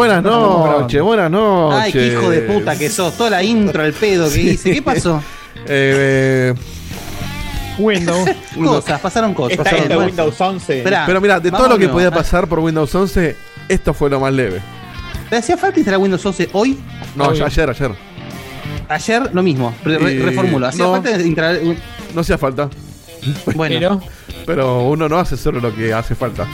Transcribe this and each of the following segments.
buenas noches, buenas noches. Ay, qué hijo de puta que sos. Toda la intro, el pedo que hice. ¿Qué pasó? Eh, Windows. Cosas, pasaron cosas. Está pasaron. Windows 11. Esperá, pero mira, de todo lo que podía pasar por Windows 11, esto fue lo más leve. ¿Le hacía falta instalar Windows 11 hoy? No, ayer, ayer. Ayer lo mismo. Re- Y- reformulo. ¿Hacía no. falta instalar No hacía falta. Bueno. Pero uno no hace solo lo que hace falta.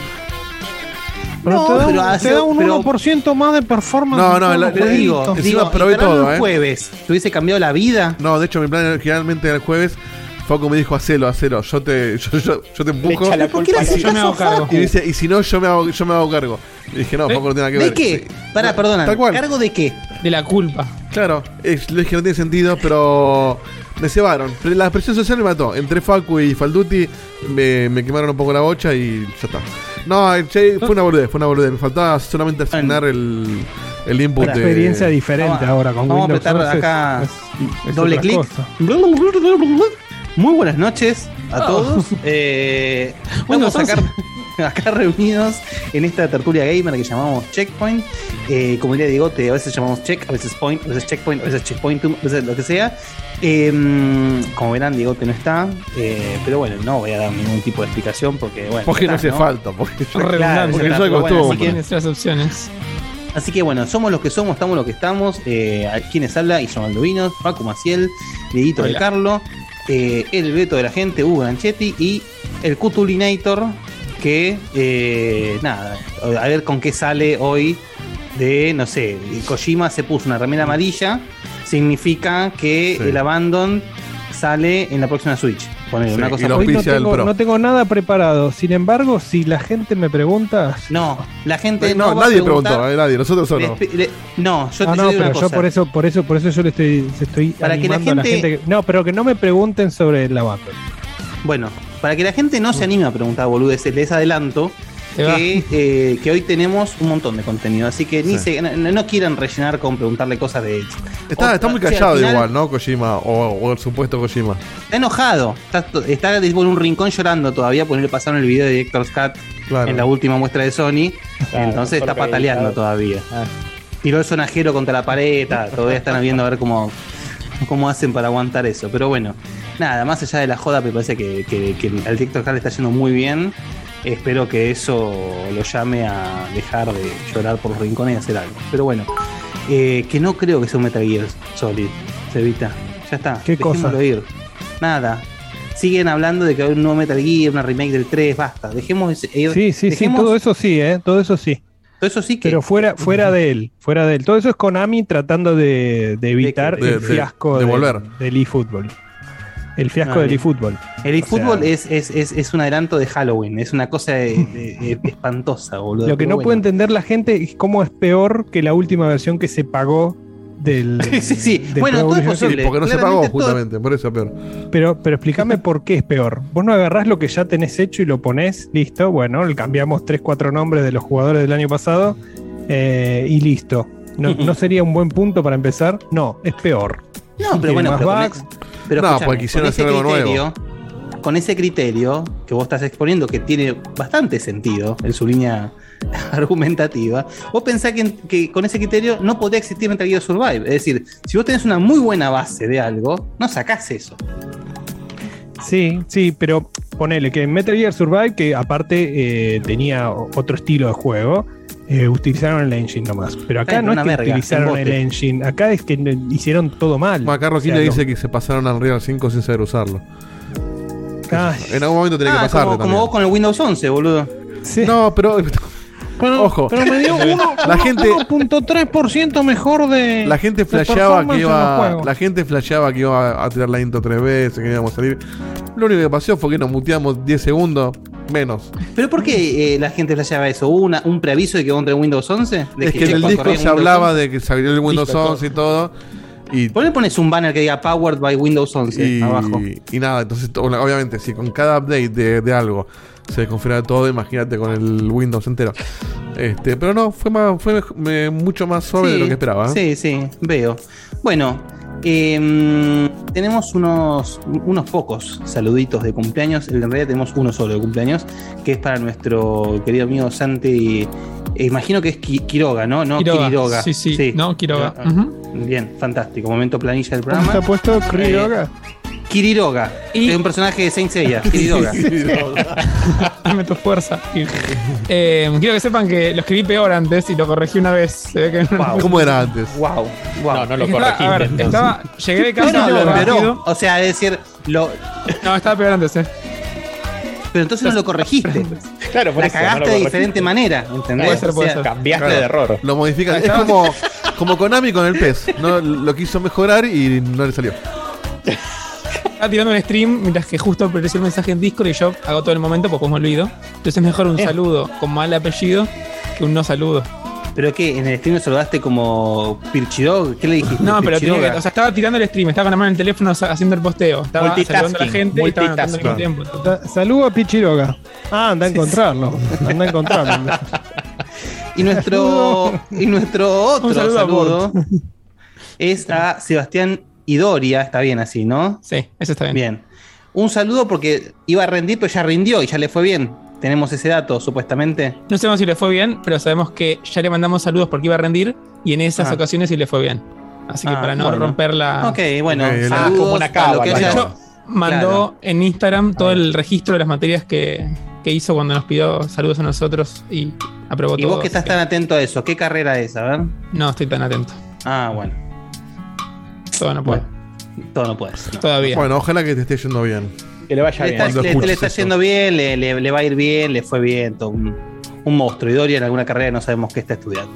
Pero No, te da, pero un- hace- te da un pero- 1% más de performance. No, no, la- la- digo, digo probé todo, el ¿eh? jueves. ¿Te hubiese cambiado la vida? No, de hecho, mi plan originalmente el jueves. Facu me dijo, hacelo, hacelo. Yo te, yo, yo, yo te Le empujo. echa la ¿Por qué culpa le a haces Yo me hago cargo. Y dice, y si no, yo me hago, yo me hago cargo. Y dije, no, ¿Eh? Facu no tiene nada que ¿De ver. qué? Sí. Pará, perdona. Tal cual. ¿Cargo de qué? de la culpa. Claro, es, le dije que no tiene sentido, pero me cebaron. La presión social me mató. Entre Facu y Falduti me, me quemaron un poco la bocha y ya está. No, fue una boludez, fue una boludez. Me faltaba solamente asignar el, el input Una de... experiencia diferente Vamos a- ahora con vamos a Windows apretar 11 acá es- es Doble clic. Muy buenas noches a Oh. todos. Eh, Windows estamos acá, acá reunidos en esta tertulia gamer que llamamos Checkpoint. Eh, como diría Diegote, a veces llamamos Check, a veces Point, a veces Checkpoint, a veces Checkpointum, a veces lo que sea. Eh, como verán, Diegote no está. eh, pero bueno, no voy a dar ningún tipo de explicación porque, bueno. Porque ya no está, hace falta. Porque. Claro, porque está, pero bueno, costumbre. así que- las opciones. Así que bueno, somos los que somos, estamos los que estamos. Eh, quienes habla, Isomaldo Vinos, Paco Maciel, Dieguito del. Carlo, eh, el Beto de la gente, Hugo Ganchetti y el Cutulinator, que eh, nada, a ver con qué sale hoy de, no sé, Kojima se puso una remera amarilla, significa que Sí. el Abandon sale en la próxima Switch. Poner Sí, una cosa Hoy no el tengo, no nada preparado. Sin embargo, si la gente me pregunta. No, la gente no, no, va a nadie preguntó, eh, nadie, nosotros solo. Le- le- no, yo No, te no, pero una yo cosa. por eso, por eso, por eso yo le estoy, estoy Para que la animando a gente- que- no, pero que no me pregunten sobre la banda. Bueno, para que la gente no se anime a preguntar boludeces, les adelanto que, eh, que hoy tenemos un montón de contenido. Así que ni Sí. se, no, no quieran rellenar con preguntarle cosas de. Está, está muy o sea, al callado final igual, ¿no? Kojima, o, o el supuesto Kojima. Está enojado. Está, está tipo, en un rincón llorando todavía porque no le pasaron el video de Director's Cut Claro. en la última muestra de Sony. Claro, entonces está pataleando todavía. Ah. Tiró el sonajero contra la pared. Todavía están viendo a ver cómo, cómo hacen para aguantar eso. Pero bueno, nada, más allá de la joda, me parece que, que, que al Cut le está yendo muy bien. Espero que eso lo llame a dejar de llorar por los rincones y hacer algo. Pero bueno, eh, que no creo que sea un Metal Gear Solid, Cevita. Ya está. ¿Qué cosa? ir. Nada. Siguen hablando de que hay un nuevo Metal Gear, una remake del 3, basta. Dejemos ese- ir. Sí, sí, sí, todo eso sí, ¿eh? Todo eso sí. todo eso sí que. Pero fuera, fuera de él, fuera de él. Todo eso es Konami tratando de, de evitar De- el de- fiasco del eFootball. El fiasco Ah, del eFootball. el eFootball sea- es, es, es, es un adelanto de Halloween. Es una cosa de- de- de- espantosa, boludo. Lo que Pero no bueno. puede entender la gente es cómo es peor que la última versión que se pagó del. Sí, sí. del Bueno, todo es posible. Sí, porque no se pagó todo- justamente, por eso es peor. Pero, pero explícame por qué es peor. Vos no agarrás lo que ya tenés hecho y lo ponés, listo. Bueno, le cambiamos 3-4 nombres de los jugadores del año pasado eh, y listo. No, ¿No sería un buen punto para empezar? No, es peor. No, pero bueno, más pero, bugs. Pero No, escúchame, porque quisieron con ese hacer algo criterio, con ese criterio que vos estás exponiendo, que tiene bastante sentido en su línea argumentativa, vos pensás que, que con ese criterio no podría existir Metal Gear Survive. Es decir, si vos tenés una muy buena base de algo, no sacás eso. Sí, sí, pero ponele que en Metal Gear Survive, que aparte eh, tenía otro estilo de juego, eh, utilizaron el engine nomás. Pero acá Ay, no es que verga, utilizaron el engine, acá es que hicieron todo mal. Bueno, acá Roquino O sea, dice que se pasaron al Real 5 sin saber usarlo. Ay, En algún momento tenía que Ah, pasarte como, como vos con el Windows 11, boludo. sí. No, pero Pero- ojo. Pero me dio uno- La uno- gente- 1.3% mejor de. la gente flasheaba que iba. La gente flasheaba que iba a tirar la intro tres veces, que íbamos a salir. Lo único que pasó fue que nos muteamos 10 segundos menos. ¿Pero por qué eh, la gente flasheaba eso? ¿Hubo una- un preaviso de que iba a entrar Windows 11? ¿De es que en el disco se hablaba 11? de que salió el Windows Disco, 11 y todo. Y, ¿Por qué pones un banner que diga Powered by Windows 11 y, abajo? y nada, entonces to- obviamente si con cada update de, de algo se desconfigura todo, imagínate con el Windows entero. Este, pero no, fue más, fue eh, mucho más suave de lo que esperaba. ¿eh? Sí, sí, veo. Bueno, em, tenemos unos, unos pocos saluditos de cumpleaños. En realidad tenemos uno solo de cumpleaños, que es para nuestro querido amigo Santi. eh, imagino que es Quiroga, ¿no? No, Quiroga. Quiroga. Sí, sí, no, Quiroga. Bien, fantástico. Momento planilla del ¿Cómo programa. está puesto Kriroga? Eh, Kiriroga. Y- Es un personaje de Saint Seiya. Kiriroga. Dame tu fuerza. Eh, quiero que sepan que lo escribí peor antes y lo corregí una vez. Se ve que Wow. ¿Cómo era antes? wow, No, no lo que estaba- corregiste. a ver, entonces. estaba, llegué de No, casa no, lo rápido. empeoró. O sea, es decir, lo, No, estaba peor antes, eh. pero entonces no lo corregiste. Claro, por La eso, no cagaste lo de diferente manera, ¿entendés? Puede ser, puede O sea, ser. Cambiaste Claro. de error. Lo modifican. Es como, como Konami con el PES. ¿no? Lo quiso mejorar y no le salió. Estaba tirando un stream mientras que justo apareció el mensaje en Discord y yo hago todo el momento porque me olvido. Entonces es mejor un Eh. saludo con mal apellido que un no saludo. ¿Pero qué? ¿En el stream saludaste como Pirchidog? ¿Qué le dijiste? No, pero tenía que, o sea, estaba tirando el stream, estaba con la mano en el teléfono haciendo el posteo. Estaba saludando a la gente y estaba al mismo tiempo. Sa- Saludo a Pichiroga. Ah, anda a encontrarlo. Anda a encontrarlo. Y nuestro, y nuestro otro Un saludo saludo, a es a Sebastián Idoria. Está bien así, ¿no? Sí, eso está bien. Bien. Un saludo porque iba a rendir, pero ya rindió y ya le fue bien. Tenemos ese dato, supuestamente. No sabemos si le fue bien, pero sabemos que ya le mandamos saludos porque iba a rendir y en esas Ah. ocasiones sí le fue bien. Así que Ah, para no bueno. romper la. Ok, bueno, la- saludos como una cábala, que De hecho, mandó Claro. en Instagram todo el registro de las materias que, que hizo cuando nos pidió saludos a nosotros y aprobó Y todo. vos que estás tan atento a eso, ¿qué carrera es? A ver. No estoy tan atento. Ah, bueno. Todo no puede. Todo no puede ser. Todavía. Bueno, ojalá que te esté yendo bien. Que le vaya Le bien. está, le- está esto. yendo bien, le, le- le va a ir bien, le fue bien, todo un, un monstruo. Y Doria en alguna carrera no sabemos qué está estudiando.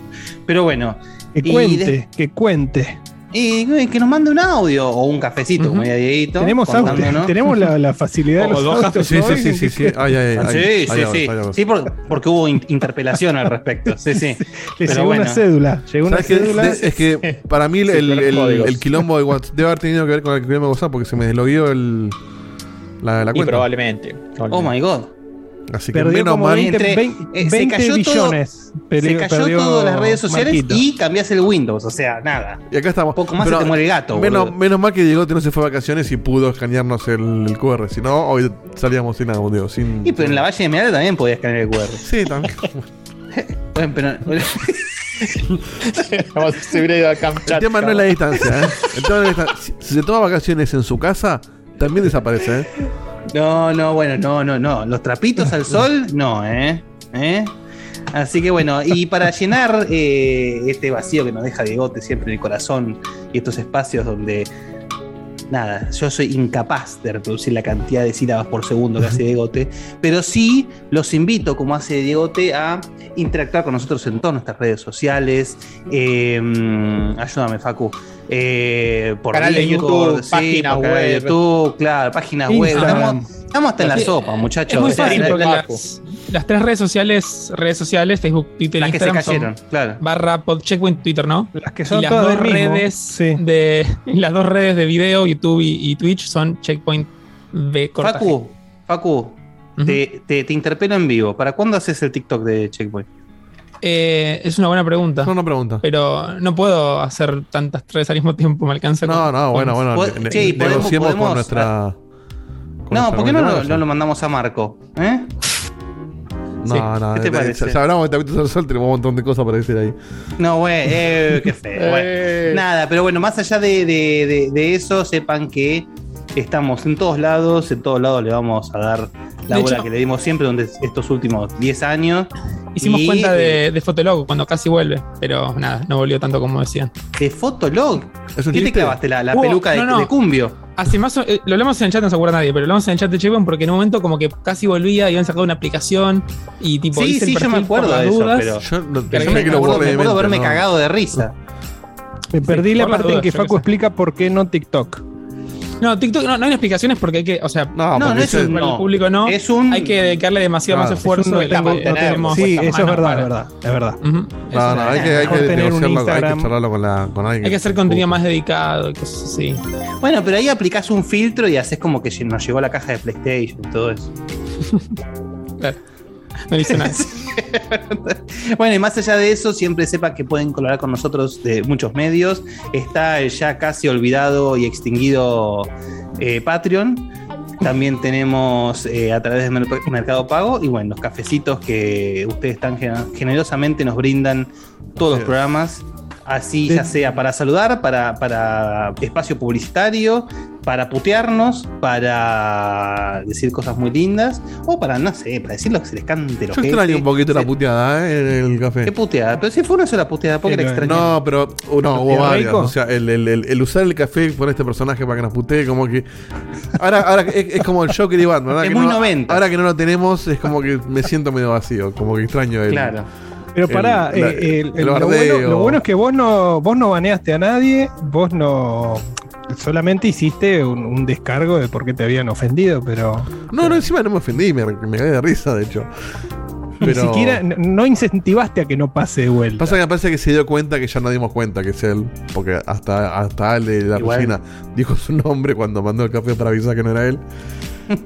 Pero bueno, Que cuente, de- que cuente. Y, y que nos mande un audio o un cafecito, como Ujú. diría Dieguito. Tenemos, audio, contándonos. tenemos la, la facilidad de los dos Sí, sí, sí, sí, sí. Ay, ay, ay. Sí, Ay, sí, ay, sí. Sí, por- porque hubo in- interpelación al respecto. Sí, sí. Le Pero llegó bueno. una cédula. Llegó una cédula. Es que para mí el, Sí, el, quilombo de WhatsApp debe haber tenido que ver con el quilombo de WhatsApp porque se me deslogueó el, la, la Y cuenta. probablemente. Oh my god. Así que Perdió menos como mal. 20, Entre- 20, eh, se 20 cayó todo-. Se cayó todas las redes sociales Marquito. y cambias el Windows. O sea, nada. Y acá estamos. Poco más Pero se te muere el gato. Menos, boludo. menos mal que Diegote no se fue a vacaciones y pudo escanearnos el, el QR. Si no, hoy salíamos sin audio. Sin... Y pero en la Valle de Meada también podías escanear el QR. Sí, también. Bueno, pero Vamos a subir a Kamchatka. El tema no es la distancia, ¿eh? El tema no es la distancia. Si, si se toma vacaciones en su casa, también desaparece, ¿eh? No, no, bueno, no, no, no. Los trapitos al sol, no, ¿eh? ¿Eh? Así que bueno, y para llenar eh, este vacío que nos deja Diegote siempre en el corazón y estos espacios donde, nada, yo soy incapaz de reproducir la cantidad de sílabas por segundo que hace Diegote, pero sí los invito, como hace Diegote, a interactuar con nosotros en todas nuestras redes sociales. Eh, ayúdame, Facu. Eh, por Canal de YouTube, por canal de web. YouTube, claro, páginas web. Instagram. Estamos, estamos hasta en la Sí, sopa, muchachos. Es muy fácil porque las, las tres redes sociales, redes sociales, Facebook, Twitter, las que se Instagram, cayeron, son claro. barra podcheckpoint Twitter, ¿no? Las que Y son las todas dos redes Sí. de y las dos redes de video, YouTube y, y Twitch son Checkpoint B corta G. Facu, Facu, te, te, te interpelo en vivo. ¿Para cuándo haces el TikTok de Checkpoint? Eh, es una buena pregunta. No, no pregunta. Pero no puedo hacer tantas redes al mismo tiempo, me alcanza. No, con- no, bueno, con- bueno. Pod- ne- podemos- negociemos podemos- con nuestra. No, ¿por qué no lo, Solamente no lo mandamos a Marco? ¿Eh? No, Sí, no, ¿qué te eh, parece? Ya, ya hablamos de Tapitos al Sol, tenemos un montón de cosas para decir ahí. No, güey, eh, qué feo. bueno. Eh. Nada, pero bueno, más allá de, de- de- de eso, sepan que estamos en todos lados, en todos lados le vamos a dar la De bola hecho- que le dimos siempre durante estos últimos 10 años. Hicimos Y, cuenta de, de Fotolog cuando casi vuelve, pero nada, no volvió tanto como decían. De Fotolog. ¿Es un ¿Qué te clavaste? ¿La, la Oh, peluca de, no, no. de Cumbio? Hace más eh, lo hablamos en el chat, no se acuerda nadie, pero lo hablamos en el chat de Checkpoint porque en un momento como que casi volvía y habían sacado una aplicación y tipo Sí, hice el sí, yo me acuerdo de eso, dudas. pero- Yo no Pero yo me que acuerdo, me de acuerdo mente, haberme no. cagado de risa. Me perdí la parte en que Facu explica por qué no TikTok. No, TikTok no, no hay explicaciones porque hay que, o sea, No, No, es un- para no. el público no. Es un. Hay que dedicarle demasiado Claro, más es esfuerzo no tengo- tenemos tenemos Sí, eso es verdad, para- es verdad, es verdad. No, no, hay que, hay que tener un negociarlo, hay que charlarlo con, la, con alguien. Hay que hacer contenido más dedicado así. Bueno, pero ahí aplicás un filtro y haces como que nos llegó la caja de PlayStation y todo eso. Claro. No dice nada. Bueno, y más allá de eso, siempre sepa que pueden colaborar con nosotros de muchos medios. Está el ya casi olvidado y extinguido eh, Patreon. También tenemos eh, a través de Mer- Mercado Pago y bueno, los cafecitos que ustedes tan gener- generosamente nos brindan todos los programas. Así De- ya sea para saludar, para, para espacio publicitario, para putearnos, para decir cosas muy lindas, o para, no sé, para decir lo que se les cante los Yo extraño un poquito la puteada ¿eh? el café. ¿Qué puteada? Pero si fue una sola puteada, ¿por qué la extrañé? No, pero uh, no, hubo ¿Putea varias. O sea, el, el- el- usar el café con este personaje para que nos putee, como que. Ahora, ahora es, es como el Joker y Batman. Ahora Es que muy no, 90. Ahora que no lo tenemos, es como que me siento medio vacío. Como que extraño el. Claro. Pero pará, eh, el- el- el lo, bueno, lo bueno es que vos no, vos no baneaste a nadie, vos no. Solamente hiciste un, un descargo de por qué te habían ofendido, pero. No, no, encima no me ofendí, me, me cagué de risa, de hecho. Ni Pero. siquiera n- no incentivaste a que no pase de vuelta. Pasa que me parece que se dio cuenta que ya nos dimos cuenta que es él. Porque hasta, hasta el de la Igual. cocina dijo su nombre cuando mandó el café para avisar que no era él.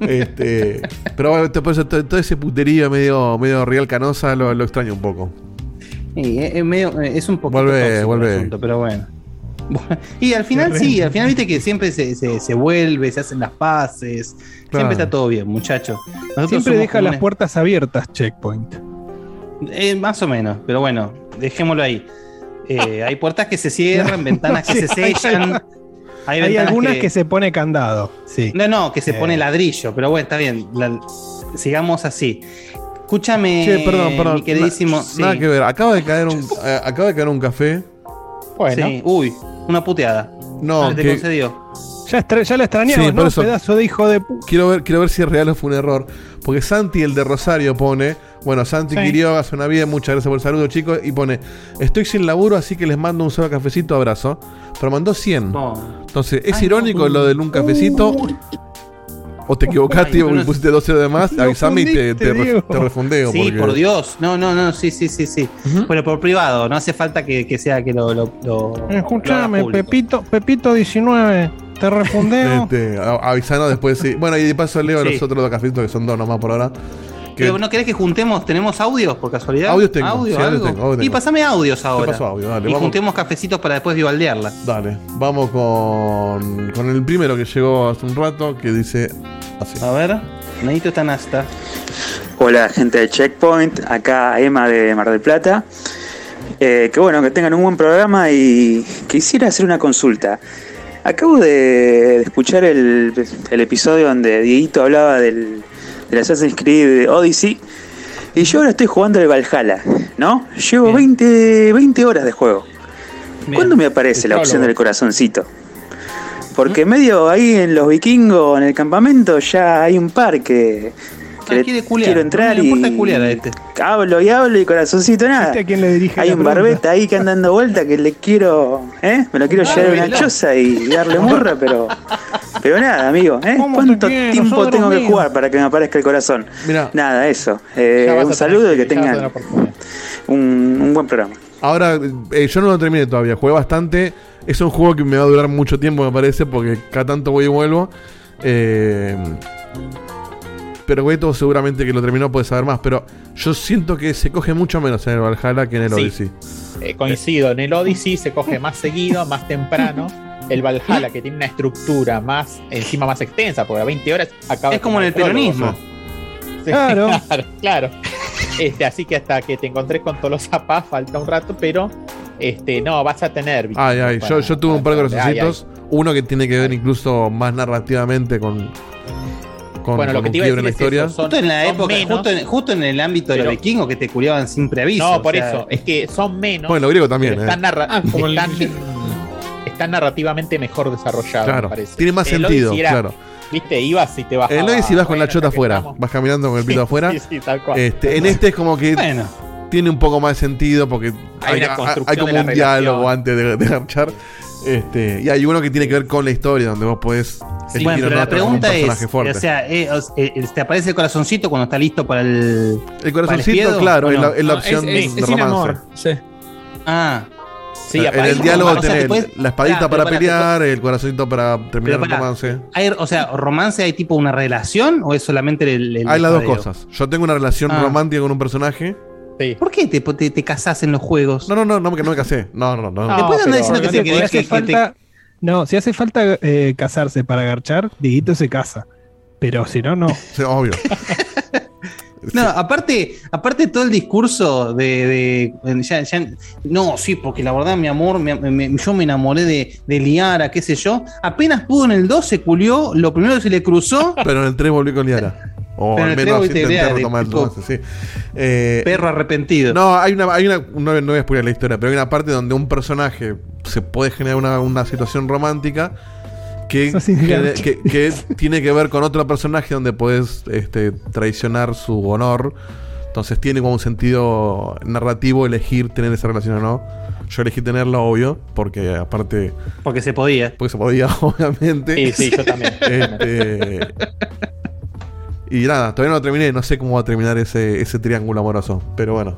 Este, pero bueno, todo, todo ese puterío medio, medio real canosa lo, lo extraño un poco. Sí, es, es medio- eh, es un poco Vuelve, vuelve. pero bueno. Y al final sí, al final viste que siempre se, se- se vuelve, se hacen las paces, Claro. siempre está todo bien, muchachos. Nosotros Siempre deja las puertas abiertas, Checkpoint. eh, más o menos, pero bueno, dejémoslo ahí. Eh, hay puertas que se cierran, ventanas que se sellan. Hay, algunas que... se pone candado. Sí. No, no, que se Eh. pone ladrillo, pero bueno, está bien. la- sigamos así. Escúchame, Che, perdón, perdón. mi queridísimo. Na- sí, Nada que ver. Acaba de caer un, eh, acaba de caer un café. Bueno, sí. Uy, una puteada. No, Dale, te que concedió. Ya, ya lo extrañaba, Sí, ¿no? eso. Pedazo de hijo de pu- quiero ver, quiero ver si es real o fue un error. Porque Santi, el de Rosario, pone. Bueno, Santi Sí. Quiroga, suena bien, muchas gracias por el saludo, chicos. Y pone: Estoy sin laburo, así que les mando un solo cafecito, abrazo. Pero mandó 100. Oh. Entonces, ¿es Ay, irónico no. lo del un cafecito? ¿O te equivocaste Ay, y pusiste 12 de más? Avisame y te, te, re- te refundeo. Sí, porque- por Dios. No, no, no, sí, sí, sí, sí. Ujú. Bueno, por privado, no hace falta que, que sea que lo. lo, público. Pepito, Pepito 19, te refundeo. Este, avisanos después, sí. Bueno, y de paso leo Sí. los otros dos cafecitos que son dos nomás por ahora. Pero ¿No querés que juntemos? ¿Tenemos audios por casualidad? Audios tengo, ¿Audio, sí, algo? tengo, Y pasame audios ahora. paso audio, dale, y vamos. juntemos cafecitos para después vivaldearla. Dale, vamos con, con el primero que llegó hace un rato, que dice así. A ver, Nadito Tanasta. Hola gente de Checkpoint, acá Emma de Mar del Plata. Eh, que bueno, que tengan un buen programa y quisiera hacer una consulta. Acabo de, de escuchar el, el episodio donde Dieguito hablaba del, del Assassin's Creed Odyssey y yo ahora estoy jugando el Valhalla, ¿no? Llevo Bien. 20, 20 horas de juego. Bien. ¿Cuándo me aparece la opción del corazoncito? Porque medio ahí en los vikingos, en el campamento, ya hay un par que, quiere quiero entrar No le importa y culiar a este. hablo y hablo y corazoncito nada. ¿Viste a quién le dirige Hay un pregunta? barbeta ahí que anda dando vuelta que le quiero, ¿eh? Me lo quiero llevar a una choza y darle murra, pero pero nada, amigo, ¿eh? ¿Cómo ¿Cuánto tiempo tengo que jugar para que me aparezca el corazón? Nada, eso. Eh, un saludo y que tengan un, un buen programa. ahora eh, yo no lo terminé todavía, jugué bastante. Es un juego que me va a durar mucho tiempo, me parece, porque cada tanto voy y vuelvo. Eh, pero Beto seguramente que lo terminó puede saber más, pero yo siento que se coge mucho menos en el Valhalla que en el Sí. Odyssey. Eh, coincido, en el Odyssey se coge más seguido, más temprano. el Valhalla, que tiene una estructura más, encima más extensa, porque a 20 horas acaba Es como en el peronismo. Sí, Claro. claro, claro. Este, así que hasta que te encontré con todos los zapas falta un rato, pero este, no, vas a tener. Ay, ay, yo, Para- yo tuve un par de corazoncitos. Uno que tiene que ver incluso más narrativamente con. Con Bueno, lo que un te iba a en la decir es historia. eso, son- Justo en la son época, menos. justo, en, justo en el ámbito de los vikingos que te curiaban sin preaviso. No, o por sea, eso, es que son menos. Bueno, los griegos también, eh. están, narra- Ah, como el- están, están narrativamente mejor desarrollados, Claro, me parece. tiene más El sentido, era, claro. Viste, ibas y te bajabas. El Odyssey vas con la chota afuera, estamos. vas caminando con el pito afuera. Sí, sí, tal cual. Este, en este es como que Bueno, tiene un poco más de sentido porque Hay como un relación. diálogo antes de, de garchar. Este, y hay uno que tiene que ver con la historia, donde vos podés. elegir bueno, o pero la pregunta es, personaje fuerte. o sea, eh, os- eh, te aparece el corazoncito cuando está listo para el... el corazoncito, ¿Valespiedo claro, es la, es la No, opción es, es- de es sin romance. amor. Sí. Ah, Sí, en el diálogo o sea, te tenés puedes- la espadita Claro, para pelear, el corazoncito para terminar el romance. hay, o sea, romance hay tipo una relación o es solamente el... el Hay las dos cosas. Yo tengo una relación Ah. romántica con un personaje. Sí. ¿Por qué te, te, te casás en los juegos? No, no, no, no, que no me casé. No, no, no. No, Después andas pero- diciendo que, No, sí, si que, hace que- que- falta, no, si hace falta eh, casarse para garchar, Dieguito se casa. Pero si no, no. Sí, obvio. No, aparte, aparte todo el discurso de, de- ya- ya- no, sí, porque la verdad, mi amor, me- me- yo me enamoré de, de Liara, qué sé yo. Apenas pudo en el 2, se culió, lo primero que se le cruzó, Pero en el 3 volví con Liara. O Pero al el 3 menos de retomar el tipo- romance, sí. Eh, perro arrepentido. No, hay una, hay una, no, no voy a spoiler la historia, pero hay una parte donde un personaje se puede generar una, una situación romántica que, que, que- que tiene que ver con otro personaje donde puedes este, traicionar su honor. Entonces tiene como un sentido narrativo elegir tener esa relación o no. Yo elegí tenerlo, obvio, porque aparte, Porque se podía. porque se podía, obviamente. Sí, sí, yo también. Este, y nada, todavía no lo terminé, no sé cómo va a terminar ese, ese triángulo amoroso, pero bueno,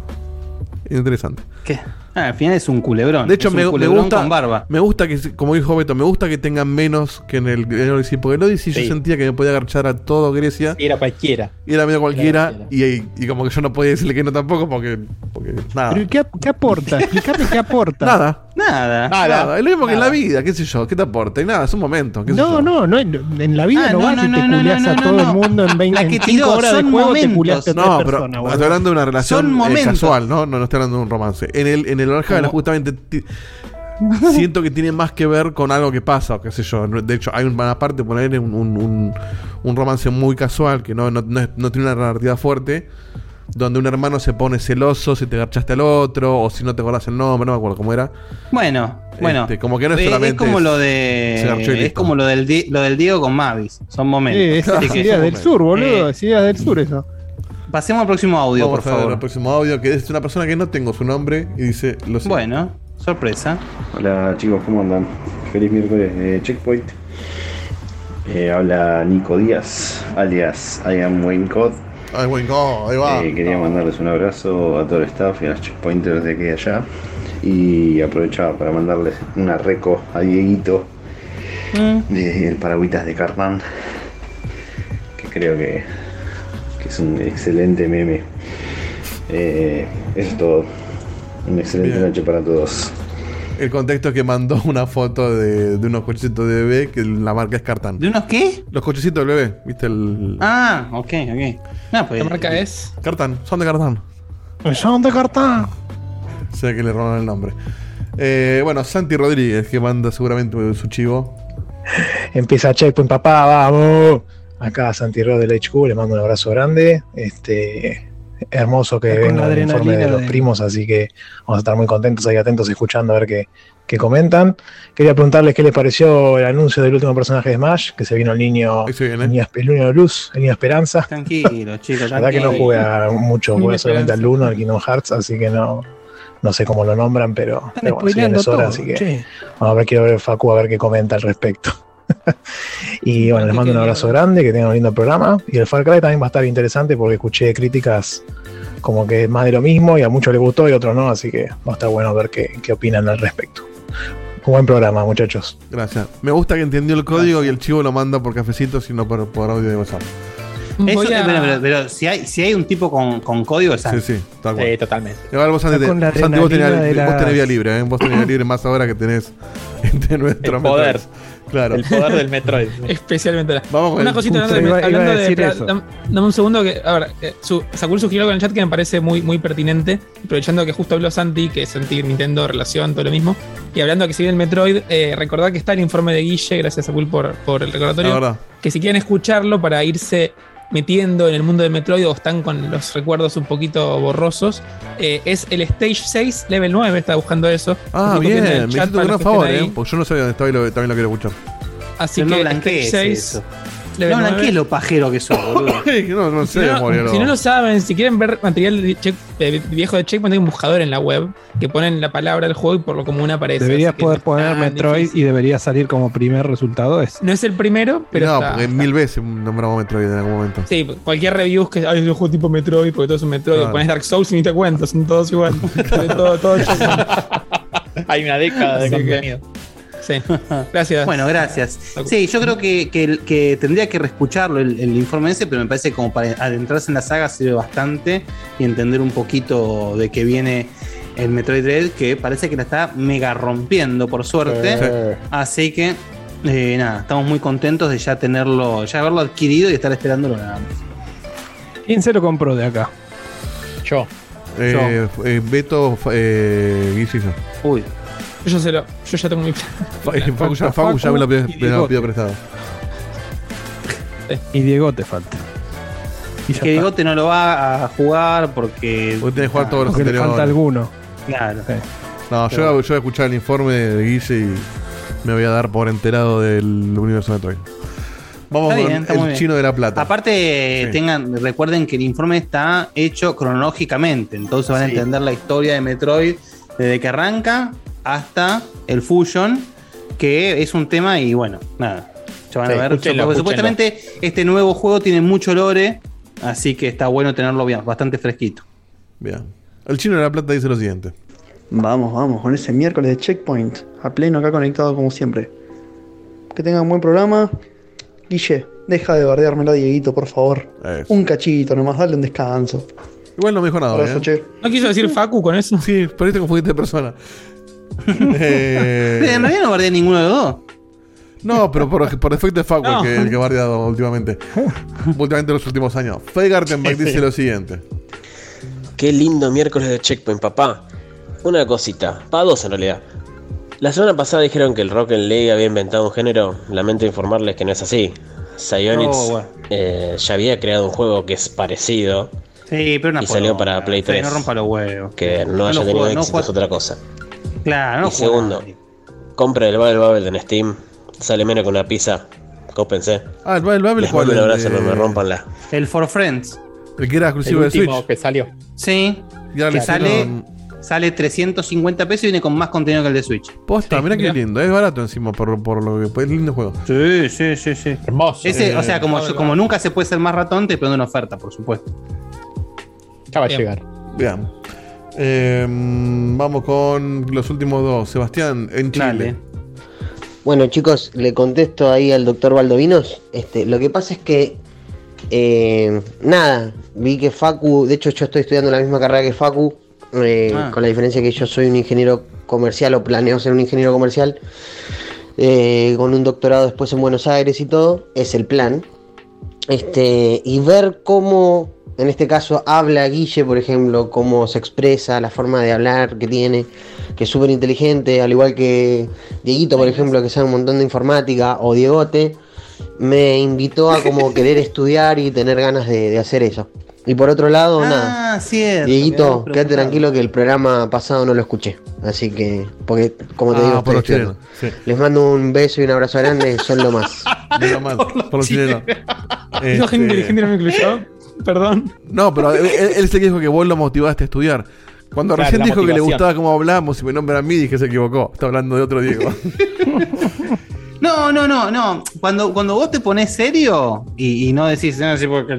interesante. ¿Qué? Ah, al final es un culebrón. De hecho, Es un me, me culebrón gusta, con barba. me gusta que, como dijo Beto, me gusta que tengan menos que en el, en el Odyssey, porque el Odyssey yo Sí. sentía que me podía agarchar a todo Grecia Y era cualquiera. y era medio cualquiera, Era y, y como que yo no podía decirle que no tampoco, porque, porque nada. Pero ¿qué, qué aporta? Explícame qué aporta. Nada, Nada. Nada. nada, es lo mismo que en la nada. vida, qué sé yo, ¿qué te aporta? Y nada, es un momento. qué sé No, yo. no, no, en en la vida Ah, no, no, vas no, y te no, no, culiás no, a no, todo no. el mundo en 20 La que en tiró, cinco horas de juego te momentos. culiaste a No, pero personas, estoy hablando de una relación eh, casual, ¿no? ¿no? No estoy hablando de un romance. En el, en el Valhalla, ¿Cómo? justamente, siento que tiene más que ver con algo que pasa, o qué sé yo. De hecho, hay una parte, poner un, un, un, un romance muy casual, que no, no, no, es- no tiene una narrativa fuerte, donde un hermano se pone celoso si te garchaste al otro, o si no te acordás el nombre, no me acuerdo cómo era. Bueno, bueno. Este, como que no es Eh, solamente como es- lo garchó y de. Es como lo del, lo del Diego con Mavis. Son momentos. Eh, que- ideas del sur, boludo. Eh. es ideas del sur eso. Pasemos al próximo audio, Vamos por a favor. el próximo audio, que es una persona que no tengo su nombre y dice lo siguiente. Bueno, sorpresa. Hola chicos, ¿cómo andan? Feliz miércoles de Checkpoint. Eh, habla Nico Díaz, alias I am Wayne Cod. Ay, buen go, ahí va. Eh, quería mandarles un abrazo a todo el staff y a los checkpointers de aquí y allá. Y aprovechaba para mandarles una reco a Dieguito Mm. de El Paragüitas de Cartman. Que creo que, que es un excelente meme. Eh, eso es todo. Una excelente Bien. noche para todos. El contexto es que mandó una foto de, de unos cochecitos de bebé que la marca es Cartan. ¿De unos qué? Los cochecitos del bebé, ¿viste? El. Ah, ok, ok. No, pues, La marca es. Cartan, son de Cartan. Son de cartán. Sé que le roban el nombre. Eh, bueno, Santi Rodríguez, que manda seguramente su chivo. Empieza Checkpoint, papá, vamos. Acá Santi Rod del HQ, le mando un abrazo grande. Este, hermoso que venga el informe de los de- primos, así que vamos a estar muy contentos ahí atentos escuchando a ver qué, qué comentan. Quería preguntarles qué les pareció el anuncio del último personaje de Smash, que se vino el niño, el niño, luz, el niño Esperanza. Tranquilo, chicos. La verdad que no jugué a mucho, jugué solamente al Esperanza. 1, al Kingdom Hearts, así que no, no sé cómo lo nombran, pero, Están pero bueno, si bien spoileando es hora, todo. así que che. Vamos a ver, quiero ver Facu a ver qué comenta al respecto. Y bueno, les mando un abrazo grande, que tengan un lindo programa. Y el Far Cry también va a estar interesante porque escuché críticas como que es más de lo mismo y a muchos les gustó y a otros no, así que va a estar bueno ver qué, qué opinan al respecto. Un buen programa, muchachos. Gracias. Me gusta que entendió el código y el chivo lo manda por cafecitos y no por, por audio de WhatsApp. Eso, Voy a- pero, pero- pero si, hay, si hay un tipo con, con código, es Sí, sí, tal cual. Sí, totalmente. Igual vos, Santi, con la vos tenés, adrenalina de vos la- tenés vía libre, ¿eh? Vos tenés vía libre más ahora que tenés de nuestro El poder. Claro. El poder del Metroid. Especialmente la- Vamos con Una el- cosita hablando, de, iba- iba a hablando de- eso. dam- Dame un segundo que. A ver, eh, su, Sakul sugirió algo en el chat que me parece muy, muy pertinente. Aprovechando que justo habló Santi, que Santi, Nintendo, relación, todo lo mismo. Y hablando que si viene el Metroid, eh, recordad que está el informe de Guille, gracias Sakul por, por el La recordatorio. verdad. que si quieren escucharlo para irse metiendo en el mundo de Metroid o están con los recuerdos un poquito borrosos, eh, es el Stage 6, Level 9, está buscando eso. Ah, bien, me hiciste un gran favor, ¿eh? Porque yo no sabía dónde estaba y lo- también lo quiero escuchar. Así Pero no que blanquees Stage 6, eso. Level No 9. blanquees lo pajero que sos, boludo. no, no Si sé, no, memoria, si no lo saben, si quieren ver material de check- de viejo de Checkpoint, hay un buscador en la web que ponen la palabra del juego y por lo común aparece. Deberías poder no es poner Metroid difícil. y debería salir como primer resultado ese. No es el primero, pero no, está- porque está. mil veces nombramos Metroid en algún momento. Sí, cualquier review que hay un juego tipo Metroid, porque todo es un Metroid, Claro. pones Dark Souls y ni te cuento, son todos igual. todo, todo Checkpoint. Hay una década de Así que- contenido. Sí, gracias. Bueno, gracias. Sí, yo creo que, que- que tendría que reescucharlo el, el informe ese, pero me parece que como para adentrarse en la saga sirve bastante y entender un poquito de qué viene el Metroid Dread, que parece que la está mega rompiendo, por suerte. Así que, eh, nada, estamos muy contentos de ya tenerlo, ya haberlo adquirido y estar esperándolo nada más. ¿Quién se lo compró de acá? Yo. Eh, eh, Beto, eh. Uy, Yo ya, se lo, yo ya tengo mi Facu ya, Facu ya me lo pidió, me lo pidió prestado. Y Diego te falta. Y que está. Digote no lo va a jugar porque. Vos tenés que jugar todos los Porque le falta anteriores. alguno. Claro. Sí. No, yo, yo voy a escuchar el informe de Guille y me voy a dar por enterado del universo Metroid. Vamos Está con bien, muy el chino de la plata. Aparte, Sí. tengan, recuerden que el informe está hecho cronológicamente, entonces van a entender la historia de Metroid desde que arranca hasta el Fusion, que es un tema y bueno, nada. Ya van Sí, a ver. escúchenlo, porque escúchenlo. supuestamente este nuevo juego tiene mucho lore, así que está bueno tenerlo bien, bastante fresquito. Bien. El chino de la plata dice lo siguiente. Vamos, vamos, con ese miércoles de checkpoint. A pleno acá conectado como siempre. Que tengan un buen programa. Guille, deja de bardeármelo a Dieguito, por favor. Un cachito nomás, dale un descanso. Igual no me dijo nada. Abrazo, ¿eh? che. ¿No quiso decir Facu con eso? Sí, por ahí te confundiste de persona. Eh, En realidad no guardé ninguno de los dos. no, pero por, por defecto es Facu No. el que, el que ha bardeado últimamente. últimamente en los últimos años. Feigartenbach dice lo siguiente. Qué lindo miércoles de checkpoint, papá. Una cosita, para dos en realidad. La semana pasada dijeron que el Rocket League había inventado un género. Lamento informarles que no es así. Psyonix No, bueno. eh, ya había creado un juego que es parecido, Sí, pero una Y salió para Play Sí, 3. No rompa los huevos. que no, No haya lo tenido no éxito es otra cosa. Claro, no y segundo, compra el Bubble Bubble en Steam, sale menos que una pizza. Cópense. Ah, el, el Babel Les cuál mando un el abrazo, de- no me rompan la. El For Friends. El que era El exclusivo de Switch. que salió. Sí. Que le sale, sale 350 pesos y viene con más contenido que el de Switch. Posta, Sí, mira qué mirá. lindo. Es barato encima por, por lo que. Es lindo juego. Sí, sí, sí, sí. Hermoso. Ese, Eh, o sea, como, como nunca se puede ser más ratón, te pone una oferta, por supuesto. Ya va a Bien. llegar. Bien. Eh, vamos con los últimos dos. Sebastián, en Chile. Dale. Bueno, chicos, le contesto ahí al doctor Valdovinos. Este, lo que pasa es que, eh, nada, vi que Facu, de hecho yo estoy estudiando la misma carrera que Facu, eh, Ah. con la diferencia que yo soy un ingeniero comercial o planeo ser un ingeniero comercial, eh, con un doctorado después en Buenos Aires y todo, es el plan. Este, y ver cómo, en este caso, habla Guille, por ejemplo, cómo se expresa, la forma de hablar que tiene, que es súper inteligente, al igual que Dieguito, por ejemplo, que sabe un montón de informática, o Diegote, me invitó a como querer estudiar y tener ganas de, de hacer eso. Y por otro lado, nada. Ah, cierto. Dieguito, quédate tranquilo que el programa pasado no lo escuché. Así que, porque, como te Ah, digo, por estoy los chilenos. Sí. Les mando un beso y un abrazo grande, son lo más. Menos mal, por los chilenos. Esa Este, gente inteligente no me incluyó. Perdón. No, pero él, él se dijo que vos lo motivaste a estudiar. Cuando Claro, recién dijo que le gustaba cómo hablamos y me nombra a mí, dije se equivocó. Está hablando de otro Diego. No, no, no, no. Cuando, cuando vos te pones serio y, y no decís, no, sí, porque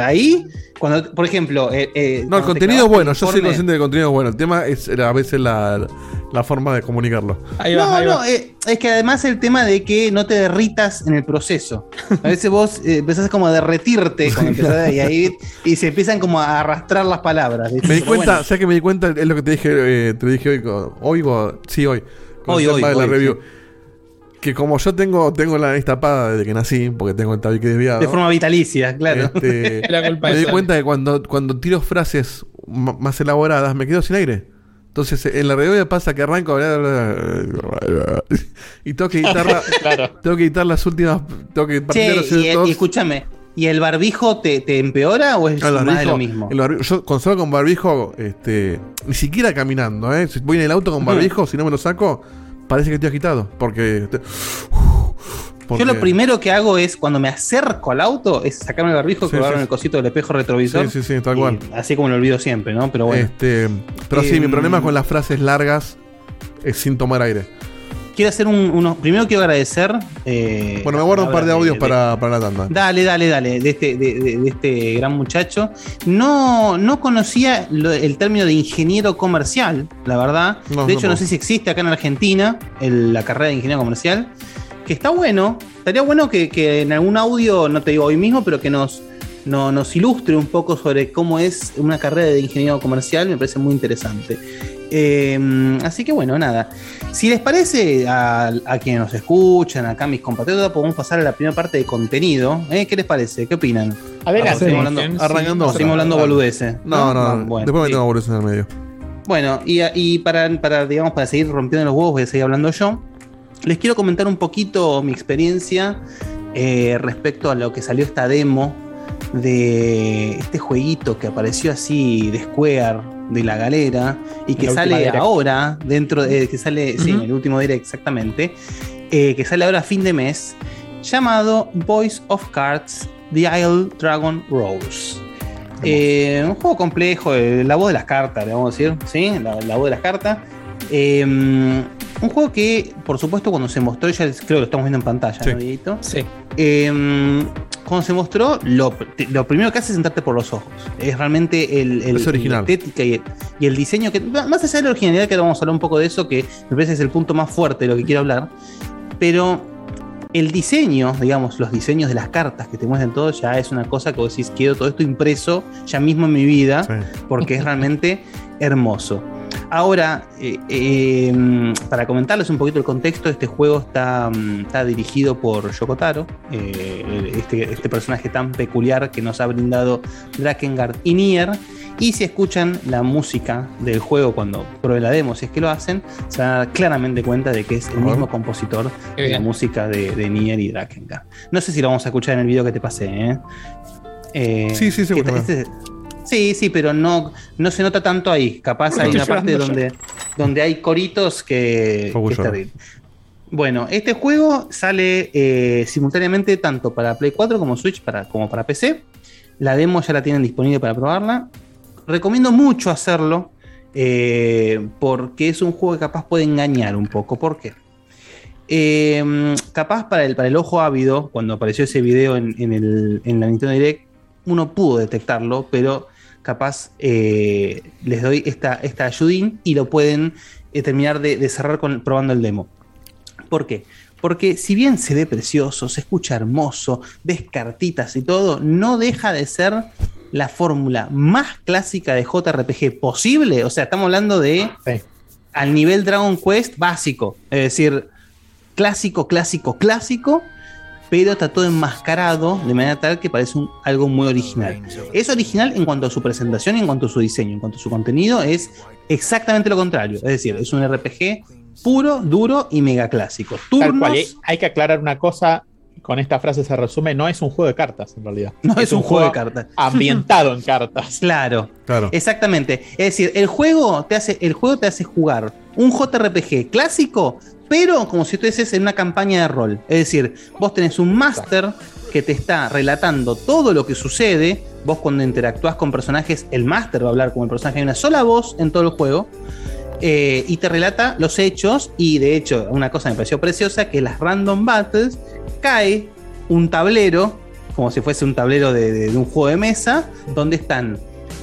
ahí, cuando, por ejemplo, eh, eh, No, el contenido es bueno, yo soy consciente del contenido es bueno. El tema es a veces la, la forma de comunicarlo. no, no, eh, es que además el tema de que no te derritas en el proceso. A veces vos eh, empezás como a derretirte cuando empezás y ahí y se empiezan como a arrastrar las palabras. Me di Pero cuenta, bueno. ¿sabes que me di cuenta? Es lo que te dije, eh, te dije hoy, hoy, sí, hoy. con Hoy, el hoy, tema de la hoy, review. Que como yo tengo, tengo la nariz tapada desde que nací, porque tengo el tabique desviado. De forma vitalicia, claro. Este, La culpa me di cuenta que cuando, cuando tiro frases más elaboradas me quedo sin aire. Entonces en la me pasa que arranco y tengo que editarla. Tengo que editar las últimas. Tengo que Che, los y, y escúchame, ¿y el barbijo te, te empeora o es Ah, más de lo mismo? el barbijo- yo con solo con barbijo, este, ni siquiera caminando, ¿eh? Si voy en el auto con barbijo, si no me lo saco, parece que estoy agitado. Porque. te- Yo porque- lo primero que hago es cuando me acerco al auto es sacarme el barbijo, Sí, colgarlo sí, en el cosito del espejo retrovisor. Sí, sí, sí, tal cual. Así como lo olvido siempre, ¿no? Pero bueno. Este, pero sí, mi Em, problema con las frases largas es sin tomar aire. Quiero hacer un, unos. Primero quiero agradecer. eh, Bueno, me guardo un par de audios de- para, para la tanda. Dale, dale, dale, de este, de, de- de este gran muchacho. No, no conocía lo- el término de ingeniero comercial, la verdad. No, de hecho, no. no sé si existe acá en Argentina el- la carrera de ingeniero comercial. Que está bueno. Estaría bueno que, que en algún audio, no te digo hoy mismo, pero que nos, no- nos ilustre un poco sobre cómo es una carrera de ingeniero comercial. Me parece muy interesante. Eh, así que bueno, nada. Si les parece a, a quienes nos escuchan, acá mis compatriotas, podemos pasar a la primera parte de contenido. ¿eh? ¿Qué les parece? ¿Qué opinan? Adelante. Seguimos hablando, Sí, Arrancando. seguimos hablando boludeces. No, no, bueno, después me sí. tengo boludeces en el medio. Bueno, y, y para, para, digamos, para seguir rompiendo los huevos, voy a seguir hablando yo. Les quiero comentar un poquito mi experiencia eh, respecto a lo que salió esta demo de este jueguito que apareció así de Square de la galera y que sale ahora dentro de que sale sí, en el último direct exactamente eh, que sale ahora a fin de mes llamado Voice of Cards The Isle Dragon Rose eh, un juego complejo, eh, la voz de las cartas, le vamos a decir, ¿sí? La, la voz de las cartas. Eh, un juego que, por supuesto, cuando se mostró, ya creo que lo estamos viendo en pantalla, ¿no, Dieguito? Sí. Eh, cuando se mostró, lo, lo primero que hace es sentarte por los ojos. Es realmente el, el- Es original. la estética y el, y el diseño, que más allá de la originalidad, que ahora vamos a hablar un poco de eso, que me parece que es el punto más fuerte de lo que quiero hablar, pero el diseño, digamos, los diseños de las cartas que te muestran todo, ya es una cosa que vos decís, quiero todo esto impreso ya mismo en mi vida, porque es realmente hermoso. Ahora, eh, eh, para comentarles un poquito el contexto, este juego está, mm, está dirigido por Yoko Taro, eh, este, este personaje tan peculiar que nos ha brindado Drakengard y Nier. Y si escuchan la música del juego cuando prueben la demo, si es que lo hacen, se van a dar claramente cuenta de que es el mismo compositor de la música de, de Nier y Drakengard. No sé si lo vamos a escuchar en el video que te pasé, ¿eh? Eh, Sí, sí, bueno. este- Sí, sí, pero no, no se nota tanto ahí. Capaz hay una parte donde, donde hay coritos que, que es lloro. terrible. Bueno, este juego sale eh, simultáneamente tanto para Play 4 como Switch para, como para PC. La demo ya la tienen disponible para probarla. Recomiendo mucho hacerlo eh, porque es un juego que capaz puede engañar un poco. ¿Por qué? Eh, capaz para el, para el ojo ávido, cuando apareció ese video en, en el- en la Nintendo Direct, uno pudo detectarlo, pero capaz eh, les doy esta, esta ayudín y lo pueden eh, terminar de, de cerrar con, probando el demo. ¿Por qué? Porque si bien se ve precioso, se escucha hermoso, ves cartitas y todo, no deja de ser la fórmula más clásica de JRPG posible. O sea, estamos hablando de al nivel Dragon Quest básico. Es decir, clásico, clásico, clásico, pero está todo enmascarado de manera tal que parece un- algo muy original. Es original en cuanto a su presentación y en cuanto a su diseño, en cuanto a su contenido, es exactamente lo contrario. Es decir, es un RPG puro, duro y mega clásico. Tal Turnos, cual. y Hay que aclarar una cosa. Con esta frase se resume: no es un juego de cartas, en realidad. no es, un juego de cartas. Ambientado en cartas. Claro. Claro. Exactamente. Es decir, el juego te hace, el juego te hace jugar un JRPG clásico, pero como si estuvieses en una campaña de rol. Es decir, vos tenés un máster que te está relatando todo lo que sucede. Vos cuando interactúas con personajes, el máster va a hablar como el personaje. Hay una sola voz en todo el juego. eh, y te relata los hechos. Y de hecho, una cosa me pareció preciosa: que las random battles cae un tablero, como si fuese un tablero de un juego de mesa, donde están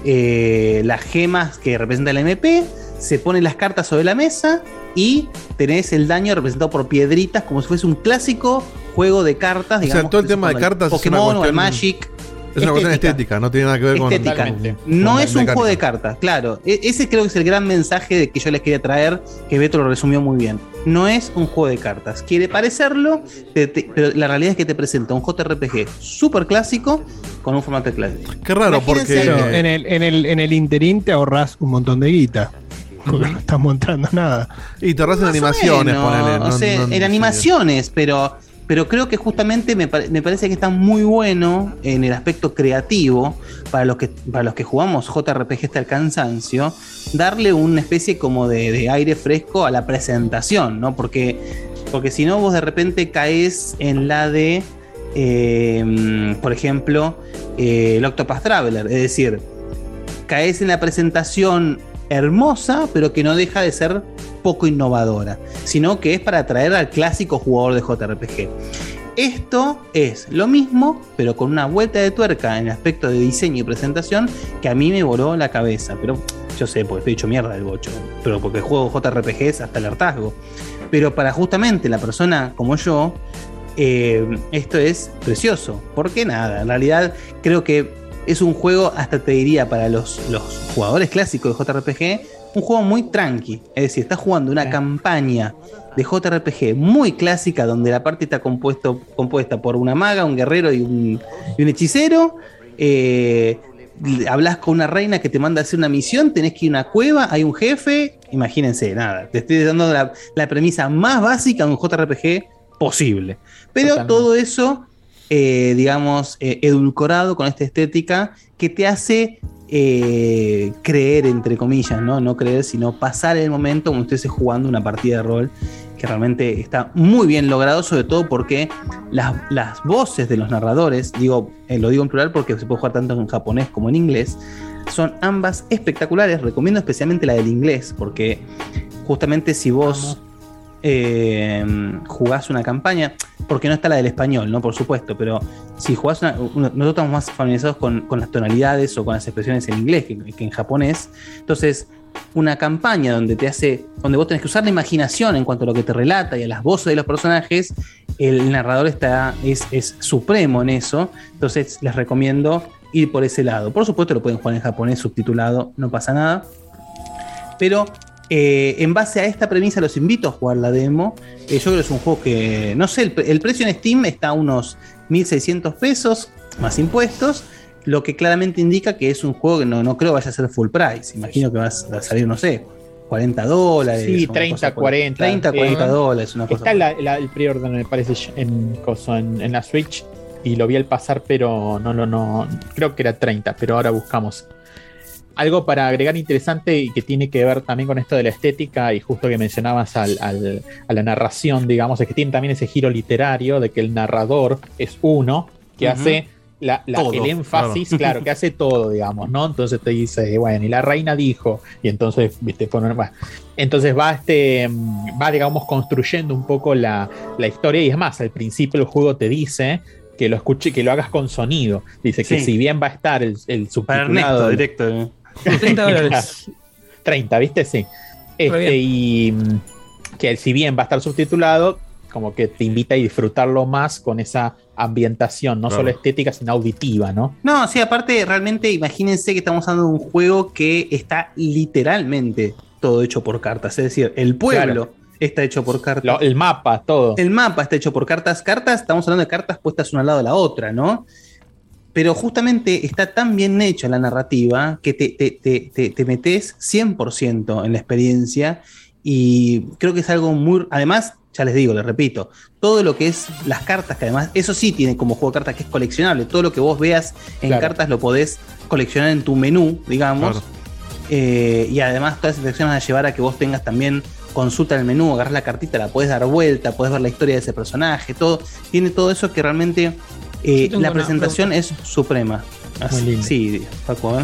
eh, las gemas que representa el MP, se ponen las cartas sobre la mesa y tenés el daño representado por piedritas, como si fuese un clásico juego de cartas. O sea, digamos, todo el tema de cartas es una Pokémon o el Magic. Es una cuestión estética, no tiene nada que ver con. Estética. con- No con es un juego de cartas, claro. E- ese creo que es el gran mensaje de que yo les quería traer, que Beto lo resumió muy bien. No es un juego de cartas. Quiere parecerlo, te- te- pero la realidad es que te presenta un JRPG súper clásico con un formato clásico. Qué raro, Imagínense- Pero en el, en, el, en el interín te ahorras un montón de guita. Porque no estás montando nada. Y te en animaciones, ponele. o no- sea, no- en no- animaciones, pero, pero creo que justamente me, me parece que está muy bueno en el aspecto creativo para los que, para los que jugamos JRPG hasta el cansancio, darle una especie como de, de aire fresco a la presentación, ¿no? Porque, porque si no, vos de repente caes en la de, eh, por ejemplo, eh, el Octopath Traveler, es decir, caes en la presentación hermosa, pero que no deja de ser poco innovadora, sino que es para atraer al clásico jugador de JRPG. Esto es lo mismo, pero con una vuelta de tuerca en el aspecto de diseño y presentación que a mí me voló la cabeza. Pero yo sé, porque estoy hecho mierda del bocho, pero porque juego JRPGs hasta el hartazgo. Pero para justamente la persona como yo, eh, esto es precioso. Porque nada, en realidad creo que es un juego, hasta te diría, para los, los jugadores clásicos de JRPG, un juego muy tranqui. Es decir, estás jugando una campaña de JRPG muy clásica, donde la parte está compuesto, compuesta por una maga, un guerrero y un, y un hechicero. Eh, hablas con una reina que te manda a hacer una misión, tenés que ir a una cueva, hay un jefe. Imagínense, nada, te estoy dando la, la premisa más básica de un JRPG posible. Pero Totalmente. todo eso, eh, digamos, eh, edulcorado con esta estética que te hace eh, creer, entre comillas, ¿no? No creer, sino pasar el momento como estés jugando una partida de rol que realmente está muy bien logrado, sobre todo porque las, las voces de los narradores, digo, eh, lo digo en plural porque se puede jugar tanto en japonés como en inglés, son ambas espectaculares. Recomiendo especialmente la del inglés, porque justamente si vos eh, jugás una campaña, porque no está la del español, ¿no? Por supuesto, pero si jugás una, nosotros estamos más familiarizados con, con las tonalidades o con las expresiones en inglés que, que en japonés. Entonces, una campaña donde te hace, donde vos tenés que usar la imaginación en cuanto a lo que te relata y a las voces de los personajes, el narrador está, es, es supremo en eso. Entonces, les recomiendo ir por ese lado. Por supuesto, lo pueden jugar en japonés subtitulado, no pasa nada. Pero eh, en base a esta premisa los invito a jugar la demo. Eh, yo creo que es un juego que, no sé, el, pre- el precio en Steam está a unos 1.600 pesos más impuestos, lo que claramente indica que es un juego que no, no creo vaya a ser full price. Imagino que va a salir, no sé, 40 dólares. Sí, una 30, cosa por- 40. 30, 40 eh, dólares, una cosa Está la- la- el pre-order, me parece, en, en la Switch. Y lo vi al pasar, pero no, no, no. Creo que era 30, pero ahora buscamos. Algo para agregar interesante y que tiene que ver también con esto de la estética y justo que mencionabas al- al- a la narración, digamos, es que tiene también ese giro literario de que el narrador es uno que hace la- la- Todo, el énfasis, claro. claro. que hace todo, digamos, ¿no? Entonces te dice, bueno, y la reina dijo, y entonces, viste, pone- bueno, entonces va este, va, digamos, construyendo un poco la, la historia, y es más, al principio el juego te dice que lo escuche, que lo hagas con sonido. Dice que si bien va a estar el, el Para subtitulado. Ernesto, directo. Eh. 30 dólares. 30, ¿viste? Sí. Este, y mm, que si bien va a estar subtitulado, como que te invita a disfrutarlo más con esa ambientación, no Claro. solo estética, sino auditiva, ¿no? No, sí, aparte, realmente imagínense que estamos hablando de un juego que está literalmente todo hecho por cartas. Es decir, el pueblo está hecho por cartas. Lo- el mapa, todo. El mapa está hecho por cartas. Cartas, estamos hablando de cartas puestas una al lado de la otra, ¿no? Pero justamente está tan bien hecha la narrativa que te, te, te, te, te metes 100% en la experiencia y creo que es algo muy... Además, ya les digo, les repito, todo lo que es las cartas, que además, eso sí tiene como juego de cartas que es coleccionable, todo lo que vos veas en Claro. cartas lo podés coleccionar en tu menú, digamos. Claro. Eh, y además todas esas secciones van a llevar a que vos tengas también consulta en el menú, agarras la cartita, la puedes dar vuelta, puedes ver la historia de ese personaje, todo. Tiene todo eso que realmente eh, la presentación es suprema. Muy lindo. Sí, Paco.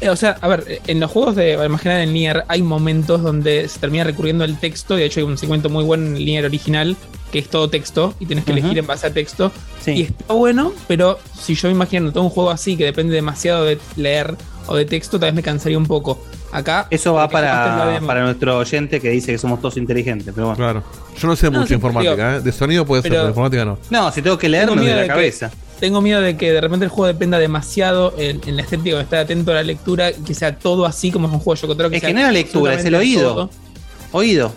Eh, o sea, a ver, eh, en los juegos de imaginar en Nier hay momentos donde se termina recurriendo al texto. Y de hecho hay un segmento muy bueno en el Nier original que es todo texto y tienes que elegir en base a texto. Sí. Y está bueno, pero si yo me imagino todo un juego así que depende demasiado de leer o de texto, tal vez me cansaría un poco. Acá. Eso va la para, para nuestro oyente que dice que somos todos inteligentes, pero bueno. Claro. Yo no sé No, mucho sí, informática, digo, ¿eh? De sonido puede ser, pero- de informática no. No, si tengo que leer, Tengo de de la que- cabeza. Tengo miedo de que de repente el juego dependa demasiado en, en la estética, de estar atento a la lectura y que sea todo así como es un juego. Es sea que no era lectura, es el oído. todo. Oído.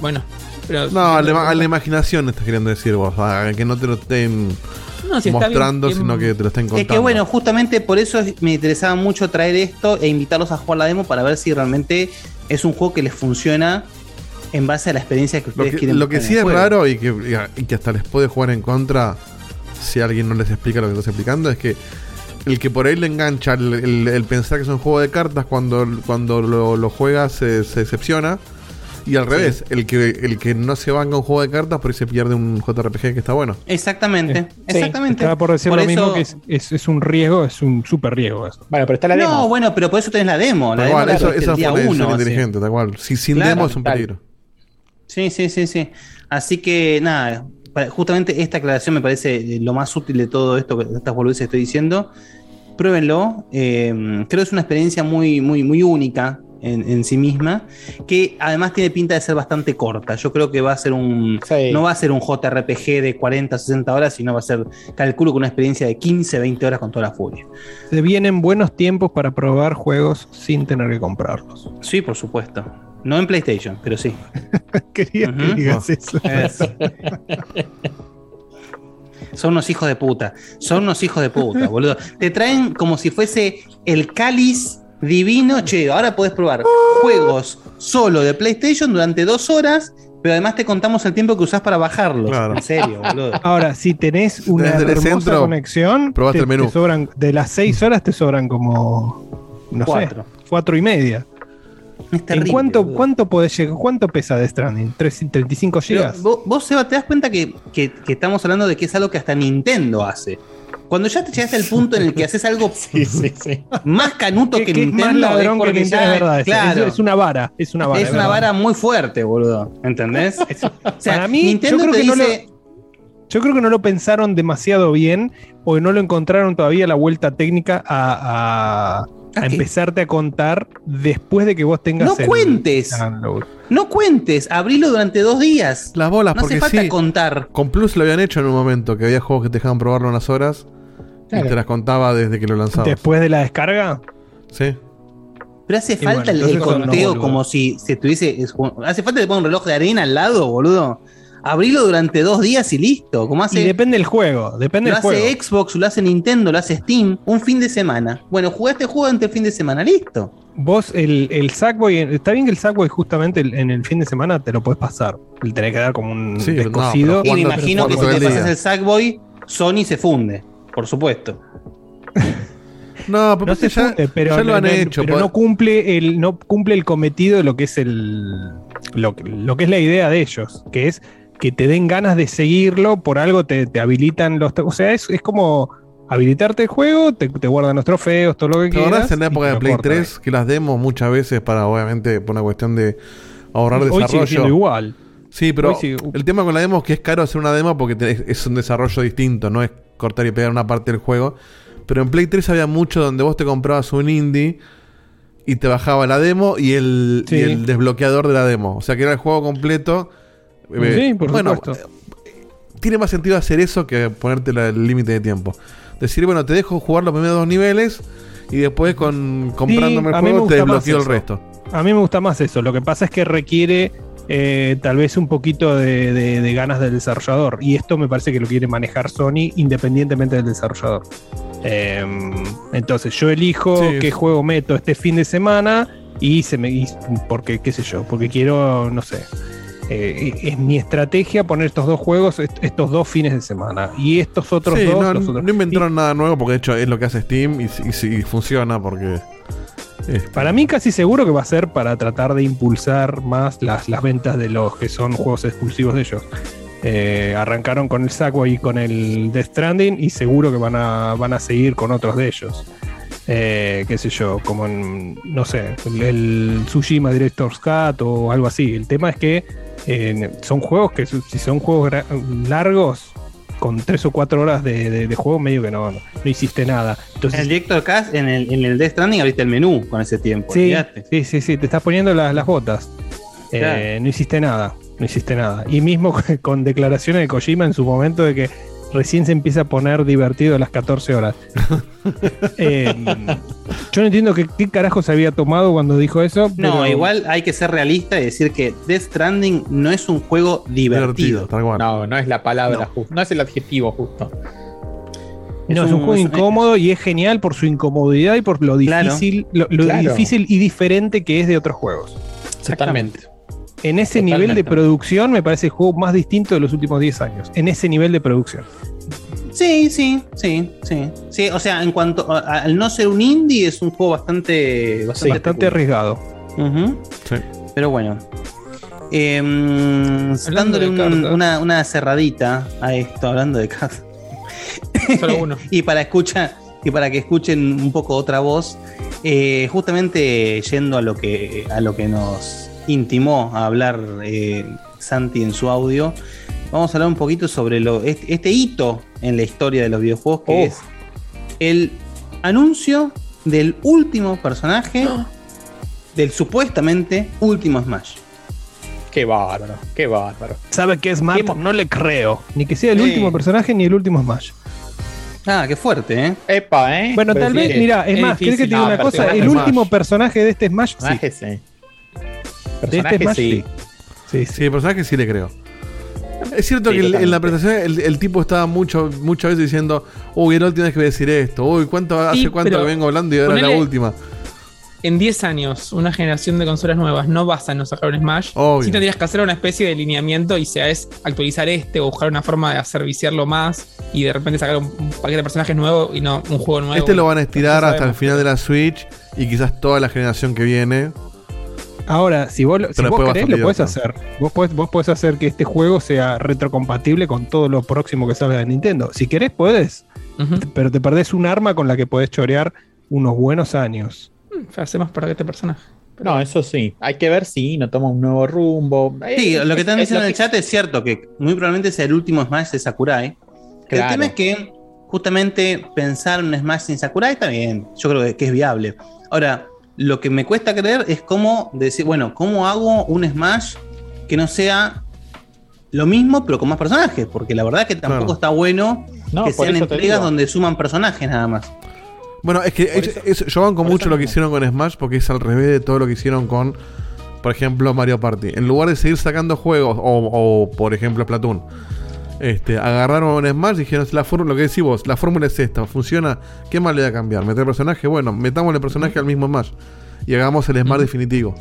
Bueno, pero. No, a la, a la imaginación estás queriendo decir vos, a que no te lo estén No, si está bien- mostrando, sino que te lo estén contando. Es que bueno, justamente por eso es- me interesaba mucho traer esto e invitarlos a jugar la demo para ver si realmente es un juego que les funciona en base a la experiencia que Lo ustedes que, quieren lo que sí es raro y que, y que hasta les puede jugar en contra si alguien no les explica lo que estás explicando es que el que por ahí le engancha el, el- el pensar que es un juego de cartas cuando, cuando lo, lo juega se, se decepciona y al revés, el que el que no se banca un juego de cartas por ahí se pierde un JRPG que está bueno. Exactamente, exactamente. Estaba por decir Por lo mismo eso- que es, es- es un riesgo, es un súper riesgo. eso. Bueno, pero está la No, demo. bueno, pero por eso tenés la demo. La Tal demo eso, esa día fue uno, inteligente, tal cual. Si sin Claro, demo es un tal. peligro. Sí, sí, sí, sí. Así que nada, justamente esta aclaración me parece eh, lo más útil de todo esto, que estas boludeces que estoy diciendo. Pruébenlo. eh, creo que es una experiencia muy, muy, muy única en, en sí misma, que además tiene pinta de ser bastante corta. Yo creo que va a ser un. Sí. No va a ser un JRPG de 40, 60 horas, sino va a ser, calculo, que una experiencia de 15, 20 horas con toda la furia. Se vienen buenos tiempos para probar juegos sin tener que comprarlos. Sí, por supuesto. No en PlayStation, pero sí. Quería que digas eso. Eso. Son unos hijos de puta. Son unos hijos de puta, boludo. Te traen como si fuese el cáliz divino. Che, ahora podés probar juegos solo de PlayStation durante dos horas, pero además te contamos el tiempo que usás para bajarlos. Claro. En serio, boludo. Ahora, si tenés una Desde hermosa centro, conexión, probaste te, el menú. te sobran, de las seis horas te sobran como, no Cuatro. sé, cuatro y media. Es ¿En terrible, cuánto, cuánto podés llegar? ¿Cuánto pesa de Stranding? ¿Tres- ¿35 Pero gigas? vos, vos, Seba, te das cuenta que, que- que estamos hablando de que es algo que hasta Nintendo hace. Cuando ya te llegaste al punto en el que haces algo Sí, sí, sí. más canuto Que, Nintendo, más ladrón es que Nintendo, verdad. es- claro, es, es una vara. Es una vara. es una verdad. vara muy fuerte, boludo. ¿Entendés? O sea, Para mí, Nintendo yo creo te que no lo- dice. Yo creo que no lo pensaron demasiado bien o no lo encontraron todavía la vuelta técnica a, empezarte a contar después de que vos tengas No el cuentes. download. No cuentes, abrilo durante dos días. Las bolas, No porque hace falta sí. contar. Con Plus lo habían hecho en un momento, que había juegos que te dejaban probarlo unas horas Claro. y te las contaba desde que lo lanzabas. Después de la descarga, Sí. Pero hace Y falta bueno, el- conteo como si se tuviese. es como- hace falta que ponga un reloj de arena al lado, boludo. Abrilo durante dos días y listo. Como y hace. depende del juego, depende Lo del juego. hace Xbox, lo hace Nintendo, lo hace Steam, un fin de semana. Bueno, jugaste el juego durante el fin de semana, listo. Vos, el, el Sackboy, está bien que el Sackboy justamente el- en el fin de semana te lo puedes pasar. Le tenés que dar como un Sí, no, descosido. Y me imagino que si te pasas el Sackboy, Sony se funde, por supuesto. No, pero no se ya, funde, pero, ya lo han no, hecho. pero no cumple el no cumple el cometido de lo que es el lo, que- lo que es la idea de ellos, que es que te den ganas de seguirlo, por algo te, te habilitan los o sea, es, es como habilitarte el juego, te, te guardan los trofeos, todo lo que ¿Te acordás quieras. en la época de Play cortan 3 que las demos muchas veces para, obviamente, por una cuestión de ahorrar. Hoy sigue desarrollo? igual. Sí, pero sigue- el tema con la demo es que es caro hacer una demo porque te- es un desarrollo distinto, no es cortar y pegar una parte del juego. Pero en Play 3 había mucho donde vos te comprabas un indie y te bajaba la demo y el, Sí. y el desbloqueador de la demo. O sea que era el juego completo. Eh, Sí, por bueno, supuesto. eh, tiene más sentido hacer eso que ponerte la- el límite de tiempo. Decir, bueno, te dejo jugar los primeros dos niveles y después con comprándome a el juego te desbloqueo el resto. A mí me gusta más eso. Lo que pasa es que requiere eh, tal vez un poquito de, de- de ganas del desarrollador. Y esto me parece que lo quiere manejar Sony independientemente del desarrollador. Eh, entonces yo elijo Sí. qué juego meto este fin de semana y se me y porque qué sé yo, porque quiero no sé. eh, es mi estrategia poner estos dos juegos est- estos dos fines de semana y estos otros Sí, dos no, los otros- no inventaron nada nuevo porque de hecho es lo que hace Steam y, y- y funciona porque... este, Para mí casi seguro que va a ser para tratar de impulsar más las, las ventas de los que son juegos exclusivos de ellos. Eh, arrancaron con el Sackboy y con el Death Stranding y seguro que van a, van a seguir con otros de ellos. eh, qué sé yo, como en, no sé, el, el Tsushima Director's Cut o algo así. El tema es que eh, son juegos que si son juegos largos, con tres o cuatro horas de, de- de juego, medio que no, no, no hiciste nada. En Entonces, el Director Cast, en el, en el Death Stranding, abriste el menú con ese tiempo. sí, olvidate. sí, sí, sí, te estás poniendo las, las botas. Eh, no hiciste nada, no hiciste nada. Y mismo con declaraciones de Kojima en su momento de que recién se empieza a poner divertido a las 14 horas. Eh, yo no entiendo qué, qué carajo se había tomado cuando dijo eso. No, pero- igual hay que ser realista y decir que Death Stranding no es un juego divertido. No, no es la palabra justa. No es el adjetivo justo. No, es un, juego incómodo y es genial por su incomodidad y por lo Claro. difícil, lo, lo Claro. difícil y diferente que es de otros juegos. Totalmente. En ese Totalmente. nivel de producción me parece el juego más distinto de los últimos 10 años. En ese nivel de producción. Sí, sí, sí, sí. Sí, o sea, en cuanto a- a- al no ser un indie, es un juego bastante. Bastante, Bastante arriesgado. Ujú. Pero bueno. Em, dándole un- una cerradita a esto, hablando de cartas. Solo uno. y para escucha, y para que escuchen un poco otra voz, eh, justamente yendo a lo que a lo que nos intimó a hablar eh, Santi en su audio, vamos a hablar un poquito sobre lo, este, este hito en la historia de los videojuegos que Oh. es el anuncio del último personaje del supuestamente último Smash. Qué bárbaro, qué bárbaro. ¿Sabe qué es Matt? Qué No le creo. Ni que sea el Sí. último personaje ni el último Smash. Ah, qué fuerte, ¿eh? Epa, ¿eh? Bueno, Pero tal sí, vez, mira, es es más, ¿querés que te diga No, una cosa? El Smash. último personaje de este Smash, sí. Personaje sí. De Personaje este sí. sí. Sí, sí. Sí, el personaje sí le creo. Es cierto Sí, que el- en la presentación el, el tipo estaba mucho, muchas veces diciendo, uy, última vez que voy a decir esto, uy, ¿cuánto, hace cuánto que vengo hablando y ahora es la última. En 10 años, una generación de consolas nuevas no basta en no sacar un Smash. Obvio. Sí tendrías que hacer una especie de lineamiento y sea es actualizar este o buscar una forma de hacer viciarlo más y de repente sacar un, un paquete de personajes nuevo y no un juego nuevo. Este lo van a estirar No hasta el final de la Switch y quizás toda la generación que viene. Ahora, si vos, lo- si vos querés, lo podés hacer. Vos podés, vos podés hacer que este juego sea retrocompatible con todo lo próximo que salga de Nintendo. Si querés, podés. Pero te perdés un arma con la que podés chorear unos buenos años. Mm, Hacemos para este personaje. No, eso sí. Hay que ver si no toma un nuevo rumbo. Sí, Eh, lo que es- están es diciendo en el que- chat es cierto, que muy probablemente sea el último Smash de Sakurai. El tema es que justamente pensar en un Smash sin Sakurai está bien, yo creo que, que es viable. Ahora, lo que me cuesta creer es cómo decir, bueno, ¿cómo hago un Smash que no sea lo mismo pero con más personajes? Porque la verdad es que tampoco Claro. está bueno No, que sean entregas donde suman personajes nada más. Bueno, es que es- eso- es- yo banco mucho lo que hicieron con Smash porque es al revés de todo lo que hicieron con, por ejemplo, Mario Party. En lugar de seguir sacando juegos, o, o, por ejemplo, Splatoon, este, agarraron un Smash y dijeron, la fórmula, lo que decís vos, la fórmula es esta, funciona, ¿qué más le voy a cambiar? ¿Meter personaje? Bueno, metamos el personaje al mismo Smash y hagamos el Smash definitivo.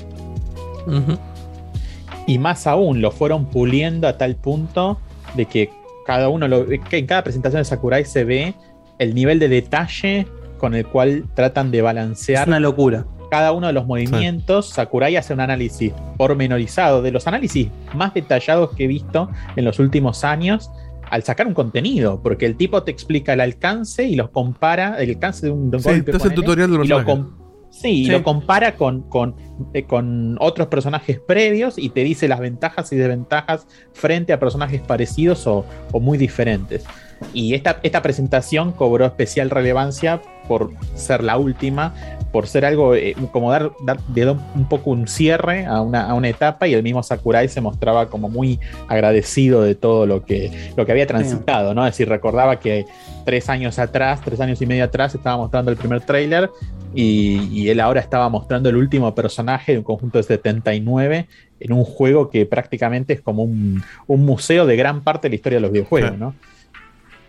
Y más aún, lo fueron puliendo a tal punto de que cada uno, lo, que en cada presentación de Sakurai se ve el nivel de detalle con el cual tratan de Es balancear una locura. Cada uno de los movimientos. Sakurai hace un análisis pormenorizado, de los análisis más detallados que he visto en los últimos años, al sacar un contenido, porque el tipo te explica el alcance y los compara, el alcance de un, de un Sí, golpe. te hace el tutorial del y lo personaje. com- Sí, y Sí. lo compara con, con, eh, con otros personajes previos y te dice las ventajas y desventajas frente a personajes parecidos o, o muy diferentes. Y esta, esta presentación cobró especial relevancia por ser la última, por ser algo eh, como dar, dar, de un poco un cierre a una, a una etapa y el mismo Sakurai se mostraba como muy agradecido de todo lo que, lo que había transitado, ¿no? Es decir, recordaba que tres años atrás, tres años y medio atrás, estaba mostrando el primer tráiler y, y él ahora estaba mostrando el último personaje de un conjunto de 79 en un juego que prácticamente es como un, un museo de gran parte de la historia de los videojuegos. ¿no?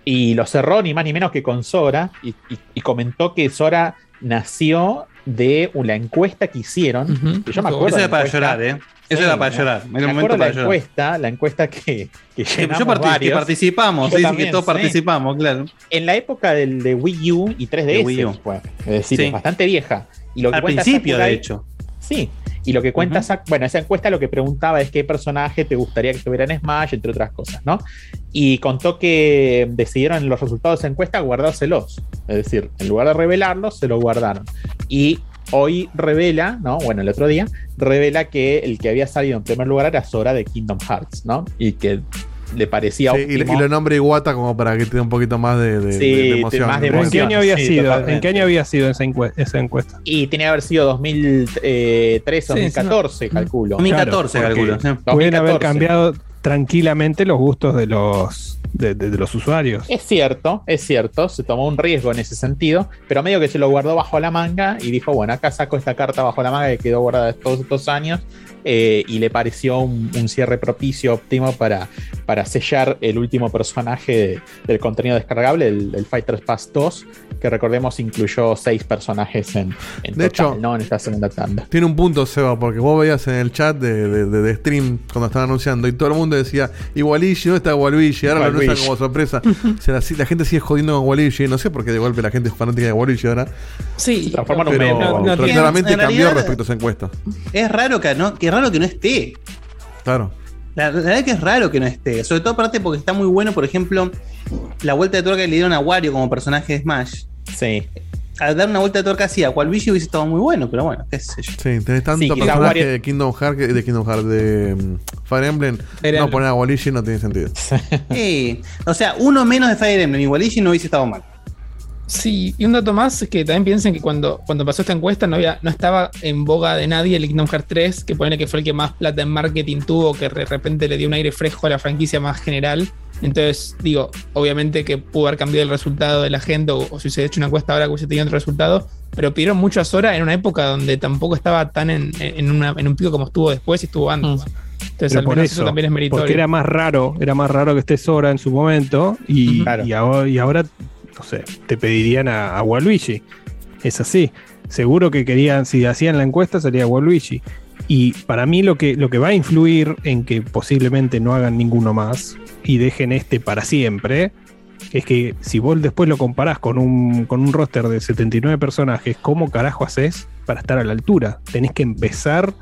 Y lo cerró ni más ni menos que con Sora y, y- y comentó que Sora nació de la encuesta que hicieron. Que yo me Eso acuerdo Eso era la para llorar, ¿eh? Eso Sí, era para llorar. Era Me acuerdo momento la para llorar. encuesta, la encuesta que, que yo parti- que varios. participamos, Yo sí, también, que todos sí. participamos, claro. En la época del de Wii U y 3DS, De Wii U. fue, es decir, Sí. es bastante vieja. Y lo que Al principio, Sakurai- de hecho. Sí, Y lo que cuenta esa, bueno, esa encuesta lo que preguntaba es qué personaje te gustaría que estuviera en Smash, entre otras cosas, ¿no? Y contó que decidieron los resultados de esa encuesta guardárselos. Es decir, en lugar de revelarlos, se los guardaron. Y hoy revela, ¿no? Bueno, el otro día, revela que el que había salido en primer lugar era Sora de Kingdom Hearts, ¿no? Y que le parecía Sí, y, óptimo. y lo nombre Iwata como para que te dé un poquito más de, de- Sí, de- de te- emoción. más de ¿no? ¿En qué año había Sí, sido? totalmente. ¿En qué año había sido esa, encue- esa encuesta? Y tenía que haber sido 2003, Sí, 2014, calculo. 2014 Claro, calculo. Pueden haber 2014. cambiado tranquilamente los gustos de los, de, de- de los usuarios. Es cierto, es cierto, se tomó un riesgo en ese sentido, pero medio que se lo guardó bajo la manga y dijo, bueno, acá saco esta carta bajo la manga que quedó guardada todos estos años eh, y le pareció un, cierre propicio, óptimo para, para sellar el último personaje de- del contenido descargable, el, el Fighters Pass 2, que recordemos incluyó seis personajes en, en De total, hecho- ¿no? en esta segunda tanda. Tiene un punto, Seba, porque vos veías en el chat de, de- de- de stream cuando estaban anunciando y todo el mundo decía, y Waluigi, ¿dónde está Waluigi? Ahora lo anuncian Waluigi. como sorpresa. O sea, la, la gente sigue jodiendo con Waluigi. No sé por qué de golpe la gente es fanática de Waluigi ahora. Sí. Pero, no, no pero tiene- claramente en cambió realidad- respecto a esa encuesta. Es raro que no, que raro que no esté. Claro. La, la verdad que es raro que no esté. Sobre todo aparte porque está muy bueno, por ejemplo, la vuelta de tuerca que le dieron a Wario como personaje de Smash. Sí. Al dar una vuelta de tuerca así a Waluigi hubiese estado muy bueno, pero bueno, qué sé yo. Sí, tenés tanto Sí, personaje Wario- de Kingdom Hearts, que- de Kingdom Hearts, de mm, Fire Emblem. Fire no Emblem. poner a Waluigi no tiene sentido. Sí. O sea, uno menos de Fire Emblem y Waluigi no hubiese estado mal. Sí, y un dato más es que también piensen que cuando, cuando pasó esta encuesta no, había, no estaba en boga de nadie el Kingdom Hearts 3, que pone que fue el que más plata en marketing tuvo, que de repente le dio un aire fresco a la franquicia más general. Entonces, digo, obviamente que pudo haber cambiado el resultado de la gente, o, o si se hubiese hecho una encuesta ahora que hubiese tenido otro resultado, pero pidieron mucho a Sora en una época donde tampoco estaba tan en, en, una- en un pico como estuvo después y estuvo antes. Entonces, Pero al por menos eso, eso, también es meritorio. porque era más raro, era más raro que esté Sora en su momento y, Claro. y ahora, y ahora, no sé, te pedirían a, a Waluigi. Es así. Seguro que querían, si hacían la encuesta, sería Waluigi. Y para mí lo que, lo que va a influir en que posiblemente no hagan ninguno más y dejen este para siempre, es que si vos después lo comparás con un, con un roster de 79 personajes, ¿cómo carajo haces para estar a la altura? Tenés que empezar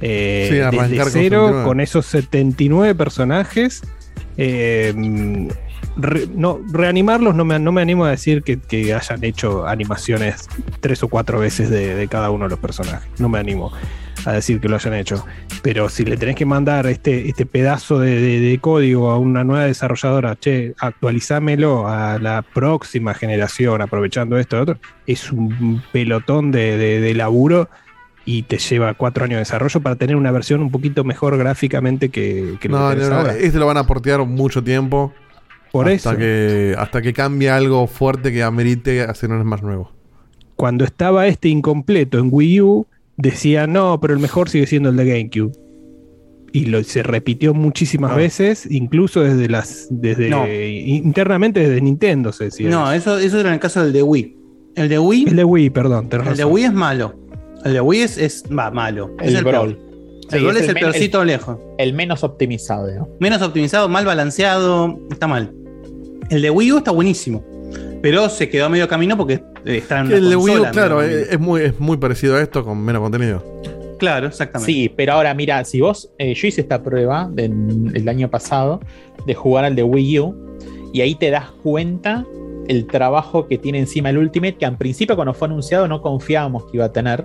eh, Sí, desde cero 79. con esos 79 personajes. eh, re- no, reanimarlos no me, no me animo a decir que, que hayan hecho animaciones tres o cuatro veces de, de cada uno de los personajes. No me animo a decir que lo hayan hecho. Pero si le tenés que mandar este, este pedazo de, de- de código a una nueva desarrolladora, che, actualizámelo a la próxima generación, aprovechando esto, otro, es un pelotón de, de- laburo y te lleva cuatro años de desarrollo para tener una versión un poquito mejor gráficamente que, que lo No, que tenés no, no, ahora. este lo van a portear mucho tiempo. Por hasta eso. Que, hasta que cambie algo fuerte que amerite hacer un más nuevo. Cuando estaba este incompleto en Wii U, decía no, pero el mejor sigue siendo el de GameCube. Y lo, se repitió muchísimas veces, incluso desde las. desde No. internamente desde Nintendo se decía. No, eso, eso era en el caso del de Wii. El de Wii, El de Wii, perdón, el de. Wii es malo. El de Wii es, es va, malo. El es el Brawl. peor. Sí, el Brawl es el el peorcito lejos. El menos optimizado, ¿no? Menos optimizado, mal balanceado, está mal. El de Wii U está buenísimo. Pero se quedó a medio camino porque está en una el de Wii U, consola, claro, es, es muy, es muy parecido a esto con menos contenido. Claro, exactamente. Sí, pero ahora mira, si vos, eh, yo hice esta prueba en- el año pasado de jugar al de Wii U y ahí te das cuenta el trabajo que tiene encima el Ultimate, que en principio cuando fue anunciado no confiábamos que iba a tener,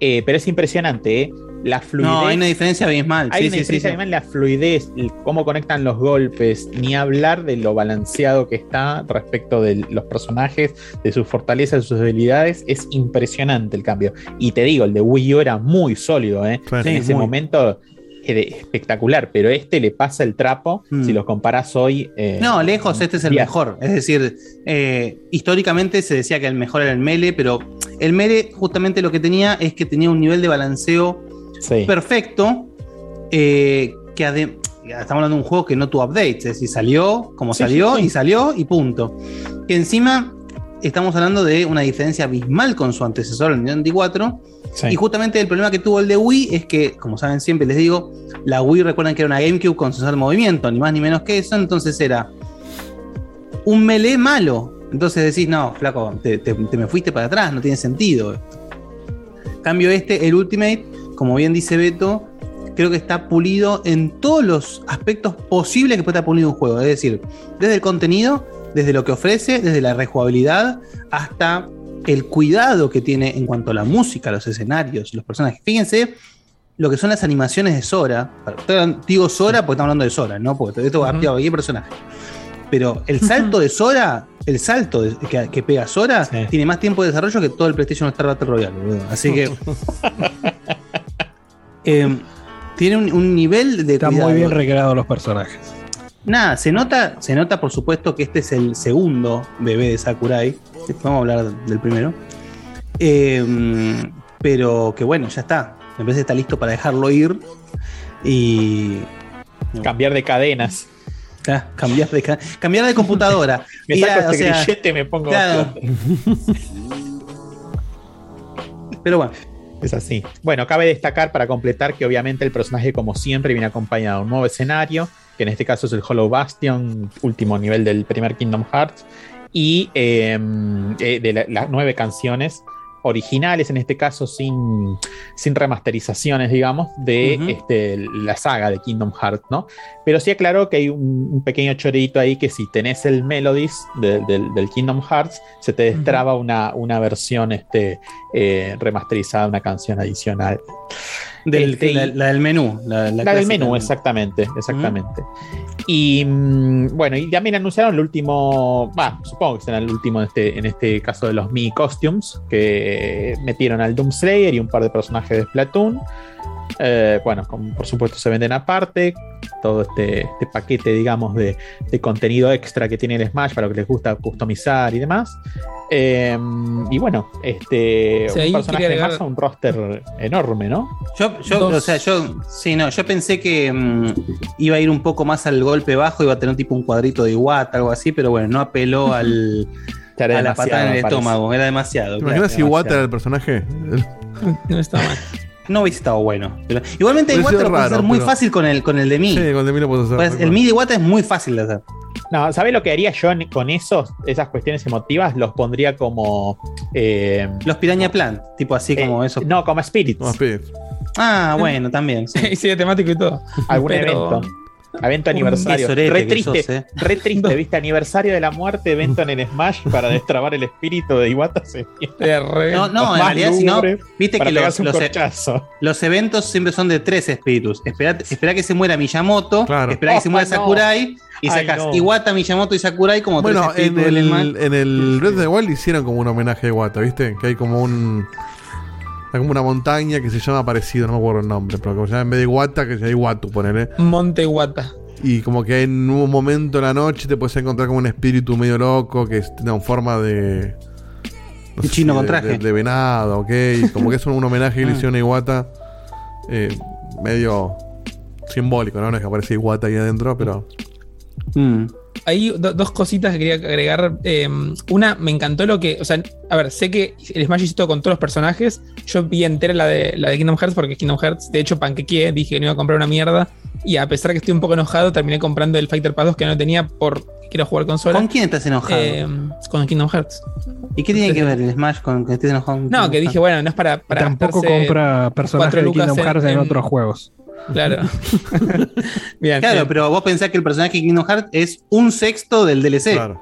eh, pero es impresionante, ¿eh? La fluidez. no, hay una diferencia abismal. Hay sí, una sí, diferencia sí. en la fluidez, cómo conectan los golpes, ni hablar de lo balanceado que está respecto de los personajes, de sus fortalezas, de sus debilidades. Es impresionante el cambio. Y te digo, el de Wii U era muy sólido, ¿eh? En Sí, ese muy. momento espectacular, pero este le pasa el trapo Mm. si los comparás hoy. eh, No, lejos, este es el mejor. Es decir, eh, históricamente se decía que el mejor era el Mele, pero el Mele justamente lo que tenía es que tenía un nivel de balanceo Sí. perfecto, eh, que estamos hablando de un juego que no tuvo updates, es decir, salió como Sí, salió sí, sí. y salió y punto. Que encima estamos hablando de una diferencia abismal con su antecesor, el Nintendo 24, Sí. y justamente el problema que tuvo el de Wii es que, como saben siempre, les digo, la Wii recuerdan que era una GameCube con sensor de movimiento, ni más ni menos que eso, entonces era un melee malo. Entonces decís, no, flaco, te, te- te me fuiste para atrás, no tiene sentido. Cambio este, el Ultimate, como bien dice Beto, creo que está pulido en todos los aspectos posibles que puede estar pulido un juego. Es decir, desde el contenido, desde lo que ofrece, desde la rejugabilidad, hasta el cuidado que tiene en cuanto a la música, los escenarios, los personajes. Fíjense lo que son las animaciones de Sora. Digo Sora porque estamos hablando de Sora, ¿no? Porque esto va a cualquier personaje. Pero el salto de Sora, el salto de- que, que pega Sora, tiene más tiempo de desarrollo que todo el PlayStation Star Battle Royale, boludo. Así que. eh, tiene un, un nivel de. Están cuidado. muy bien recreados los personajes. Nada, se nota, se nota por supuesto que este es el segundo bebé de Sakurai. Vamos a hablar del primero. Eh, pero que bueno, ya está. Me parece que está listo para dejarlo ir. Y. Cambiar de cadenas. Ah, cambiar de, ca- cambiar de computadora. Me Y saco ya, este o sea, grillete y me pongo claro. Pero bueno. Es así. Bueno, cabe destacar para completar que obviamente el personaje, como siempre, viene acompañado de un nuevo escenario, que en este caso es el Hollow Bastion, último nivel del primer Kingdom Hearts, y eh, eh, de la- las nueve canciones originales, en este caso sin, sin remasterizaciones, digamos, de este, la saga de Kingdom Hearts, ¿no? Pero sí aclaró que hay un, un pequeño chorito ahí que si tenés el Melodies de- del, del Kingdom Hearts, se te destraba una, una versión este, eh, remasterizada, una canción adicional. Del- Este, la, la del menú. La, la la del menú, exactamente, exactamente. Y mm, bueno, y también anunciaron el último, bah, supongo que será el último en este, en este caso de los Mi Costumes, que metieron al Doom Slayer y un par de personajes de Splatoon. Eh, bueno, por supuesto se venden aparte, todo este, este paquete, digamos, de, de contenido extra que tiene el Smash para lo que les gusta customizar y demás. Eh, y bueno, este un personaje más agregar- a un roster enorme, ¿no? Yo, yo, Dos. o sea, yo, sí, no, yo pensé que mm, iba a ir un poco más al golpe bajo, iba a tener tipo un cuadrito de Iwata, algo así, pero bueno, no apeló al, a la patada en el estómago, era demasiado. ¿Te claro, imaginas si demasiado. Iwata era el personaje? No está mal. No hubiese estado bueno. Pero, igualmente Iwata sido lo puedes hacer muy pero- fácil con el, con el de mí. Sí, con el de mí lo puedes hacer. Pues, el MIDI Iwata es muy fácil de hacer. No, ¿sabes lo que haría yo con esos, esas cuestiones emotivas? Los pondría como. eh, Los Piraña Plan, tipo así como eso. No, como Spirits. No, Spirits. Ah, bueno, también. sí. Sí, sí, de temático y todo. Algún Pero- evento. Evento aniversario. besorete Re triste, sos, eh. re triste, ¿viste? Aniversario de la muerte, evento en el Smash para destrabar el espíritu de Iwata. se- No, no, en realidad, si no, viste que los, los, corchazo. los eventos siempre son de tres espíritus. Espera, espera que se muera Miyamoto, Claro. espera que se muera no. Sakurai y Ay, sacas no. Iwata, Miyamoto y Sakurai como Bueno, tres en espíritus del el, en el Red of the Wild hicieron como un homenaje a Iwata, ¿viste? Que hay como un. Hay como una montaña que se llama parecido, no me acuerdo el nombre, pero como se llama en vez de Iwata, que se llama Iwatu, ponele. Monte Guata. Y como que en un momento de la noche te puedes encontrar como un espíritu medio loco que tiene una forma de. no Un chino con traje. De, de venado, ok. Como que es un, un homenaje que le hicieron a Iwata. eh, medio simbólico, ¿no? No es que aparece Iwata ahí adentro, pero. Mm. Hay do- dos cositas que quería agregar. Eh, una, me encantó lo que. O sea, a ver, sé que el Smash hizo todo con todos los personajes. Yo vi entera la de, la de Kingdom Hearts porque Kingdom Hearts, de hecho, panquequé, dije que no iba a comprar una mierda. Y a pesar que estoy un poco enojado, terminé comprando el Fighter Pass 2 que no tenía por quiero jugar consola. ¿Con quién estás enojado? Eh, con Kingdom Hearts. ¿Y qué tiene que ver el Smash con que estés enojado? No, que dije, bueno, no es para. para Tampoco compra personajes cuatro de Kingdom Hearts en, en- otros juegos. Claro. Bien, Claro, bien. pero vos pensás que el personaje de Kingdom Hearts es un sexto del DLC. Claro.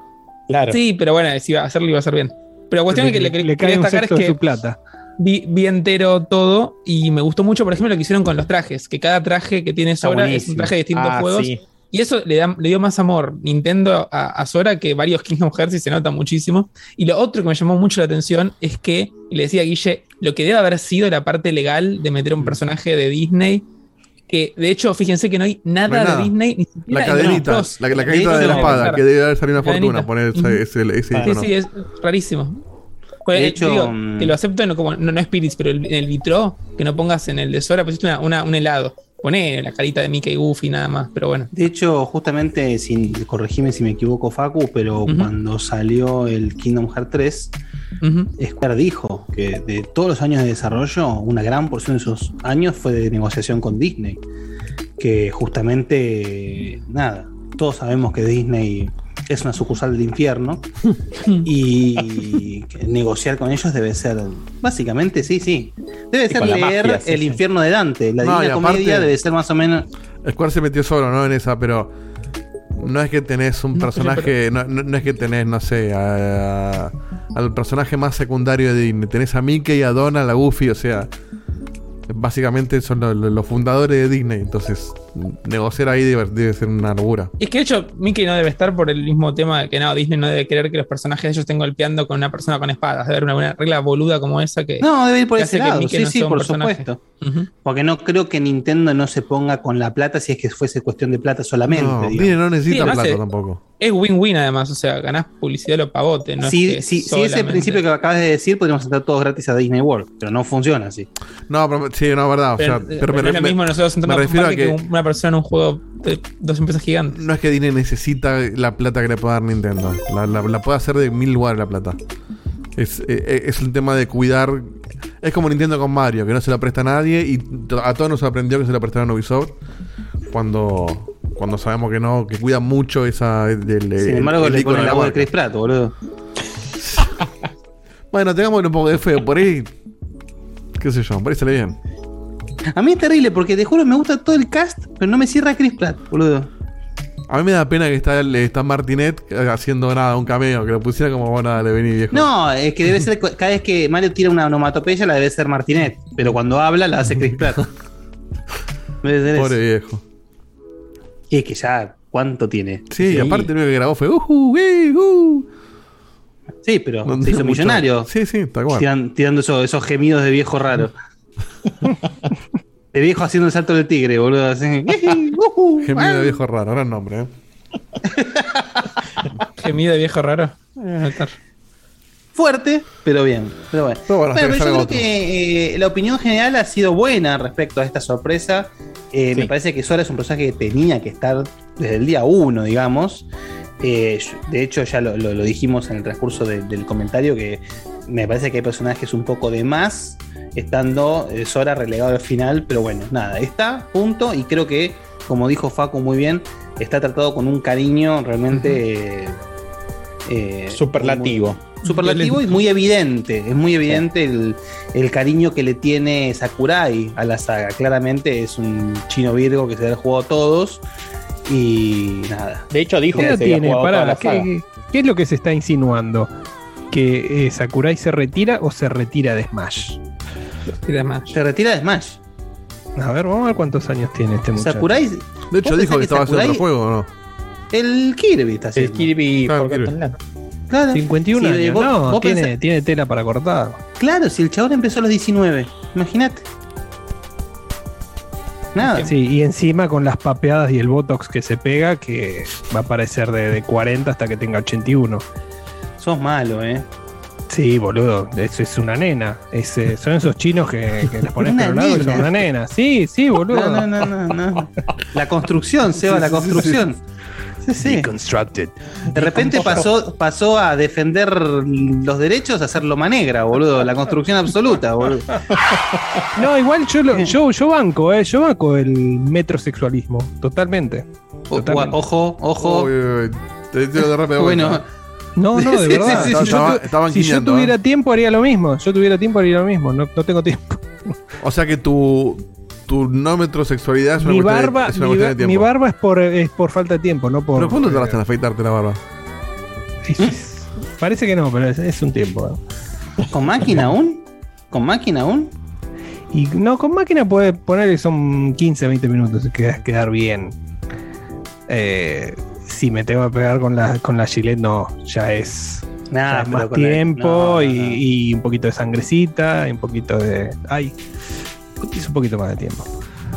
Claro. Sí, pero bueno, si iba a hacerlo iba a hacer bien. Pero la cuestión le, que le, le quería cae un destacar es sexto de que su plata. vi, vi entero todo y me gustó mucho, por ejemplo, lo que hicieron con los trajes, que cada traje que tiene Sora es un traje de distintos Ah, juegos. sí. Y eso le, da- le dio más amor Nintendo a, a Sora que varios Kingdom Hearts y se nota muchísimo. Y lo otro que me llamó mucho la atención es que, y le decía a Guille, lo que debe haber sido la parte legal de meter Mm. un personaje de Disney, que de hecho, fíjense que no hay nada, No hay nada. de Disney, ni siquiera La en los cadenita, la, la De cadenita de la espada, que debe haber salido una Cadenita. fortuna poner ese, Ujú. ese, ese Sí, icono. sí, es rarísimo. Pues, De eh, hecho, digo, mm, que lo acepto no, como, no, no Spirits, pero el- en el vitro, que no pongas en el de Sora, pusiste una, una- un helado. Poné la carita de Mickey Goofy nada más, pero bueno. De hecho, justamente, sin, corregime si me equivoco, Facu, pero cuando salió el Kingdom Hearts 3, Ujú. Square dijo que de todos los años de desarrollo, una gran porción de esos años fue de negociación con Disney. Que justamente, nada, todos sabemos que Disney es una sucursal del infierno. y negociar con ellos debe ser, básicamente, sí, sí. Debe ser leer mafia, sí, El sí. infierno de Dante. La No, y Divina aparte- Comedia debe ser más o menos. Square se metió solo, ¿no? En esa, pero. No es que tenés un personaje. No, no- no es que tenés, no sé, a- a- al personaje más secundario de Disney. Tenés a Mickey, a Donald, a Goofy, o sea. Básicamente son lo- lo- los fundadores de Disney. Entonces, negociar ahí debe, debe ser una locura. Es que de hecho, Mickey no debe estar por el mismo tema de que no, Disney no debe querer que los personajes de ellos estén golpeando con una persona con espadas. Debe haber una, una regla boluda como esa que. No, debe ir por ese lado. Sí, no sí, por personaje. supuesto. Porque no creo que Nintendo no se ponga con la plata si es que fuese cuestión de plata solamente. No. Disney no necesita Sí, plata tampoco. Es win-win además, o sea, ganás publicidad a lo pavote. No si, es que si, si ese principio que acabas de decir, podríamos entrar todos gratis a Disney World, pero no funciona así. No, pero sí, no, es verdad. O Pero, sea, eh, pero pero no es lo me- mismo nosotros me entrando a refiero a que que una persona en un juego de dos empresas gigantes. no es que Disney necesita la plata que le puede dar Nintendo. La, la- la puede hacer de mil lugares la plata. Es, eh, es el tema de cuidar. Es como Nintendo con Mario, que no se la presta a nadie y a todos nos sorprendió que se la prestaron a Ubisoft cuando cuando sabemos que no, que cuida mucho esa. el- el- Sin el- embargo, el le ponen de la voz de. Chris Pratt, boludo. Bueno, tengámosle un poco de feo por ahí. Qué sé yo, por ahí sale bien. A mí es terrible porque te juro me gusta todo el cast, pero no me cierra Chris Pratt, boludo. A mí me da pena que está, está Martinet haciendo nada, un cameo, que lo pusiera como, bueno, dale, vení viejo. No, es que debe ser cada vez que Mario tira una onomatopeya la debe ser Martinet, pero cuando habla la hace Chris Pratt. Pobre eso. viejo. Y es que ya, ¿cuánto tiene? Sí, y aparte lo que grabó fue uhu, uy, uh. Sí, pero No se hizo mucho- millonario. Sí, sí, tal cual. Tiran- tirando esos gemidos de viejo raro. De viejo haciendo el salto del tigre, boludo. Así. Gemido de viejo raro, gran nombre, ¿eh? Gemido de viejo raro. Anotar. Fuerte, pero bien. Pero bueno. Pero bueno, Bueno, que pero yo creo otro. que eh, la opinión general ha sido buena respecto a esta sorpresa. Eh, Me parece que Sora es un personaje que tenía que estar desde el día uno, digamos. Eh, de hecho, ya lo, lo- lo dijimos en el transcurso de- del comentario que me parece que hay personajes un poco de más, estando eh, Sora relegado al final, pero bueno, nada, está, punto, y creo que, como dijo Facu muy bien, está tratado con un cariño realmente... eh, eh, Superlativo. muy- superlativo y muy evidente. Es muy evidente el, el cariño que le tiene Sakurai a la saga. Claramente es un chino virgo que se ha jugado todos. Y nada. De hecho, dijo ¿Qué que se había tiene? toda Pará, la. ¿qué, qué es lo que se está insinuando? ¿Que eh, Sakurai se retira o se retira de Smash? Se retira de Smash. A ver, vamos a ver cuántos años tiene este muchacho. Sakurai. De hecho, ¿vos dijo que estaba haciendo Sakurai- otro juego, ¿o no? El Kirby está haciendo. El Kirby Claro, Forgotten Kirby. Claro. 51 Sí, años, vos- no, vos tiene, pensás- tiene tela para cortar. Claro, si el chabón empezó a los 19. Imagínate. Nada. Sí, y encima con las papeadas y el botox que se pega, que va a parecer de, de 40 hasta que tenga 81. Sos malo, eh. Sí, boludo, eso es una nena. Es, eh, son esos chinos que, que les pones largo y son una nena. Sí, sí, boludo. No, no, no, no, no. La construcción, Seba, la construcción. Sí, sí. Deconstructed. De repente pasó, pasó a defender los derechos a hacer loma negra, boludo. La construcción absoluta, boludo. No, igual yo, lo- yo, yo banco, eh, yo banco el metrosexualismo, totalmente. O- Totalmente. Ojo, ojo. Uy, uy, uy. Te de repente. Bueno, No, no, de verdad. sí, sí, si sí, yo, estaba- tu- estaban si yo guiñando, tuviera ¿eh? tiempo haría lo mismo. Yo tuviera tiempo haría lo mismo. No, no tengo tiempo. O sea que tu, tu no metrosexualidad es una Mi cuestión de- barba, es una mi, cuestión de mi tiempo. barba es por, es por falta de tiempo, no por. ¿Pero cuándo te tardaste en afeitarte la barba? Parece que no, pero es, es un tiempo. eh. ¿Con máquina aún? ¿Con máquina aún? Y no, con máquina puede poner que son 15, 20 minutos y queda- quedar bien. Eh, si me tengo que pegar con la, con la Gillette, no, ya es, ya más la- tiempo no, no, y, y un poquito de sangrecita y un poquito de. Ay, es un poquito más de tiempo.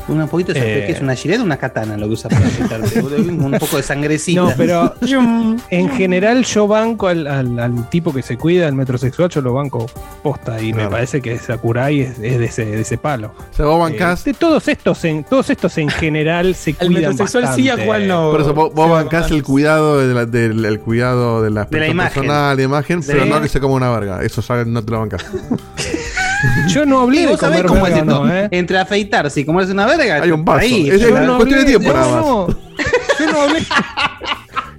Un poquito de Eh. ¿qué es una gilet o una katana lo que usa para? Un poco de sangrecita. No, pero en general yo banco al, al- al tipo que se cuida, al metrosexual, yo lo banco posta y me parece que Sakurai es, es de, ese, de ese palo. O sea, vos bancás. Eh, de todos estos en todos estos en general se El cuidan metrosexual sí, a cuál no. Por eso vos, vos bancás el cuidado de la, del el cuidado de la aspecto imagen. personal, de imagen, De pero no que se coma una verga. Eso ya no te lo bancas. Yo no hablé de comer cómo es verga, esto. no, ¿eh? Entre afeitarse y comerse una verga. Hay un paso. ahí, Es- yo es no- cuestión de tiempo no, nada más. no. Yo no hablé.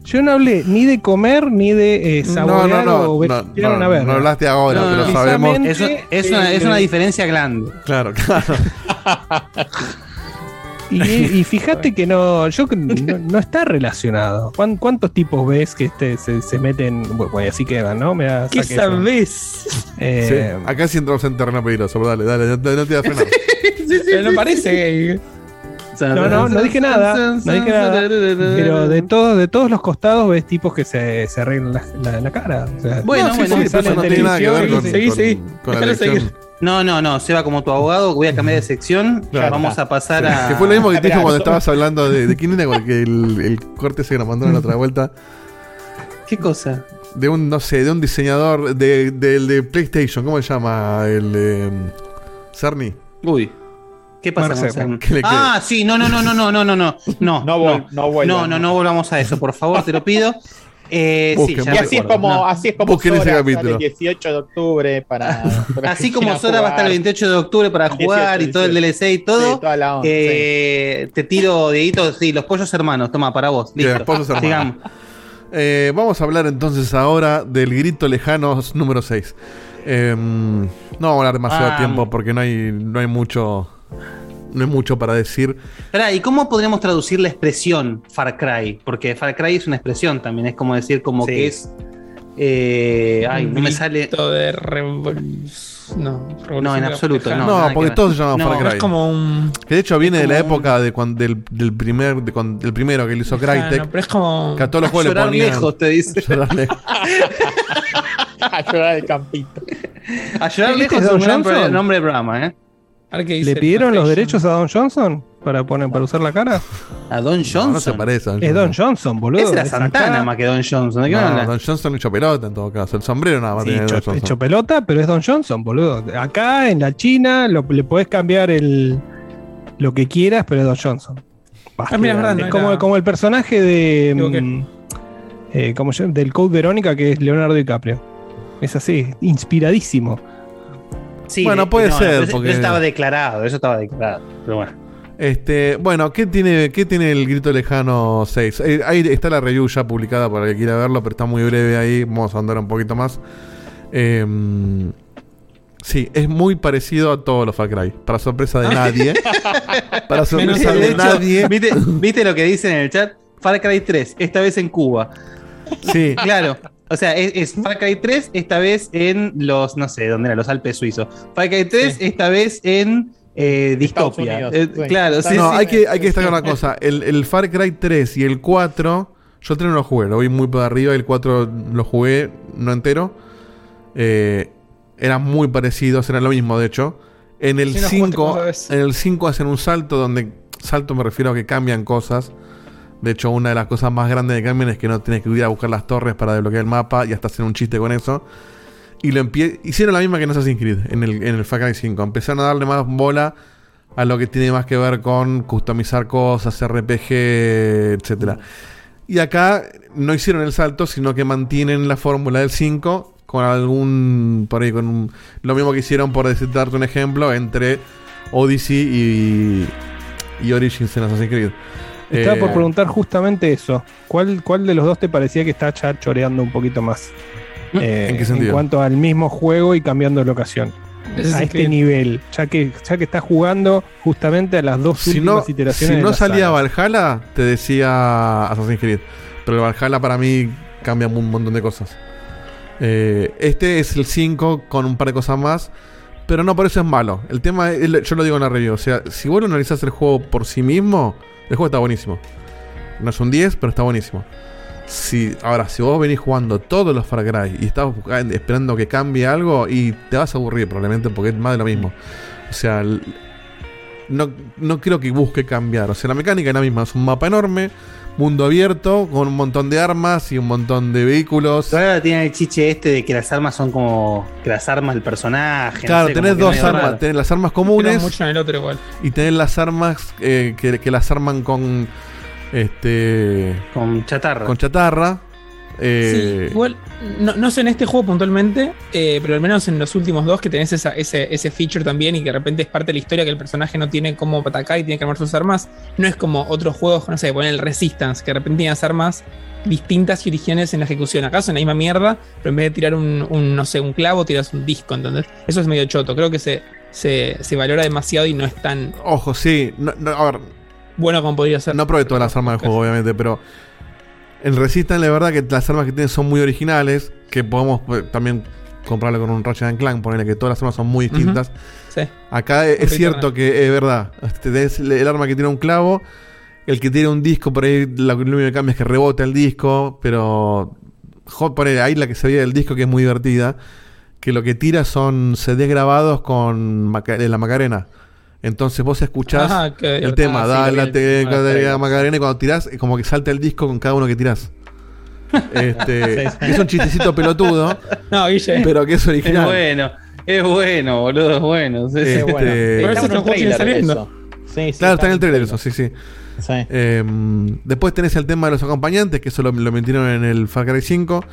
Yo no hablé ni de comer ni de eh, No, saborear no, no. o ver- No, llegaron no, a ver. no hablaste ahora, No, pero no, sabemos. precisamente- Es, es una, es una diferencia grande. Claro, claro. Y, y fíjate que no, yo no, no está relacionado. ¿Cuán- ¿Cuántos tipos ves que este, se, se meten? Bueno, así quedan, ¿no? Me da ¿Qué sabes? Eh, Sí, Acá sí entramos en terreno peligroso, pero dale, dale, no, te- no te voy a frenar. Pero no parece gay. No, no, no dije nada. No dije nada. Pero de todos, de todos los costados ves tipos que se, se arreglan la, la- la cara. O sea, Bueno, No, sí, bueno, sí, sí, pero eso sale no en tiene nada que ver con, Seguí, con- seguí. con la Déjalo elección. seguir. No, no, no, Seba como tu abogado, voy a cambiar de sección. Claro. Vamos a pasar a. Que fue lo mismo que te dijo Esperá, cuando estabas hablando de, de quién era que el, el corte se lo mandaron la otra vuelta. ¿Qué cosa? De un, no sé, de un diseñador de, del de PlayStation, ¿cómo se llama? El eh, Cerny. Uy. ¿Qué pasa con le Ah, sí, no, no, no, no, no, no, no, no. No, No, no, no, no volvamos a eso, por favor, te lo pido. Eh, sí, Busquen, Y así es como, No. así es como Sora capítulo. el 18 de octubre para. para Así como Sora va a estar el jugar. 28 de octubre para jugar 18, y todo el 18. DLC y todo. Sí, toda la onda, eh, Te tiro, Dieguito, sí, los pollos hermanos, toma, para vos. Listo. pollos hermanos. Eh, vamos a hablar entonces ahora del grito lejano número 6. Eh, no vamos a hablar demasiado Ah. tiempo porque no hay, no hay mucho. No hay mucho para decir. Espera, ¿y cómo podríamos traducir la expresión Far Cry? Porque Far Cry es una expresión también, es como decir como Sí. que es... eh, ay, no me sale... De revol- No, No, en absoluto, no. Porque que todos se llaman No, Far Cry. es como un. Que de hecho viene de la época de cuando, del, del primer, de cuando- del primero que lo hizo Ah, Crytek. no, pero es como. que a todos los juegos le Llorar ponían. lejos, te dice. Llorar lejos. A llorar el campito. A llorar ¿Este lejos es es un gran nombre de programa, ¿eh? ¿Le pidieron los derechos a Don Johnson para poner para usar la cara? A Don Johnson. No, no se parece. a Es Don Johnson, boludo. Es Santana acá. más que Don Johnson. ¿De qué me No, hablas? Don Johnson hecho pelota en todo caso. El sombrero nada más Sí, tiene Don hecho, Johnson. hecho pelota, pero es Don Johnson, boludo. Acá en la China lo- le podés cambiar el lo que quieras, pero es Don Johnson. Ah, mira, es verdad, es no como, era- como el personaje de mm, eh, ¿cómo se llama? del Code Verónica que es Leonardo DiCaprio. Es así, inspiradísimo. Sí, Bueno, de- puede no, ser, Eso, porque- eso estaba declarado, eso estaba declarado. Pero bueno. Este, bueno, ¿qué tiene, ¿qué tiene el grito lejano 6? Eh, ahí está la review ya publicada para el que quiera verlo, pero está muy breve ahí. Vamos a andar un poquito más. Em, sí, es muy parecido a todos los Far Cry. Para sorpresa de nadie. para sorpresa De de hecho, nadie. ¿viste, ¿Viste lo que dice en el chat? Far Cry 3, esta vez en Cuba. Sí, Claro. O sea, es, es Far Cry 3, esta vez en los, no sé, ¿dónde era? Los Alpes suizos. Far Cry 3, Sí. esta vez en eh, Distopia. Eh, sí. claro, sí, no, sí. hay que, hay que destacar una cosa. El, el Far Cry 3 y el 4, yo el 3 no lo jugué, lo vi muy por arriba. El 4 lo jugué no entero. Eh, eran muy parecidos, eran lo mismo de hecho. En el Sí, lo jugaste 5, como vez. en el 5 hacen un salto donde salto me refiero a que cambian cosas. De hecho, una de las cosas más grandes que cambian es que no tienes que ir a buscar las torres para desbloquear el mapa y hasta hacer un chiste con eso. Y lo hicieron la misma que en Assassin's Creed, en el, en el Far Cry 5. Empezaron a darle más bola a lo que tiene más que ver con customizar cosas, RPG, etcétera. Y acá no hicieron el salto, sino que mantienen la fórmula del 5 con algún. por ahí, con un- lo mismo que hicieron, por decirte, darte un ejemplo, entre Odyssey y, y Origins en Assassin's Creed. Estaba Eh, por preguntar justamente eso. ¿Cuál, ¿Cuál de los dos te parecía que está ya choreando un poquito más? Eh, ¿En qué sentido? cuanto al mismo juego y cambiando de locación. Es a este que- nivel, ya que, ya que está jugando justamente a las dos si no, últimas iteraciones. si no salía saga. Valhalla, te decía Assassin's Creed. Pero el Valhalla para mí cambia un montón de cosas. Eh, este es el 5 con un par de cosas más. Pero no por eso es malo. El tema, es- yo lo digo en la review. O sea, si vos lo analizás el juego por sí mismo, el juego está buenísimo. No es un 10, pero está buenísimo. Si, ahora, si vos venís jugando todos los Far Cry y estás esperando que cambie algo, y te vas a aburrir probablemente porque es más de lo mismo. O sea, no, no creo que busque cambiar. O sea, la mecánica es la misma. Es un mapa enorme, mundo abierto, con un montón de armas y un montón de vehículos. Todavía tiene el chiche este de que las armas son como que las armas del personaje. no Claro, sé, tenés dos armas. raro. Tenés las armas comunes mucho en el otro igual. y tenés las armas eh, que, que las arman con este Con chatarra. con chatarra. Eh, Sí, igual, no, no sé en este juego puntualmente, eh, pero al menos en los últimos dos que tenés esa- ese, ese feature también y que de repente es parte de la historia que el personaje no tiene cómo atacar y tiene que armar sus armas. No es como otros juegos, no sé, poner el Resistance, que de repente tienes armas distintas y originales en la ejecución. Acá son la misma mierda, pero en vez de tirar un, un, no sé, un clavo, tiras un disco, ¿entendés? Eso es medio choto. Creo que se, se, se valora demasiado y no es tan Ojo, sí. No, no, a ver, bueno como podría ser. no probé todas las armas del juego, obviamente, pero. En Resistance, la verdad que las armas que tienen son muy originales. Que podemos eh, también comprarle con un Ratchet and Clank, ponerle que todas las armas son muy distintas. Sí. Acá es, cierto que es verdad. Este, tenés el, el arma que tiene un clavo, el que tiene un disco, por ahí lo único que cambia es que rebota el disco, pero jo- ponele, ahí la que se veía del disco que es muy divertida, que lo que tira son CDs grabados con Maca- la Macarena. Entonces vos escuchás Ah, qué el tema, Ah, sí, da lo vi, la el te- Trailer. Macarena y cuando tirás es como que salta el disco con cada uno que tirás. Este, Sí, sí. Es un chistecito pelotudo, No, Guille. pero que es Es original. bueno, es bueno, boludo, es bueno. Sí, sí, Este, es bueno. Pero Está eso es sigue trailer saliendo. eso. Sí, sí, Claro, está en el trailer eso, sí, sí. Sí. Eh, después tenés el tema de los acompañantes, que eso lo, lo metieron en el Far Cry 5.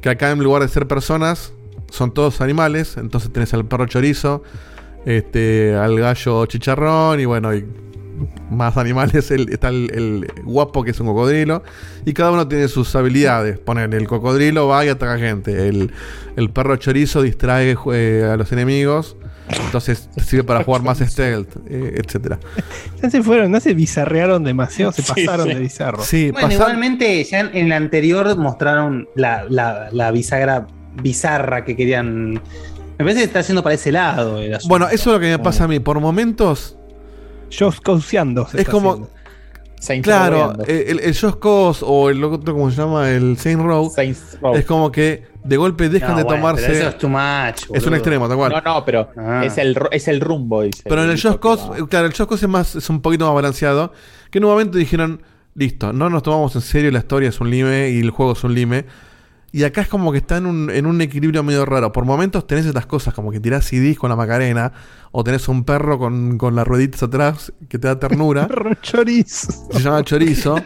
Que acá en lugar de ser personas, son todos animales. Entonces tenés al perro chorizo, este, al gallo chicharrón y bueno, y más animales. El- está el, el guapo que es un cocodrilo. Y cada uno tiene sus habilidades. Ponen el cocodrilo va y ataca gente. El, el perro chorizo distrae eh, a los enemigos. Entonces sirve para jugar más stealth, eh, etcétera. Ya se fueron, no se bizarrearon demasiado, se Sí, pasaron sí. de bizarro. Sí, Bueno, igualmente ya en, la anterior mostraron la, la, la bisagra bizarra que querían. Me parece que está haciendo para ese lado. el asunto. Bueno, eso es lo que me pasa a mí. Por momentos se es como. haciendo. Claro, el, el Cause o el otro, como se llama? El Saint Row. Es como que de golpe dejan No, de bueno, tomarse. pero eso es too much. es un extremo, tal cual. No, no, pero Ah. es, el, es el rumbo, dice. Pero en el Just Cause, claro, el Just Cause es, más, es un poquito más balanceado. Que en un momento dijeron, listo, no nos tomamos en serio, la historia es un lime y el juego es un lime. Y acá es como que está en un, en un equilibrio medio raro. Por momentos tenés estas cosas, como que tirás CDs con la Macarena, o tenés un perro con, con las rueditas atrás que te da ternura. Perro chorizo. se llama chorizo.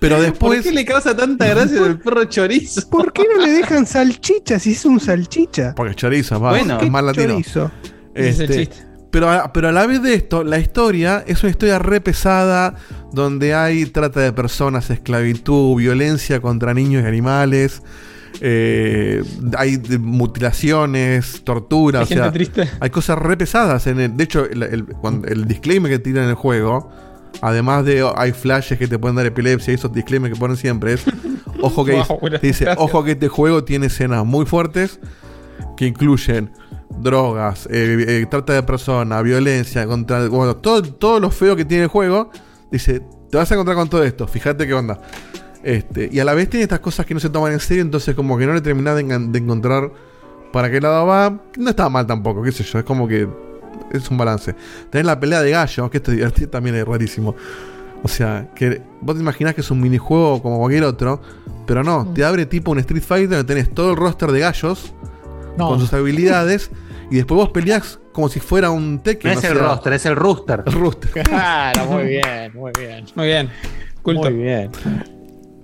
Pero ¿Por después. qué le causa tanta gracia el perro chorizo? ¿Por qué no le dejan salchicha si es un salchicha? Porque es chorizo, va, Bueno, es más latino. Chorizo. Ese es el Este, chiste. Pero, a, pero a la vez de esto, la historia es una historia re pesada, donde hay trata de personas, esclavitud, violencia contra niños y animales, eh, hay mutilaciones, tortura, Hay o sea, gente triste. hay cosas re pesadas. En el, de hecho, el, el- cuando- el disclaimer que tiran en el juego, además de oh, hay flashes que te pueden dar epilepsia, y esos disclaimers que ponen siempre es, ojo que Wow, dice- buenas- dice, gracias. ojo que este juego tiene escenas muy fuertes que incluyen drogas, eh, eh, trata de personas, violencia, contra bueno, todo, todo lo feo que tiene el juego. Dice, te vas a encontrar con todo esto, fíjate qué onda. Este, y a la vez tiene estas cosas que no se toman en serio, entonces como que no le terminás de, encontrar para qué lado va. No estaba mal tampoco, qué sé yo, es como que es un balance. Tenés la pelea de gallos, que esto también es rarísimo. O sea, que vos te imaginás que es un minijuego como cualquier otro, pero no, te abre tipo un Street Fighter donde tenés todo el roster de gallos No. con sus habilidades y después vos peleás como si fuera un Tekken. No es o el sea, roster, es el rooster. el rooster. Claro, muy bien, muy bien. Muy bien. Culto. Muy bien.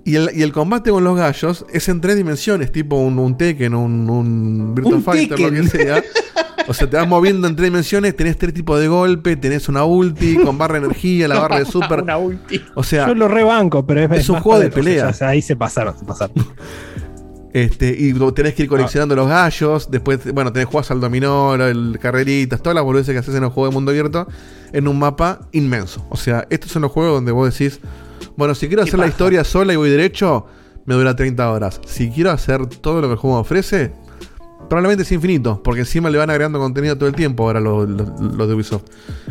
Y el, y el combate con los gallos es en tres dimensiones, tipo un, un Tekken, un, un Virtua Un Fighter, lo que sea. O sea, te vas moviendo en tres dimensiones, tenés tres tipos de golpe, tenés una ulti con barra de energía, la barra de super. Una ulti. O sea, Yo lo rebanco, pero es, es un más juego de pelea. o sea, ahí se pasaron, se pasaron. Este, y tenés que ir coleccionando los gallos. Después, bueno, tenés jugás al dominó, el carreritas, todas las boludeces que haces en los juegos de mundo abierto, en un mapa inmenso. O sea, estos son los juegos donde vos decís, bueno, si quiero hacer la historia sola y voy derecho, me dura 30 horas. Si quiero hacer todo lo que el juego me ofrece, probablemente es infinito, porque encima le van agregando contenido todo el tiempo ahora los, los- los de Ubisoft.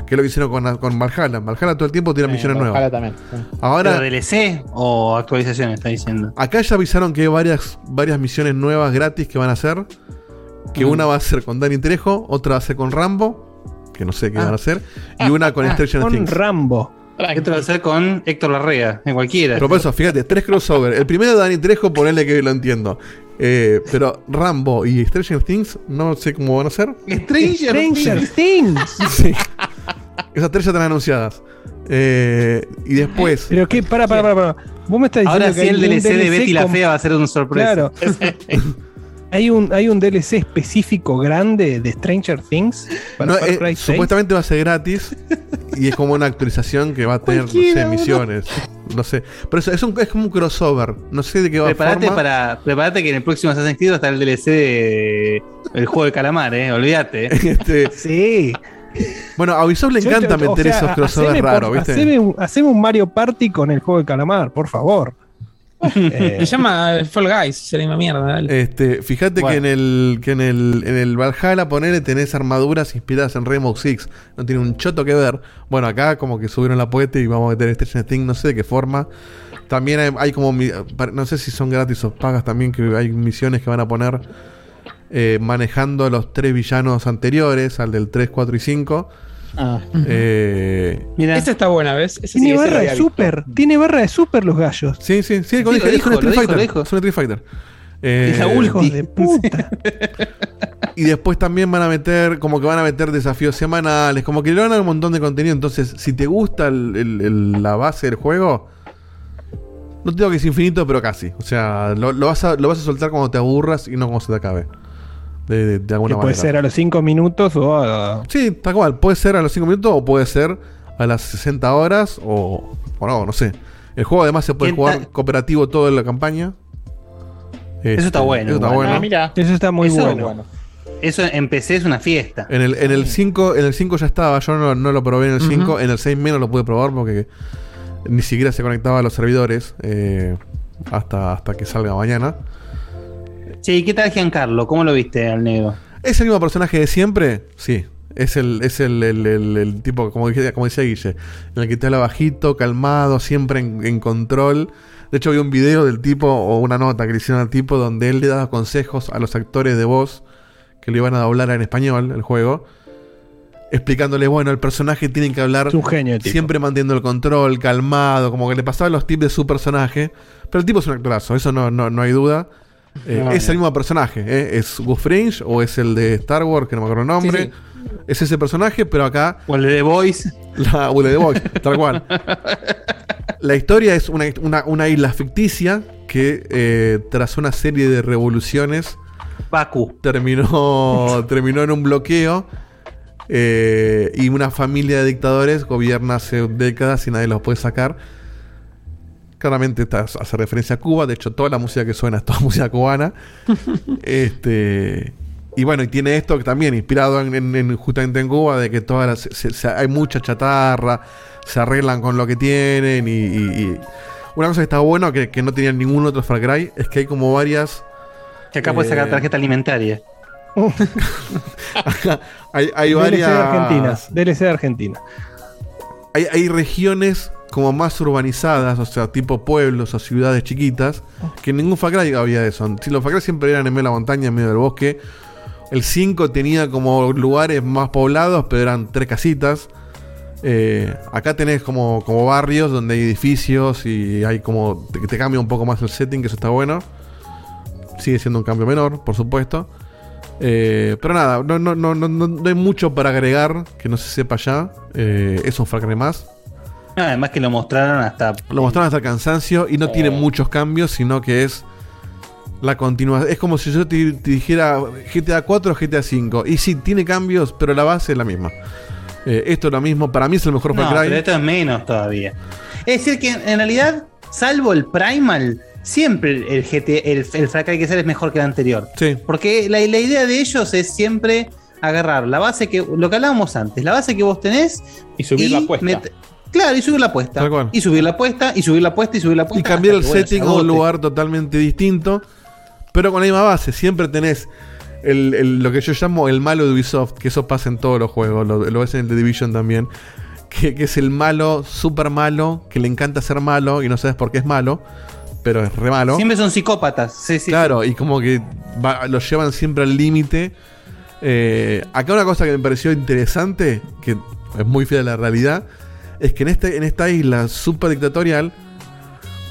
Que es lo que hicieron con, con Valhalla. Valhalla todo el tiempo tira misiones Ojalá nuevas. también. Ahora, ¿Pero DLC o actualizaciones, está diciendo? Acá ya avisaron que hay varias, varias misiones nuevas gratis que van a hacer. Que Mm. una va a ser con Danny Trejo, otra va a ser con Rambo, que no sé qué Ah. van a hacer, y una con Stranger Con Things. Rambo. Esto va a ser con Héctor Larrea, en cualquiera. Pero por eso, fíjate, tres crossover. El primero de Danny Trejo, ponele que lo entiendo. Eh, pero Rambo y Stranger Things, no sé cómo van a ser. Stranger, Stranger Things. Things. Sí. Esas tres ya están anunciadas. Eh, y después. Pero qué, para, para, para, para. Vos me estás diciendo Ahora que sí el DLC de Betty la con- Fea va a ser una sorpresa. Claro. hay un, hay un DLC específico grande de Stranger Things para No, Far eh, Cry 6. supuestamente va a ser gratis y es como una actualización que va a tener, no sé, misiones. No sé. Pero eso es, un- es como un crossover. No sé de qué va Prepárate forma. para, prepárate que en el próximo Assassin's Creed va a estar el DLC de el juego de calamar, eh. Olvídate. Este, sí. Bueno, a Ubisoft le encanta o meter sea, esos crossovers raros, ¿viste? Haceme un, haceme un Mario Party con el juego de calamar, por favor. Eh, Se llama Fall Guys, se la misma mierda. dale. Este, fíjate Bueno. que en el que en el en el Valhalla ponele tenés armaduras inspiradas en Rainbow Six. No tiene un choto que ver. Bueno, acá como que subieron la poeta y vamos a meter Stranger Things, no sé de qué forma. También hay, hay como no sé si son gratis o pagas también que hay misiones que van a poner eh, manejando a los tres villanos anteriores, al del 3, 4 y 5. Ah. Eh, Mira. Esta está buena, ¿ves? Esa tiene esa barra de visto. super, tiene barra de super los gallos. Sí, sí, sí, lo dije, es dijo, un lo Street dijo, Fighter. lo dijo. Es un Street Fighter. Eh, Es Hijos de puta. Y después también van a meter, como que van a meter desafíos semanales, como que le van a dar un montón de contenido. Entonces, si te gusta el- el- el- la base del juego, no te digo que es infinito, pero casi. O sea, lo, lo vas, a, lo vas a soltar cuando te aburras y no cuando se te acabe. De, de- de Que alguna puede manera. ser a los 5 minutos o a. Sí, tal cual. Puede ser a los 5 minutos o puede ser a las 60 horas o, o no, no sé. El juego además se puede ¿Quién jugar cooperativo toda la campaña. Eso está bueno, Eso está bueno. Ah, mira. Eso está muy Eso- bueno. Eso en PC es una fiesta. En el, en el 5 en el 5 ya estaba, yo no, no lo probé en el 5, Ujú. en el 6 menos lo pude probar porque ni siquiera se conectaba a los servidores eh, hasta, hasta que salga mañana. Sí, ¿qué tal Giancarlo? ¿Cómo lo viste al negro? ¿Es el mismo personaje de siempre? Sí. Es el, es el, el- el- el tipo, como, dije- como decía Guille, en el que te habla bajito, calmado, siempre en, en control. De hecho, vi un video del tipo o una nota que le hicieron al tipo donde él le daba consejos a los actores de voz que lo iban a doblar en español, el juego, explicándole, bueno, el personaje tiene que hablar Es un genio, el tipo. siempre manteniendo el control, calmado, como que le pasaba los tips de su personaje. Pero el tipo es un actorazo, eso no, no, no hay duda. Eh, No, es no. el mismo personaje, ¿eh? es Gus Fringe o es el de Star Wars, que no me acuerdo el nombre. Sí, Es ese personaje, pero acá O el de The Voice. la o el de The Voice, tal cual. La historia es una, una- una isla ficticia que eh, tras una serie de revoluciones Baku. terminó, terminó en un bloqueo eh, y una familia de dictadores gobierna hace décadas y nadie los puede sacar. Claramente esta hace referencia a Cuba, de hecho toda la música que suena es toda música cubana. este y bueno, y tiene esto que también inspirado en, en- en- justamente en Cuba, de que todas las- se- se- hay mucha chatarra, se arreglan con lo que tienen y, y- y una cosa que está bueno que, que no tenían ningún otro Far Cry es que hay como varias Que acá puedes sacar Eh, tarjeta alimentaria. hay, hay DLC varias de Argentina. DLC de Argentina. hay, hay regiones como más urbanizadas, o sea, tipo pueblos o ciudades chiquitas, que en ningún Far Cry había eso. Si los Far siempre eran en medio de la montaña, en medio del bosque. El 5 tenía como lugares más poblados, pero eran tres casitas. Eh, acá tenés como, como barrios donde hay edificios y hay como. Te, te cambia un poco más el setting, que eso está bueno. Sigue siendo un cambio menor, por supuesto. Eh, pero nada, no, no, no, no, no- hay mucho para agregar que no se sepa ya. Eh, es un Far más. Además que lo mostraron hasta. Lo mostraron hasta el cansancio y no tiene muchos cambios, sino que es la continuación. Es como si yo te, te dijera GTA 4 o GTA 5. Y sí, tiene cambios, pero la base es la misma. Eh, esto es lo mismo. Para mí es el mejor No, Far Cry. pero esto es menos todavía. Es decir, que en realidad, salvo el Primal, siempre el GT, el, el Far Cry que sale es mejor que el anterior. Sí. Porque la, la idea de ellos es siempre agarrar la base que. Lo que hablábamos antes, la base que vos tenés. Y subir la apuesta. Claro, y subir la apuesta. Y subir la apuesta, y subir la apuesta, y subir la apuesta. Y cambiar el setting se a un lugar totalmente distinto. Pero con la misma base. Siempre tenés el- el- lo que yo llamo el malo de Ubisoft. Que eso pasa en todos los juegos. Lo, lo ves en el The Division también. Que, que es el malo, súper malo. Que le encanta ser malo y no sabes por qué es malo. Pero es re malo. Siempre son psicópatas. Sí, sí. Claro, y como que va- lo llevan siempre al límite. Eh, acá una cosa que me pareció interesante, que es muy fiel a la realidad, es que en, este, en esta isla super dictatorial,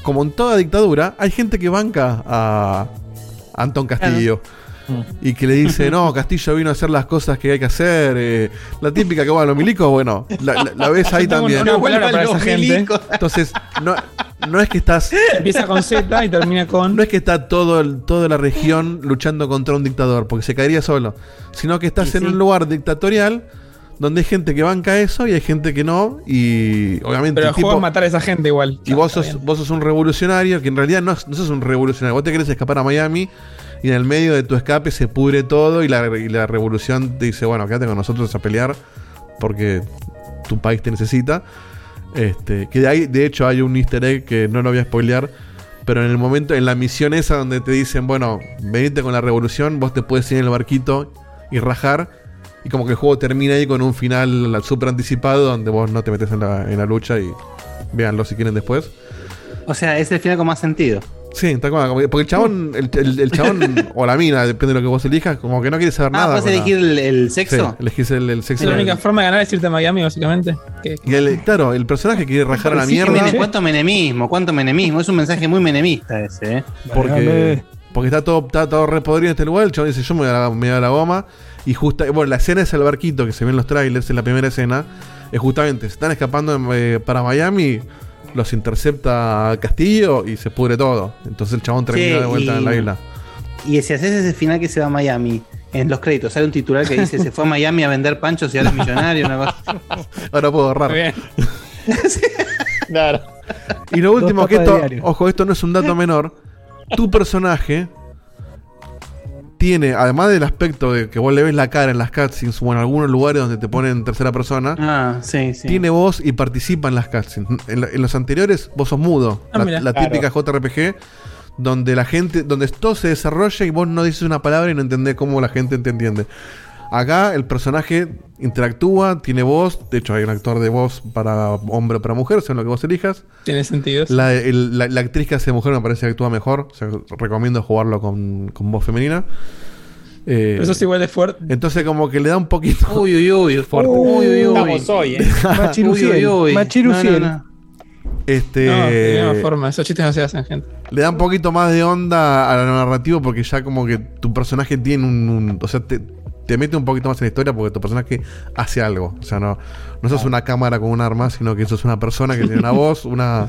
como en toda dictadura, hay gente que banca a Antón Castillo. y que le dice, no, Castillo vino a hacer las cosas que hay que hacer. eh, la típica que, bueno, los milicos, bueno, la, la- la ves ahí también. una palabra para esa gente. Entonces, no, no es que estás. Empieza con Z y termina con. No es que está todo el- toda la región luchando contra un dictador, porque se caería solo. Sino que estás en un lugar dictatorial donde hay gente que banca eso y hay gente que no. Y obviamente. Pero el juego es matar a esa gente igual. y vos sos, vos sos un revolucionario que en realidad no, no sos un revolucionario. Vos te querés escapar a Miami y en el medio de tu escape se pudre todo y la, y la revolución te dice, bueno, quédate con nosotros a pelear porque tu país te necesita. Este, que de ahí, de hecho, hay un easter egg que no lo voy a spoilear. Pero en el momento, en la misión esa donde te dicen, bueno, venite con la revolución, vos te puedes ir en el barquito y rajar. Y como que el juego termina ahí con un final súper anticipado donde vos no te metes en la, en la lucha y véanlo si quieren después. O sea, es el final con más sentido. Sí, cual, como que- Porque el chabón, el, el- el chabón o la mina, depende de lo que vos elijas, como que no quiere saber Ah, nada. ¿puedes con elegir el, el sexo? Sí, elegís el, el sexo. Es la única forma de ganar es irte a Miami, básicamente. Que- Y el- claro, el personaje quiere rajar a la Sí, mierda. mene- ¿Cuánto menemismo? ¿Cuánto menemismo? Es un mensaje muy menemista ese, ¿eh? Porque, porque está todo, está todo re podrido en este lugar. El chabón dice: Yo me voy a la, me voy a la goma. Y justa, bueno, la escena es el barquito que se ve en los trailers, en la primera escena. Es justamente: se están escapando eh, para Miami. Los intercepta Castillo y se pudre todo. Entonces el chabón termina Sí, de vuelta y- en la isla. Y si haces ese final que se va a Miami, en los créditos sale un titular que dice se fue a Miami a vender panchos y ahora es millonario, una cosa. Ahora puedo ahorrar. Claro. Y lo último que esto, ojo, esto no es un dato menor. Tu personaje tiene, además del aspecto de que vos le ves la cara en las cutscenes o en algunos lugares donde te ponen en tercera persona, Ah, sí, sí. tiene voz y participa en las cutscenes. En, la- en los anteriores vos sos mudo. Ah, la Claro. típica JRPG donde la gente, donde todo se desarrolla y vos no dices una palabra y no entendés cómo la gente te entiende. Acá el personaje interactúa, tiene voz, de hecho hay un actor de voz para hombre o para mujer, según lo que vos elijas. Tiene sentido. La, el- la- la actriz que hace mujer me parece que actúa mejor. O sea, recomiendo jugarlo con, con voz femenina. Eh, Pero eso es igual de fuerte. entonces como que le da un poquito... Uy, uy, uy. Fuerte. Uy, uy, uy. Estamos hoy, ¿eh? Uy, uy. No, no, no. Este, No, de ninguna forma. Esos chistes no se hacen, gente. le da un poquito más de onda a la narrativa porque ya como que tu personaje tiene un... un- o sea, te, te mete un poquito más en la historia porque tu personaje hace algo. O sea, no, no sos una cámara con un arma, sino que sos una persona que tiene una voz, una,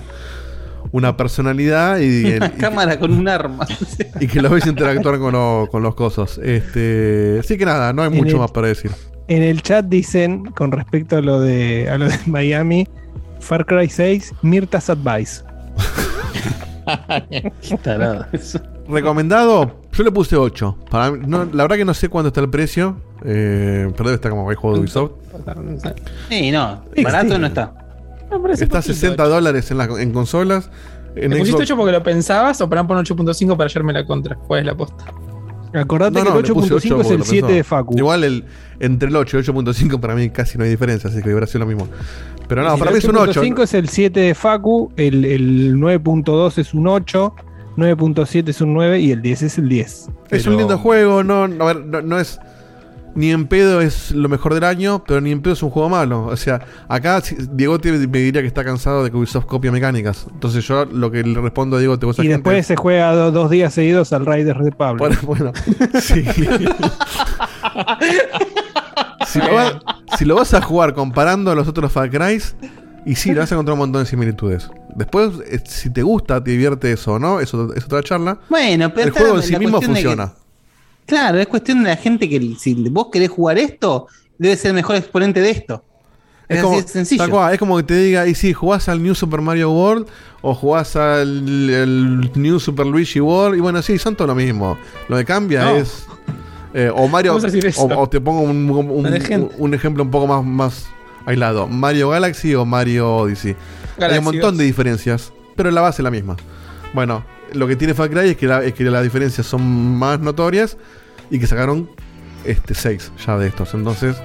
una personalidad y, Una y- cámara con un arma. y que lo ves interactuar con, lo- con los cosos. Este, así que nada, no hay En mucho el- más para decir. En el chat dicen, con respecto a lo de, a lo de Miami, Far Cry 6, Mirta's Advice. Tarado, eso. Recomendado, yo le puse 8. Para mí- no, la verdad que no sé cuánto está el precio, eh, pero debe estar como el juego de Ubisoft. Sí, no. Barato sí. no está. Está a poquito, 60 ocho. dólares en, la- en consolas. En ¿Me pusiste Xbox- 8 porque lo pensabas o para poner 8.5 para hallarme la contra? ¿Cuál es la posta? Acordate No, no, que le el puse 8.5 8 es porque el lo 7 de pensaba. Facu. Igual el, entre el 8 y 8.5 para mí casi no hay diferencia, así que hubiera sido lo mismo. Pero no, para el mí es un 8. 8.5 es el 7 de Facu, el, el 9.2 es un 8, 9.7 es un 9 y el 10 es el 10. Es un lindo juego, no, no, a ver, no, es. Ni en pedo es lo mejor del año, pero ni en pedo es un juego malo. O sea, acá Diego te me diría que está cansado de que Ubisoft copia mecánicas. Entonces yo lo que le respondo a Diego te Y después se juega do- dos días seguidos al Riders de Pablo. Bueno, bueno, sí. si, lo va- si lo vas a jugar comparando a los otros Far Cry, y sí, le vas a encontrar un montón de similitudes. Después, eh, si te gusta, te divierte eso o no, eso es otra charla. Bueno, pero El juego en sí mismo que- funciona. claro, es cuestión de la gente que si vos querés jugar esto, debe ser el mejor exponente de esto. Es, Es como, así de sencillo. cual, es como que te diga, y si jugás al New Super Mario World o jugás al el New Super Luigi World, y bueno, sí, son todo lo mismo. Lo que cambia No. es. Eh, o Mario. O, o te pongo un, ejemplo un poco más, más aislado: Mario Galaxy o Mario Odyssey. Hay un montón 2. de diferencias, pero la base es la misma. Bueno, lo que tiene Far Cry es que, la- es que las diferencias son más notorias y que sacaron este 6 ya de estos. Entonces,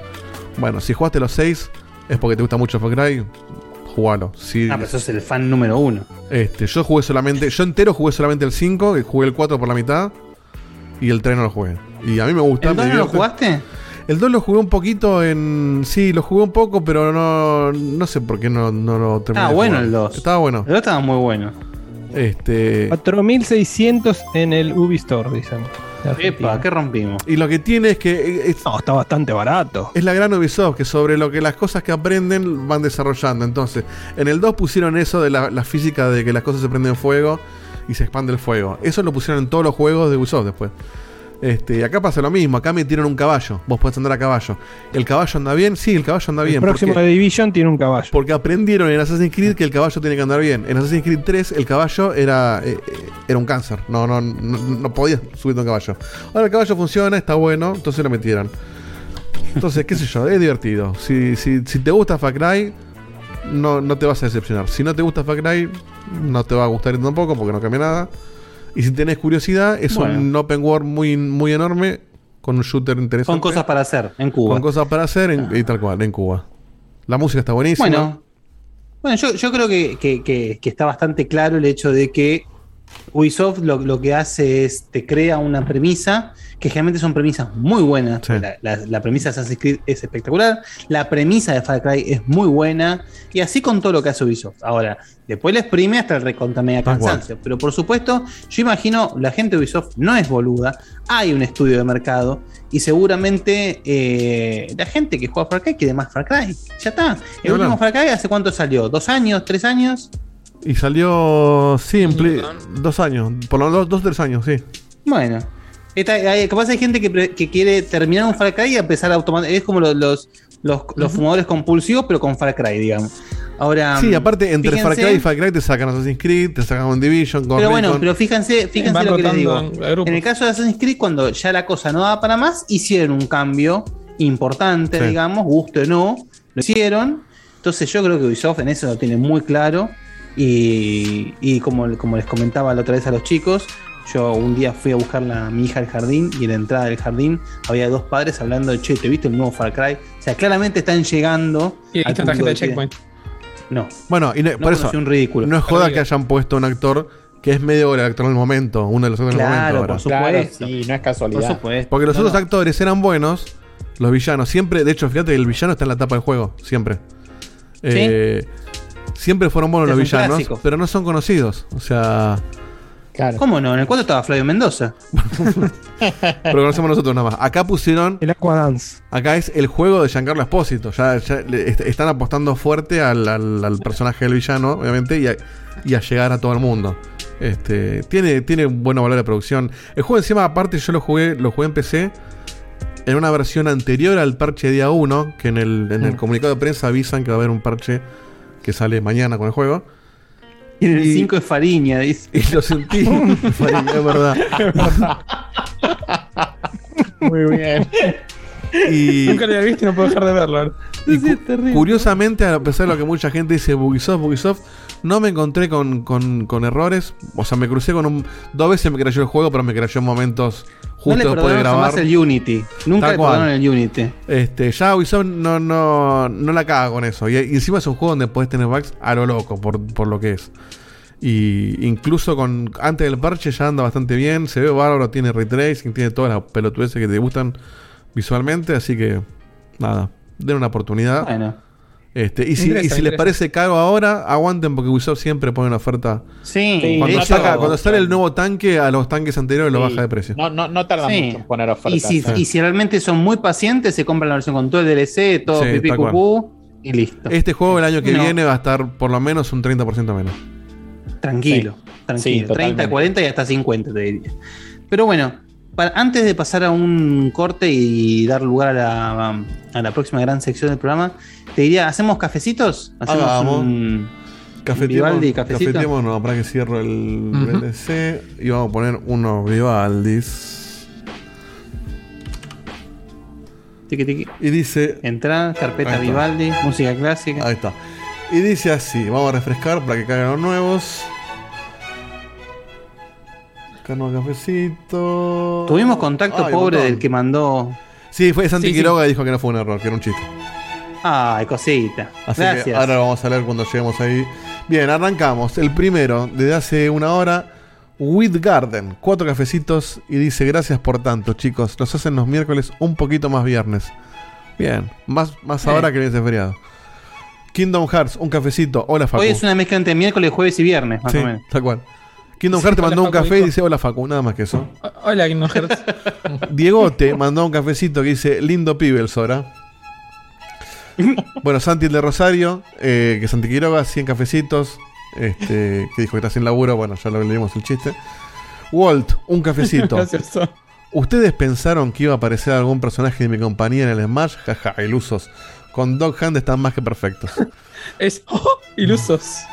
bueno, si jugaste los 6 es porque te gusta mucho Far Cry, jugalo. Si, Ah, pero sos el fan número uno. este, yo jugué solamente, yo entero jugué solamente el 5, y jugué el 4 por la mitad y el 3 no lo jugué. Y a mí me gusta. ¿El me 2 no lo jugaste? El 2 lo jugué un poquito en. Sí, lo jugué un poco, pero no. No sé por qué no, no lo terminé. Estaba bueno el 2. Estaba bueno. El 2 estaba muy bueno. Este. 4600 en el Ubi Store, dicen. Epa, ¿qué rompimos? Y lo que tiene es que. Es, no, está bastante barato. Es la gran Ubisoft, que sobre lo que las cosas que aprenden van desarrollando. Entonces, en el 2 pusieron eso de la, la física de que las cosas se prenden fuego y se expande el fuego. Eso lo pusieron en todos los juegos de Ubisoft después. Este, acá pasa lo mismo, acá metieron un caballo. Vos podés andar a caballo. ¿El caballo anda bien? Sí, el caballo anda bien. El próximo porque- de Division tiene un caballo. porque aprendieron en Assassin's Creed que el caballo tiene que andar bien. En Assassin's Creed 3 el caballo era, eh, eh, era un cáncer. No, no, no, no podías subirte un caballo. Ahora el caballo funciona, está bueno, entonces lo metieron. Entonces, qué sé yo, es divertido. Si, si, si te gusta Far Cry, no, no te vas a decepcionar. Si no te gusta Far Cry, no te va a gustar tampoco porque no cambia nada. Y si tenés curiosidad, es Bueno. un open world muy, muy enorme con un shooter interesante. Con cosas para hacer en Cuba. Con cosas para hacer en- y tal cual, en Cuba. La música está buenísima. Bueno, bueno yo, yo creo que, que- que- que está bastante claro el hecho de que Ubisoft lo, lo que hace es te crea una premisa que generalmente son premisas muy buenas. La, la- la premisa de Assassin's Creed es espectacular, la premisa de Far Cry es muy buena y así con todo lo que hace Ubisoft. Ahora, después le exprime hasta el recontra media cansancio. Pero por supuesto, yo imagino la gente de Ubisoft no es boluda, hay un estudio de mercado y seguramente eh, la gente que juega Far Cry quiere más Far Cry. Ya está. El último hablar. Far Cry hace cuánto salió? ¿Dos años? ¿Tres años? Y salió, sí, en Play- dos años, por lo menos dos, tres años, sí. Bueno. Esta- hay- capaz hay gente que, que quiere terminar un Far Cry y empezar automáticamente. Es como lo- los, los, los fumadores compulsivos, pero con Far Cry, digamos. Ahora. Sí, aparte, entre Far Cry y Far Cry te sacan Assassin's Creed, te sacan un Division, Pero bueno, pero fíjense, fíjense lo que les digo. En el caso de Assassin's Creed, cuando ya la cosa no daba para más, hicieron un cambio importante, Sí. digamos, guste o no, lo hicieron. Entonces yo creo que Ubisoft en eso lo tiene muy claro. Y, y como, como les comentaba la otra vez a los chicos, yo un día fui a buscar a mi hija al jardín y en la entrada del jardín había dos padres hablando de, che, ¿te viste el nuevo Far Cry? O sea, claramente están llegando... Y tarjeta de checkpoint. No. Bueno, y no- No por eso, conocí un ridículo. no es joda que hayan puesto un actor que es medio el actor del momento, uno de los actores Claro, del momento. por ahora. supuesto. Claro, sí, no es casualidad. Por supuesto. Porque los No, otros no. actores eran buenos, los villanos siempre, de hecho, fíjate que el villano está en la tapa del juego, siempre. Eh, siempre fueron buenos Es los villanos, clásico. pero no son conocidos. O sea, ¿Cómo no? En el 4 estaba Flavio Mendoza. pero conocemos nosotros nada más. Acá pusieron. El Aquadance. Acá es el juego de Giancarlo Espósito. Ya, ya le- est- están apostando fuerte al, al- al personaje del villano, obviamente, y a, y a llegar a todo el mundo. Este, tiene, tiene un buen valor de producción. El juego encima, aparte, yo lo jugué, lo jugué en PC en una versión anterior al parche día 1, que en el, en el Mm. comunicado de prensa avisan que va a haber un parche que sale mañana con el juego. Y en el 5 es Fariña, dice. Y lo sentí, Fariña, es verdad. Muy bien. Y, Nunca lo había visto y no puedo dejar de verlo. y cu- curiosamente, a pesar de lo que mucha gente dice Ubisoft, Ubisoft, no me encontré con, con- con errores. O sea, me crucé con un. Dos veces me creyó el juego, pero me creyó en momentos No justo después de grabar. jamás el Unity. Nunca Tal le perdonaron el Unity. Este, ya Ubisoft no, no, no la caga con eso. Y, y encima es un juego donde podés tener bugs a lo loco, por, por lo que es. Y incluso con antes del parche ya anda bastante bien. Se ve bárbaro, tiene ray tracing, tiene todas las pelotudeces que te gustan visualmente. Así que, nada, den una oportunidad. Bueno. Este, y si, Interesa, y si les parece caro ahora, aguanten porque Ubisoft siempre pone una oferta. Sí, cuando, saca- cuando sale el nuevo tanque, a los tanques anteriores lo baja de precio. No, no, no tarda Sí. mucho en poner ofertas. Y si, y si realmente son muy pacientes, se compran la versión con todo el DLC, todo Sí, pipí cucú y listo. Este juego el año que No. viene va a estar por lo menos un 30% menos. Tranquilo, Sí. tranquilo. Sí, 30, totalmente. 40 y hasta 50 te diría. Pero bueno, para- antes de pasar a un corte y dar lugar a la, a la próxima gran sección del programa, te diría, ¿hacemos cafecitos? ¿Hacemos Hagamos. un, Cafetemos, Vivaldi, cafecito? cafetemos, no, para que cierro el Ujú. BTC y vamos a poner unos Vivaldis. tiqui, tiqui? Y dice. Entrar, carpeta. Vivaldi, música clásica. Ahí está. Y dice así: vamos a refrescar para que caigan los nuevos. Cafecito. Tuvimos contacto Ay, pobre del que mandó. Sí, fue Santi Sí, sí. Quiroga y dijo que no fue un error, que era un chiste. Ay, cosita. Así Gracias. que ahora lo vamos a leer cuando lleguemos ahí. Bien, arrancamos. El primero, desde hace una hora, With Garden. Cuatro cafecitos y dice: Gracias por tanto, chicos. Nos hacen los miércoles un poquito más viernes. Bien, más, más Eh. ahora que viene feriado. Kingdom Hearts, un cafecito. Hola, Facu. Hoy es una mezcla entre miércoles, jueves y viernes, más Sí, o menos. tal cual. Kingdom Hearts te mandó un café y dice hola Facu, nada más que eso. Hola, Kingdom Hearts. Diego te mandó un cafecito que dice lindo pibe el Sora. Bueno, Santi el de Rosario, eh, que Santi Quiroga, 100 cafecitos. Este, que dijo que está sin laburo, bueno, ya lo leímos el chiste. Walt, un cafecito. Gracias. ¿Ustedes pensaron que iba a aparecer algún personaje de mi compañía en el Smash? Jaja, ilusos. Con Dog Hand están más que perfectos. Es oh, ilusos.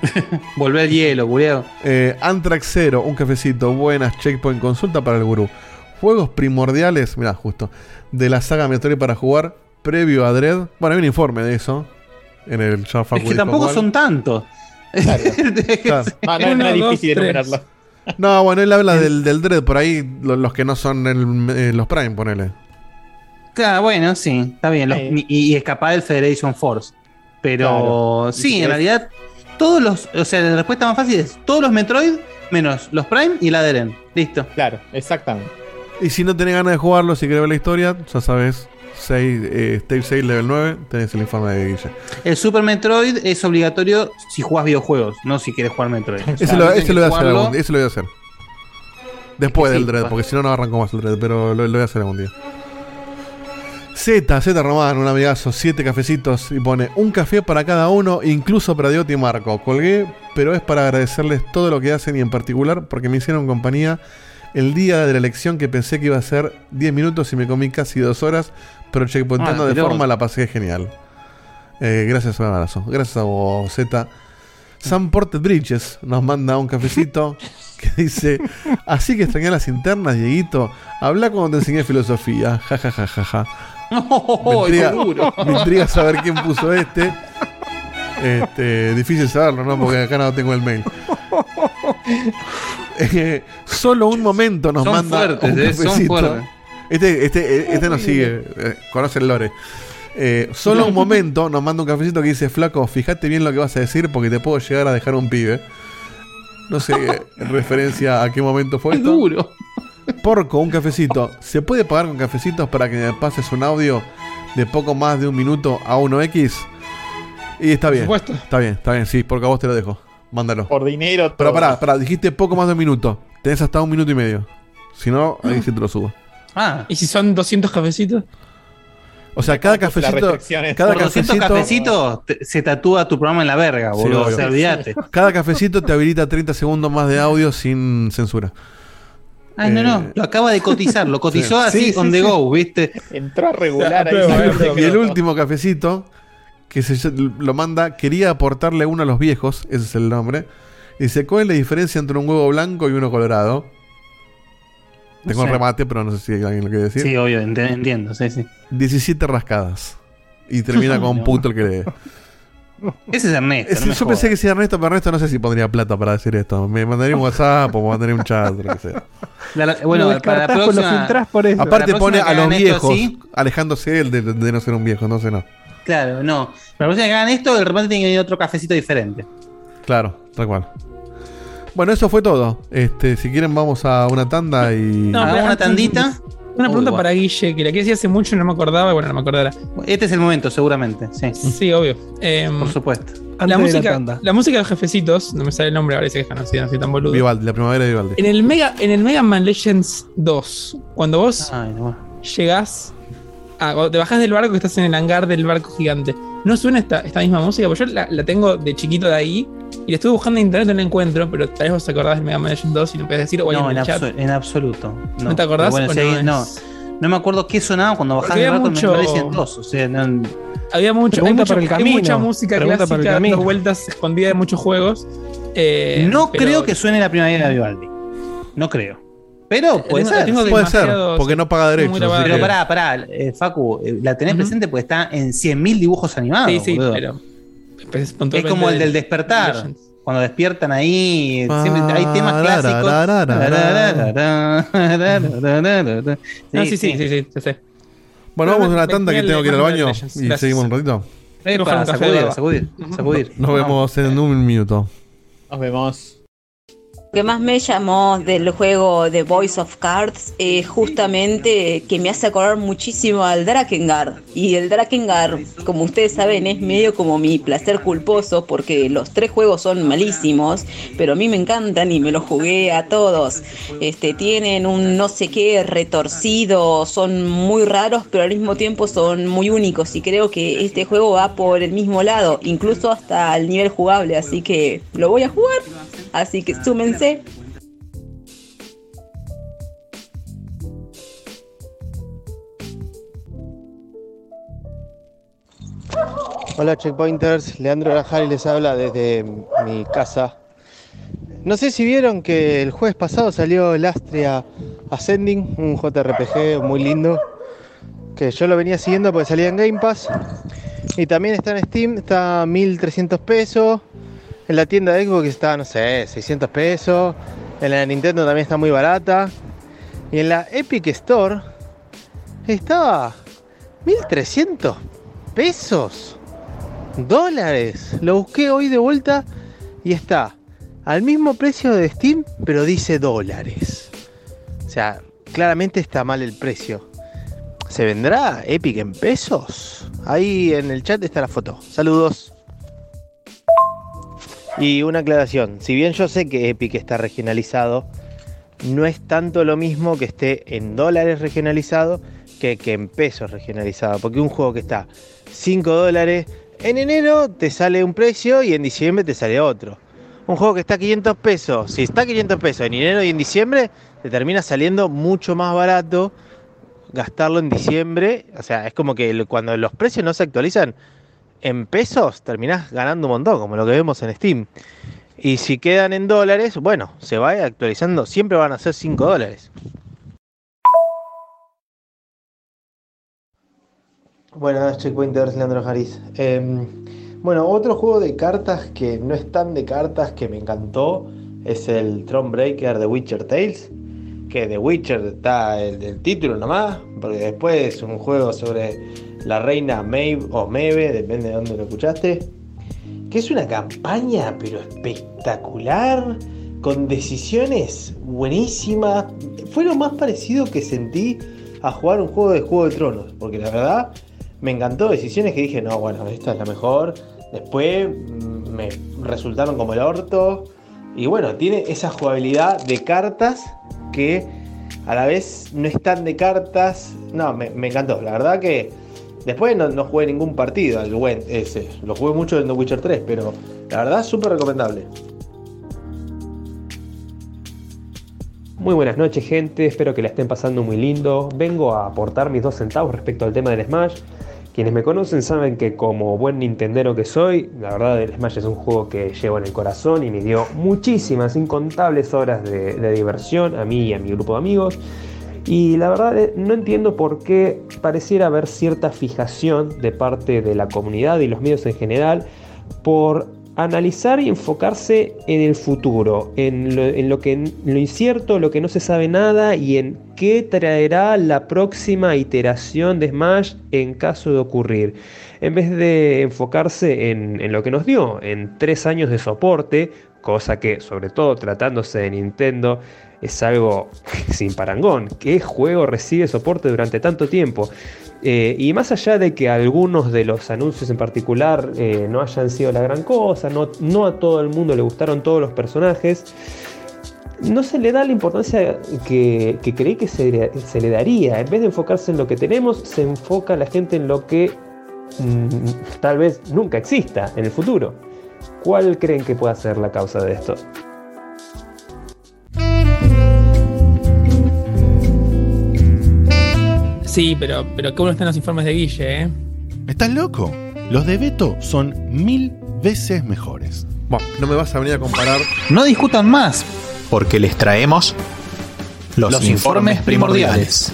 Volver al hielo, culiao. Eh, Antrax 0, un cafecito. Buenas, checkpoint consulta para el gurú. Juegos primordiales, mira, justo, de la saga Metroid para jugar previo a Dread. Bueno, hay un informe de eso en el Jar Es que tampoco son tantos. Claro. No, no, no es difícil enumerarlo. No, bueno, él habla del, del Dread, por ahí lo- los que no son el- eh, los Prime, ponele. Claro, bueno, sí, está bien. los- y, y escapar del Federation Force. Pero Claro. sí, en es- realidad, todos los. O sea, la respuesta más fácil es todos los Metroid menos los Prime y la Deren. Listo. Claro, exactamente. Y si no tenés ganas de jugarlo, si querés ver la historia, ya sabes, 6, eh, Stage 6, level 9, tenés el informe de Guille. El Super Metroid es obligatorio si jugás videojuegos, no si quieres jugar Metroid. O sea, Ese lo, ese lo voy a hacer algún día, ese lo voy a hacer. Después del Dread, porque si no, no arranco más el Dread, pero lo, lo voy a hacer algún día. Z, Z Román, un amigazo, siete cafecitos y pone un café para cada uno, incluso para Diotti y Marco. Colgué, pero es para agradecerles todo lo que hacen y en particular porque me hicieron compañía el día de la elección que pensé que iba a ser 10 minutos y me comí casi dos horas, pero checkpointando Ah, de forma la pasé genial. Eh, gracias, un abrazo. Gracias a vos, Z. Sam Ported Bridges nos manda un cafecito que dice: Así que extrañé las internas, Dieguito. Habla cuando te enseñé filosofía. Ja, ja, ja, ja, ja. Me intriga, me intriga saber quién puso este. Este, difícil saberlo, ¿no? Porque acá no tengo el mail. Eh, solo un momento nos Son manda fuertes, un eh, son cafecito. fuertes. Este, este, este nos sigue, eh, conoce el lore. Eh, solo un momento nos manda un cafecito que dice, flaco, fíjate bien lo que vas a decir porque te puedo llegar a dejar un pibe. No sé eh, en referencia a qué momento fue esto. duro. Porco, un cafecito. ¿Se puede pagar con cafecitos para que me pases un audio de poco más de un minuto a 1X? Y está bien. supuesto. Está bien, está bien, sí, porque a vos te lo dejo. Mándalo. Por dinero. Pero pará, pará, dijiste poco más de un minuto. Tenés hasta un minuto y medio. Si no, ahí sí te lo subo. Ah, ¿Y si son 200 cafecitos? O sea, cada cafecito. Cada por 200 cafecito. cafecitos te- se tatúa tu programa en la verga, boludo. obvio. o sea, olvídate. Cada cafecito te habilita 30 segundos más de audio sin censura. Ay, no, no, Eh, lo acaba de cotizar, lo cotizó Sí. así Sí, sí, on the sí. go, ¿viste? Entró a regular ahí. Y el último cafecito, que se lo manda, quería aportarle uno a los viejos, ese es el nombre. Dice, ¿cuál es la diferencia entre un huevo blanco y uno colorado? No Tengo el remate, pero no sé si alguien lo quiere decir. Sí, obvio, ent- entiendo, sí, sí. 17 rascadas. Y termina con No. puto el que lee. Ese es Ernesto. Es- no me yo pensé que si Ernesto, pero Ernesto no sé si pondría plata para decir esto. Me mandaría un WhatsApp o me mandaría un chat, lo que sea. La- la- Lo bueno, para la próxima. lo filtrás por eso. Aparte la próxima pone a los viejos, así- alejándose él de, de no ser un viejo, no sé, no. Claro, no. Para la próxima que hagan esto, el remate tiene que venir otro cafecito diferente. Claro, tal cual. Bueno, eso fue todo. Este, si quieren vamos a una tanda y... No, una tandita. Una pregunta para Guille, que la quería decir hace mucho y no me acordaba, y bueno, no me acordará. Este es el momento, seguramente. Sí, Sí, obvio. Em, por supuesto. Antes la, música, la la música de los jefecitos, no me sale el nombre, ahora se quejan, no soy, no soy tan boludo. Vivaldi, la primavera de Vivaldi. En el Mega, en el Mega Man Legends 2, cuando vos Ay, no. llegás, a, cuando te bajás del barco que estás en el hangar del barco gigante, ¿no suena esta, esta misma música? Porque yo la, la tengo de chiquito de ahí y la estuve buscando en internet y no la encuentro, pero tal vez vos te acordás del Mega Man Legends 2 y no podés decir o ahí No, en en, el chat. abso- en absoluto. ¿No te acordás Bueno, no sí, no, es- no me acuerdo qué sonaba cuando había barco mucho- me parecen dos. O sea, no- Había mucho, hay, mucho- para el hay camino. mucha música Pregunta el clásica camino. vueltas escondida de muchos juegos. Eh, no pero- creo que suene la primavera de Vivaldi. No creo. Pero puede tengo- ser. tengo Puede ser, porque no paga derechos. Pero que- pará, pará, eh, Facu, eh, la tenés Ujú. presente porque está en 100.000 dibujos animados. Sí, sí, boludo. pero. Pues, Es como el del despertar. Cuando despiertan ahí, siempre hay temas clásicos. No, sí, sí, sí, sí, sí, sí. Bueno, vamos a una tanda que tengo que ir al baño y seguimos un ratito. Sacudir, sacudir. Nos vemos en un minuto. Nos vemos. Que más me llamó del juego de Voice of Cards es justamente que me hace acordar muchísimo al Drakengard. Y el Drakengard, como ustedes saben, es medio como mi placer culposo porque los tres juegos son malísimos, pero a mí me encantan y me los jugué a todos. Este, tienen un no sé qué retorcido, son muy raros, pero al mismo tiempo son muy únicos. Y creo que este juego va por el mismo lado, incluso hasta el nivel jugable. Así que lo voy a jugar. Así que súmense. Hola checkpointers, Leandro Grajari les habla desde mi casa. No sé si vieron que el jueves pasado salió el Astria Ascending, un JRPG muy lindo, que yo lo venía siguiendo porque salía en Game Pass. Y también está en Steam, está a 1300 pesos. En la tienda de Xbox está, no sé, 600 pesos. En la Nintendo también está muy barata. Y en la Epic Store estaba 1300 pesos. Dólares. Lo busqué hoy de vuelta y está al mismo precio de Steam, pero dice dólares. O sea, claramente está mal el precio. ¿Se vendrá Epic en pesos? Ahí en el chat está la foto. Saludos. Y una aclaración, si bien yo sé que Epic está regionalizado, no es tanto lo mismo que esté en dólares regionalizado que, que en pesos regionalizado. Porque un juego que está 5 dólares, en enero te sale un precio y en diciembre te sale otro. Un juego que está a 500 pesos, si está a 500 pesos en enero y en diciembre, te termina saliendo mucho más barato gastarlo en diciembre. O sea, es como que cuando los precios no se actualizan, en pesos terminás ganando un montón, como lo que vemos en Steam. Y si quedan en dólares, bueno, se va actualizando, siempre van a ser 5 dólares. Buenas, Checkpointers, Leandro Jariz. Eh, bueno, otro juego de cartas que no es tan de cartas que me encantó es el Throne Breaker de Witcher Tales. Que de Witcher está el del título nomás, porque después es un juego sobre la reina Maeve o Meve, depende de dónde lo escuchaste. Que es una campaña, pero espectacular, con decisiones buenísimas. Fue lo más parecido que sentí a jugar un juego de Juego de Tronos, porque la verdad me encantó. Decisiones que dije, no, bueno, esta es la mejor. Después mm, me resultaron como el orto. Y bueno, tiene esa jugabilidad de cartas que a la vez no es tan de cartas. No, me, me encantó. La verdad que después no, no jugué ningún partido al Went ese. Lo jugué mucho en The Witcher 3, pero la verdad súper recomendable. Muy buenas noches gente, espero que la estén pasando muy lindo. Vengo a aportar mis dos centavos respecto al tema del Smash. Quienes me conocen saben que como buen nintendero que soy, la verdad el Smash es un juego que llevo en el corazón y me dio muchísimas, incontables horas de diversión a mí y a mi grupo de amigos. Y la verdad eh, no entiendo por qué pareciera haber cierta fijación de parte de la comunidad y los medios en general por analizar y enfocarse en el futuro, en lo, que en lo incierto, lo que no se sabe nada y en qué traerá la próxima iteración de Smash en caso de ocurrir. En vez de enfocarse en, en lo que nos dio, en tres años de soporte, cosa que sobre todo tratándose de Nintendo es algo sin parangón. ¿Qué juego recibe soporte durante tanto tiempo? Eh, y más allá de que algunos de los anuncios en particular eh, no hayan sido la gran cosa, no, no, a todo el mundo le gustaron todos los personajes, no se le da la importancia que, que que se, se, le daría. En vez de enfocarse en lo que tenemos, se enfoca la gente en lo que mmm, tal vez nunca exista en el futuro. ¿Cuál creen que pueda ser la causa de esto? Sí, pero, pero qué bueno están los informes de Guille, ¿eh? ¿Estás loco? Los de Beto son mil veces mejores. Bueno, no me vas a venir a comparar. No discutan más, porque les traemos los, los informes, informes primordiales.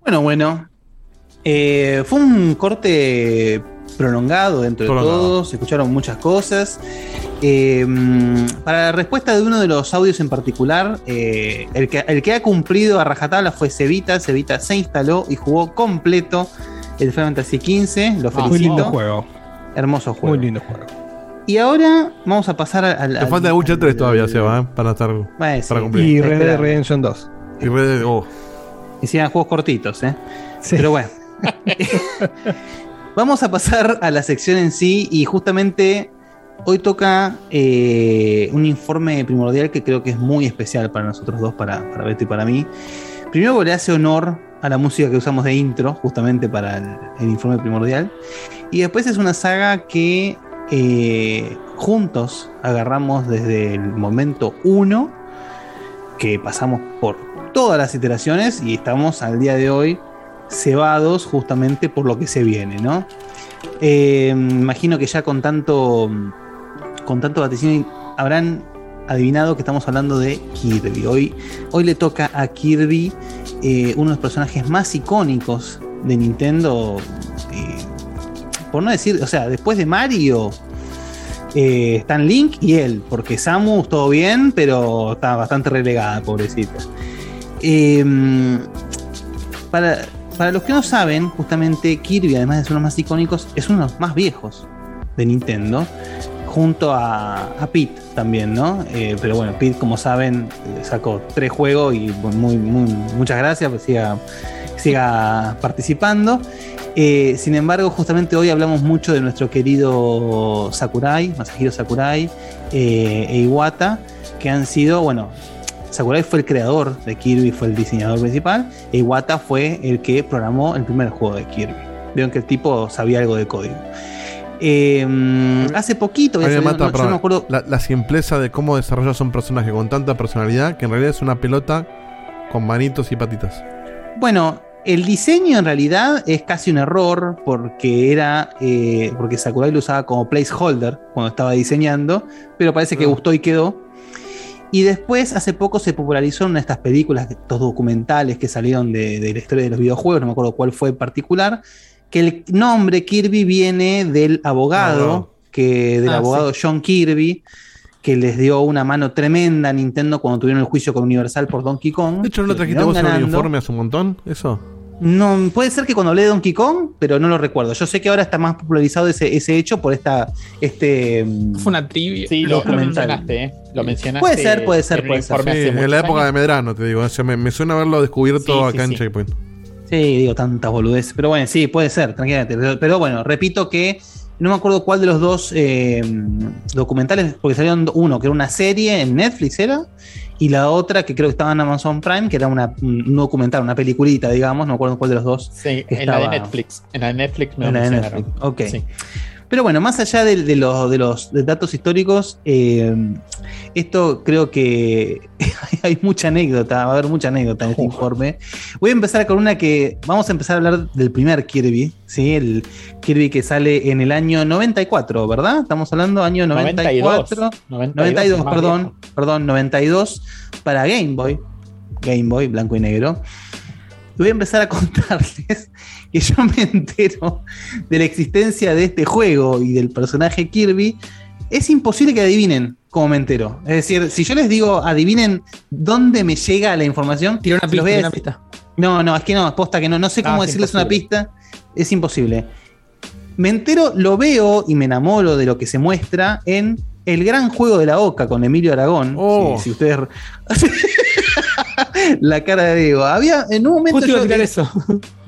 Bueno, bueno. Eh, fue un corte prolongado dentro prolongado. de todo, se escucharon muchas cosas. Eh, para la respuesta de uno de los audios en particular, eh, el, que, el, que, ha cumplido a rajatabla fue Cevita. Cevita se instaló y jugó completo el Final Fantasy XV. Lo felicito. Muy lindo juego. Hermoso juego. Muy lindo juego. Y ahora vamos a pasar al. Te al- falta The Witcher 3 todavía, Seba, ¿eh? para estar. Bueno, sí. para cumplir. Y Red Dead. Redemption 2. Y Red Dead- oh. Hicieron juegos cortitos, ¿eh? Pero bueno. Vamos a pasar a la sección en sí y justamente hoy toca eh, un informe primordial que creo que es muy especial para nosotros dos, para, para Beto y para mí. Primero le hace honor a la música que usamos de intro, justamente para el, informe primordial. Y después es una saga que eh, juntos agarramos desde el momento 1, que pasamos por todas las iteraciones y estamos al día de hoy cebados justamente por lo que se viene, ¿no? Eh, imagino que ya con tanto con tanto vaticinio habrán adivinado que estamos hablando de Kirby. Hoy, hoy le toca a Kirby eh, uno de los personajes más icónicos de Nintendo. eh, por no decir, o sea, después de Mario, están Link y él, porque Samus todo bien, pero está bastante relegada, pobrecita. Para, para los que no saben, justamente Kirby, además de ser uno de más icónicos, es uno de los más viejos de Nintendo, junto a, a Pete también, ¿no? Eh, pero bueno, Pete, como saben, eh, sacó tres juegos y muchas gracias, pues siga, siga participando. Eh, sin embargo, justamente hoy hablamos mucho de nuestro querido Sakurai, Masahiro Sakurai e Iwata, que han sido, bueno, Sakurai fue el creador de Kirby, fue el diseñador principal, e Iwata fue el que programó el primer juego de Kirby. Vieron que el tipo sabía algo de código. Eh, hace poquito, A mí me salió- mata, no- yo no me acuerdo. la, la simpleza de cómo desarrollas un personaje con tanta personalidad que en realidad es una pelota con manitos y patitas. Bueno, el diseño en realidad es casi un error porque era eh, porque Sakurai lo usaba como placeholder cuando estaba diseñando, pero parece que gustó y quedó. Y después, hace poco se popularizó en estas películas, estos documentales que salieron de, de la historia de los videojuegos, no me acuerdo cuál fue en particular, que el nombre Kirby viene del abogado, que del Ah, abogado John Kirby, que les dio una mano tremenda a Nintendo cuando tuvieron el juicio con Universal por Donkey Kong. De hecho, ¿no lo trajiste vos en el ganando. informe hace un montón? ¿Eso? No, puede ser que cuando hablé de Donkey Kong, pero no lo recuerdo. Yo sé que ahora está más popularizado ese, ese hecho por esta. Este, Fue una trivia. Sí, lo, lo mencionaste, ¿eh? Lo mencionaste. Puede ser, puede ser, en puede ser. Sí, en la época de. Medrano, te digo. O sea, me, me suena haberlo descubierto Sí, sí, acá en sí. Checkpoint. Sí, digo tantas boludeces. Pero bueno, sí, puede ser, tranquilamente. Pero, pero bueno, repito que no me acuerdo cuál de los dos eh, documentales, porque salieron uno que era una serie en Netflix, ¿era? Y la otra que creo que estaba en Amazon Prime, que era una, un documental, una peliculita, digamos, no me acuerdo cuál de los dos. Sí, en la de Netflix. En la de Netflix me lo En la de. Netflix, ok. Sí. Pero bueno, más allá de, de los, de los de datos históricos, eh, esto creo que hay mucha anécdota, va a haber mucha anécdota en este informe. Voy a empezar con una que vamos a empezar a hablar del primer Kirby, ¿sí? El Kirby que sale en el año 94, ¿verdad? Estamos hablando año 94. 92, 92, más perdón, perdón, 92 para Game Boy. Game Boy, blanco y negro. Voy a empezar a contarles que yo me entero de la existencia de este juego y del personaje Kirby. Es imposible que adivinen cómo me entero. Es decir, si yo les digo adivinen dónde me llega la información, Tira una pista, una. No, no, es que no, posta que no. No sé cómo Ah, es decirles una pista. Es imposible. Me entero, lo veo y me enamoro de lo que se muestra en El Gran Juego de la Oca con Emilio Aragón. Oh. Si, si ustedes. la cara de Diego. Había en un momento. Justo iba a yo tirar que- eso.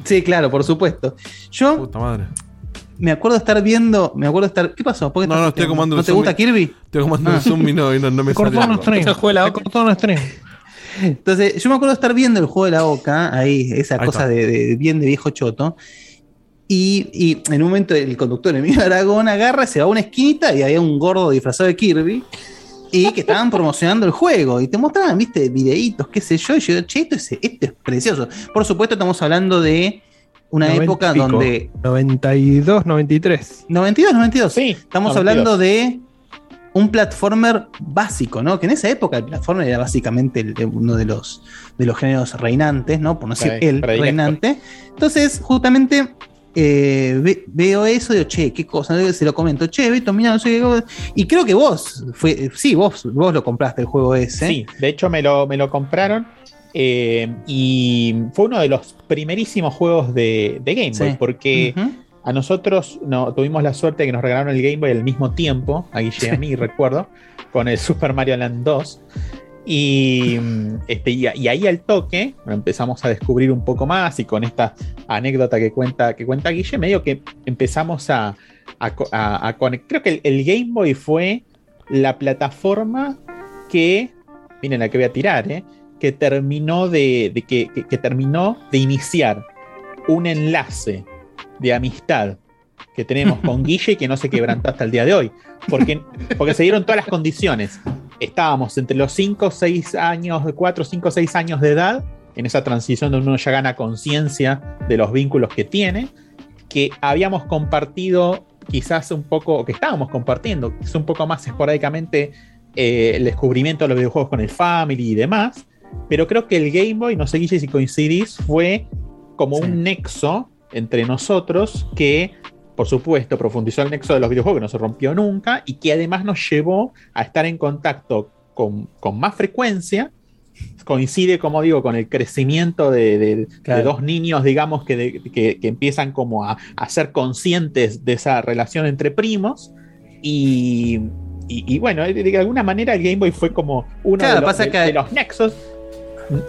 Sí, claro, por supuesto. Yo Puta madre. me acuerdo estar viendo. Me acuerdo estar. ¿Qué pasó? ¿Por qué No, estás no, estoy acomodando ¿No el te gusta Kirby? Estoy comando Ah. el zoom y no, y no, no me Cortó un stream. El juego de la Se Oca. cortó un stream. Entonces, yo me acuerdo estar viendo el juego de la Oca, ahí, esa Ahí cosa de, de- bien de viejo choto. Y, y en un momento el conductor Emilio Aragón agarra, se va a una esquinita y había un gordo disfrazado de Kirby. Y que estaban promocionando el juego. Y te mostraban, viste, videitos, qué sé yo. Y yo digo, che, esto es, esto es precioso. Por supuesto, estamos hablando de una 90 época y pico. donde. 92, 93. 92, 92. Sí, Estamos 92. hablando de un platformer básico, ¿no? Que en esa época el platformer era básicamente el- uno de los, de los géneros reinantes, ¿no? Por no decir el predilecto. reinante. Entonces, justamente eh, ve- veo eso digo, che, qué cosa, se lo comento, che, Beto, mira, no sé qué cosa. Y creo que vos, fue, sí, vos, vos lo compraste el juego ese. Sí, de hecho me lo, me lo compraron. eh, y fue uno de los primerísimos juegos de, de Game Boy, Sí. porque. A nosotros no, tuvimos la suerte de que nos regalaron el Game Boy al mismo tiempo, a Guille y a mí, recuerdo, con el Super Mario Land 2. Y, mm, este, y, y ahí al toque empezamos a descubrir un poco más y con esta anécdota que cuenta, que cuenta Guille, medio que empezamos a, a, co- a- a conect- Creo que el, el Game Boy fue la plataforma que, miren la que voy a tirar, ¿eh? que terminó de, de que, que- que terminó de iniciar un enlace de amistad que tenemos con Guille y que no se quebrantó hasta el día de hoy. Porque, porque se dieron todas las condiciones. Estábamos entre los 5, 6 años, 4, 5, 6 años de edad, en esa transición donde uno ya gana conciencia de los vínculos que tiene, que habíamos compartido quizás un poco, o que estábamos compartiendo, quizás un poco más esporádicamente eh, el descubrimiento de los videojuegos con el Family y demás, pero creo que el Game Boy, no sé Guille si coincidís, fue como un nexo entre nosotros que, por supuesto, profundizó el nexo de los videojuegos que no se rompió nunca y que además nos llevó a estar en contacto con, con más frecuencia. Coincide, como digo, con el crecimiento de, de- Claro. de dos niños, digamos, que, de- que- que empiezan como a, a ser conscientes de esa relación entre primos. Y, y- y bueno, de, alguna manera el Game Boy fue como uno Claro, de, los, pasa que- de los nexos,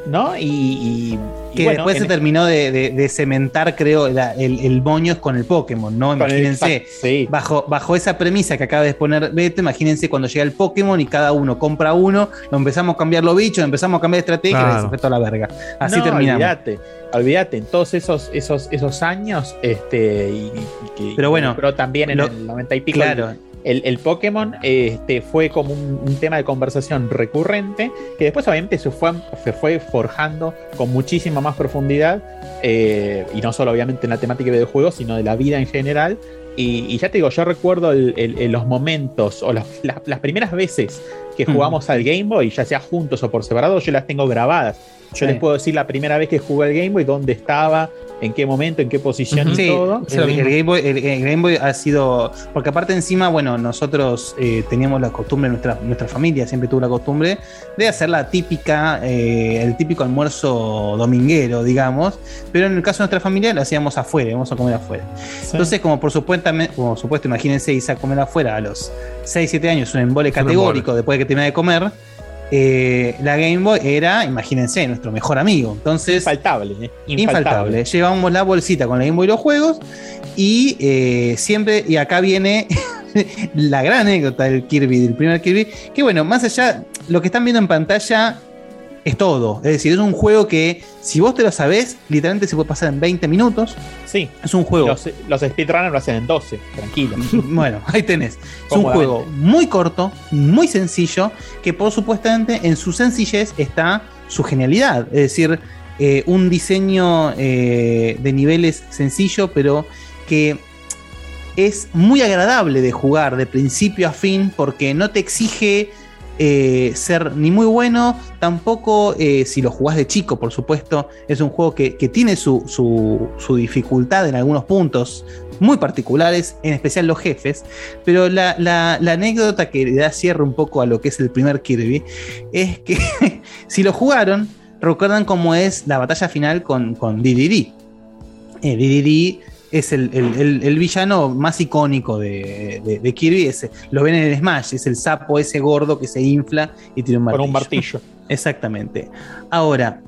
¿no? Y, y- y Que bueno, después se terminó de, de- de cementar, creo, la- el, el moño con el Pokémon, ¿no? Imagínense, sí. bajo, bajo esa premisa que acaba de exponer Beto, imagínense cuando llega el Pokémon y cada uno compra uno, lo empezamos a cambiar los bichos, empezamos a cambiar estrategia Claro. y se fue toda la verga. Así no, terminamos. Olvídate, olvídate, en todos esos, esos, esos años, este, y, y que Pero bueno, pero también en lo- el 90 y pico. claro. El, el Pokémon este, fue como un, un tema de conversación recurrente que después obviamente se fue, se fue forjando con muchísima más profundidad eh, y no solo obviamente en la temática de videojuegos sino de la vida en general y, y ya te digo, yo recuerdo el- el- el- los momentos o las, las- las primeras veces que jugamos al Game Boy, ya sea juntos o por separado, yo las tengo grabadas. Yo Sí. les puedo decir la primera vez que jugué al Game Boy, dónde estaba, en qué momento, en qué posición y Sí, todo. el, el Game Boy, el- el Game Boy ha sido. Porque aparte, encima, bueno, nosotros eh, teníamos la costumbre, nuestra, nuestra familia siempre tuvo la costumbre de hacer la típica, eh, el típico almuerzo dominguero, digamos. Pero en el caso de nuestra familia lo hacíamos afuera, íbamos a comer afuera. Entonces, como por supuesto, como supuesto, imagínense irse a comer afuera a los 6, 7 años, un embole categórico después de que termina de comer. Eh, la Game Boy era, imagínense, nuestro mejor amigo. Entonces, infaltable, ¿eh? infaltable. Llevábamos la bolsita con la Game Boy y los juegos. Y eh, siempre, y acá viene la gran anécdota del Kirby, del primer Kirby. Que bueno, más allá, lo que están viendo en pantalla es todo. Es decir, es un juego que, si vos te lo sabés, literalmente se puede pasar en 20 minutos. Sí. Es un juego. Los, los speedrunners lo hacen en 12, tranquilo. Bueno, ahí tenés. Es un juego muy corto, muy sencillo, que por supuestamente en su sencillez está su genialidad. Es decir, eh, un diseño eh, de niveles sencillo, pero que es muy agradable de jugar de principio a fin porque no te exige eh, ser ni muy bueno, tampoco eh, si lo jugás de chico, por supuesto, es un juego que, tiene su, su- dificultad en algunos puntos muy particulares, en especial los jefes, pero la, la- anécdota que da cierre un poco a lo que es el primer Kirby es que si lo jugaron, recuerdan cómo es la batalla final con, con DDD. Eh, DDD es el, el- el- el villano más icónico de, de- de Kirby. es- lo ven en el Smash, es el sapo ese gordo que se infla y tiene un martillo. Con un martillo. Exactamente. Ahora,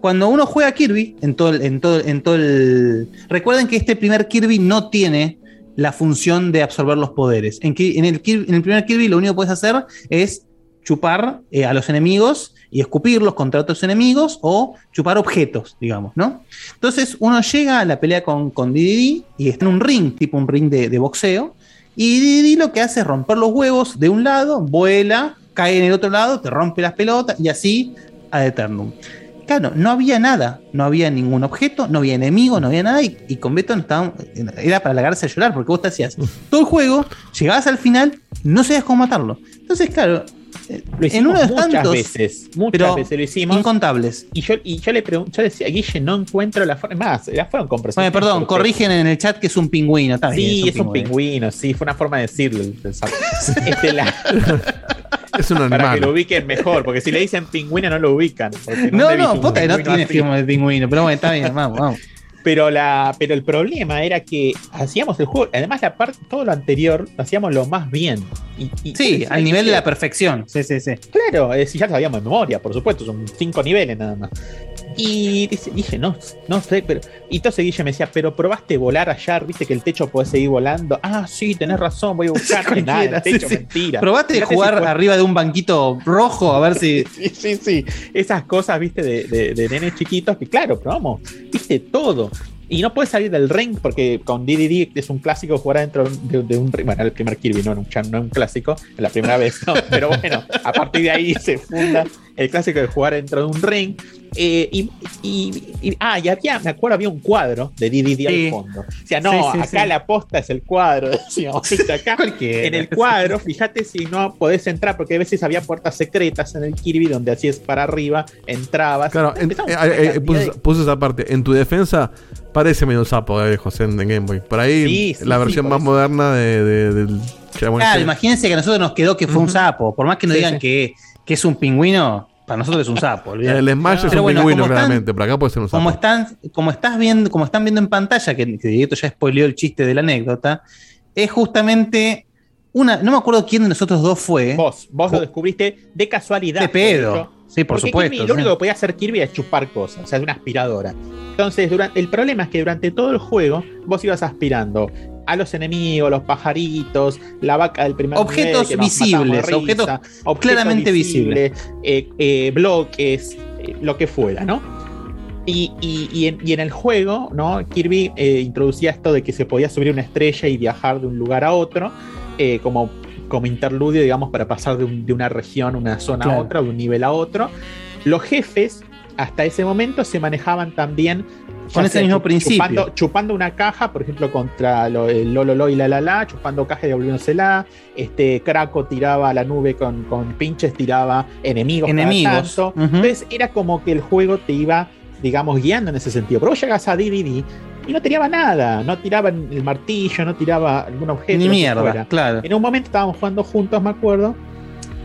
cuando uno juega Kirby, en todo, en todo, en todo el. Recuerden que este primer Kirby no tiene la función de absorber los poderes. En, en el, en el primer Kirby lo único que puedes hacer es chupar eh, a los enemigos y escupirlos contra otros enemigos o chupar objetos, digamos, ¿no? Entonces uno llega a la pelea con, con DDD y está en un ring, tipo un ring de, de boxeo, y DDD lo que hace es romper los huevos de un lado, vuela, cae en el otro lado, te rompe las pelotas y así ad eternum. Claro, no había nada, no había ningún objeto, no había enemigo, no había nada, y, con Beto estaba- era para lagarse a llorar, porque vos te hacías todo el juego, llegabas al final, no sabías cómo matarlo. Entonces, claro, Lo en hicimos uno de muchas tantos, veces, muchas pero veces lo hicimos. Incontables. Y yo, y yo le pregunto, yo decía, Guille, no encuentro la forma. Más, ya fueron Bueno, conversaciones. perdón, porque- corrigen en el chat que es un pingüino. Está bien, Sí, es un pingüino, sí, fue una forma de decirlo. Este, la- Es un para que animal. lo ubiquen mejor, porque si le dicen pingüino no lo ubican. No, no, un puta, no tiene firma de pingüino, pero bueno, está bien, vamos, vamos. Pero, la, pero el problema era que hacíamos el juego, además la parte, todo lo anterior, lo hacíamos lo más bien. Y, y- Sí, al nivel de la perfección. Sí, sí, sí. Claro, es ya lo sabíamos de memoria, por supuesto, son cinco niveles nada más. Y dice- dije, no, no sé, pero. Y entonces Guille me decía, pero probaste volar allá, viste que el techo puede seguir volando. Ah, sí, tenés razón, voy a buscar. Nada, el sí, techo, sí. mentira. Probaste jugar si arriba de un banquito rojo a ver si. Sí, sí, sí. Esas cosas, viste, de, de, de nenes chiquitos que, claro, probamos, viste, todo. Y no puedes salir del ring porque con DDD es un clásico jugar dentro de, de un ring. Bueno, el primer Kirby no era un, chan- no era un clásico, es la primera vez, ¿no? Pero bueno, a partir de ahí se funda el clásico de jugar dentro de un ring. Eh, y, y- y- ah, y había, me acuerdo, había un cuadro de DDD Sí. al fondo. O sea, no, Sí, sí, acá sí. la posta es el cuadro, decíamos. Acá en el cuadro, fíjate si no podés entrar, porque a veces había puertas secretas en el Kirby donde hacías para arriba, entrabas. Claro, en- eh, eh, cantidad puse, de- puse esa parte. En tu defensa, parece medio sapo, eh, José, en, Game Boy. Por ahí, Sí, sí, la versión por más eso. moderna de, de- del Claro, este. imagínense que a nosotros nos quedó que fue un sapo. Por más que nos Sí, digan sí. Que, que es un pingüino, para nosotros es un sapo. olvidate. El Smash es Pero un bueno, pingüino, claramente. Pero acá puede ser un sapo. como están, como estás viendo, como están viendo en pantalla, que, que Dieguito ya spoileó el chiste de la anécdota, es justamente una. No me acuerdo quién de nosotros dos fue. Vos, vos lo descubriste de casualidad. De pedo. Sí, por Porque supuesto, Kirby, lo único que podía hacer Kirby es chupar cosas, o sea, una aspiradora. Entonces, durante, el problema es que durante todo el juego vos ibas aspirando a los enemigos, los pajaritos, la vaca del primer Objetos nivel, visibles, objetos objetos claramente visibles. eh, eh, bloques, eh, lo que fuera, ¿no? Y, y- y en, y en el juego, ¿no? Kirby introducía esto de que se podía subir una estrella y viajar de un lugar a otro, como, como interludio, digamos, para pasar de, un- de una región, una zona a otra, de un nivel a otro. Los jefes, hasta ese momento, se manejaban también Con ese mismo principio. Chupando, chupando una caja, por ejemplo, contra lo, el Lolo y la la la, chupando caja y devolviéndosela. Este Kraco tiraba a la nube con, con pinches, tiraba enemigos. cada Enemigos. Entonces era como que el juego te iba, digamos, guiando en ese sentido. Pero vos llegas a DVD y no tiraba nada, no tiraba el martillo, no tiraba algún objeto. Ni mierda, claro. En un momento estábamos jugando juntos, me acuerdo,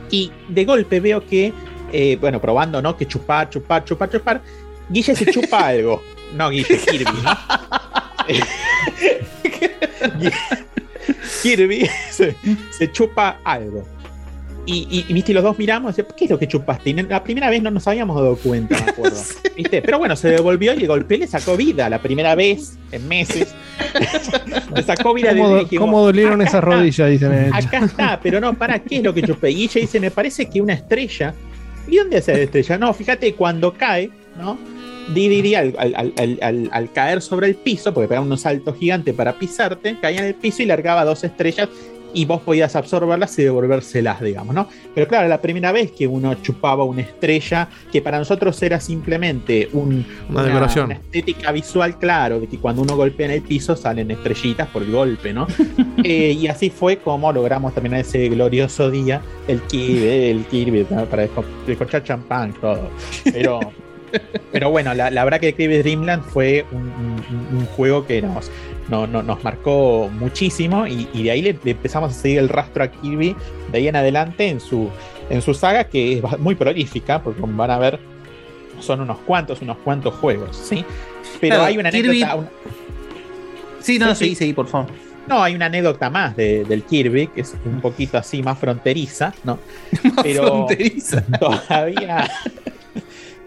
y de golpe veo que, eh, bueno, probando, ¿no? Que chupar, chupar, chupar, chupar. Guille se chupa algo. No, Guille, Kirby, ¿no? Kirby se, se chupa algo. Y, y, y, viste, los dos miramos, y, ¿qué es lo que chupaste? Y la primera vez no nos habíamos dado cuenta, me acuerdo. ¿Viste? Pero bueno, se devolvió y le golpeó y le sacó vida. La primera vez en meses. le sacó vida ¿Cómo, de dijimos, cómo dolieron "Acá esas está". rodillas? Dicen el. Acá está, pero no, ¿para qué es lo que chupé? Y Guille dice, me parece que una estrella. ¿Y dónde hace la estrella? No, fíjate, cuando cae, ¿no? Didi al, al, al, al- al- al caer sobre el piso, porque pegaba unos saltos gigantes para pisarte, caía en el piso y largaba dos estrellas y vos podías absorberlas y devolvérselas, digamos, ¿no? Pero claro, la primera vez que uno chupaba una estrella, que para nosotros era simplemente un- Una decoración. una estética visual, claro, de que cuando uno golpea en el piso salen estrellitas por el golpe, ¿no? Eh, y así fue como logramos terminar ese glorioso día, el Kirby, el Kirby, ¿no? para desco- descorchar champán, todo. Pero, pero bueno, la, la verdad que Kirby Dreamland fue un, un- un juego que nos, no- no- nos marcó muchísimo y, y de ahí le, le empezamos a seguir el rastro a Kirby de ahí en adelante en su, en su saga que es muy prolífica, porque como van a ver, son unos cuantos, unos cuantos juegos, ¿sí? Pero Claro, hay una Kirby- anécdota, una- Sí, no, Sí, sí. seguí, por favor. no, hay una anécdota más de- del Kirby, que es un poquito así más fronteriza, ¿no? Pero fronteriza. todavía,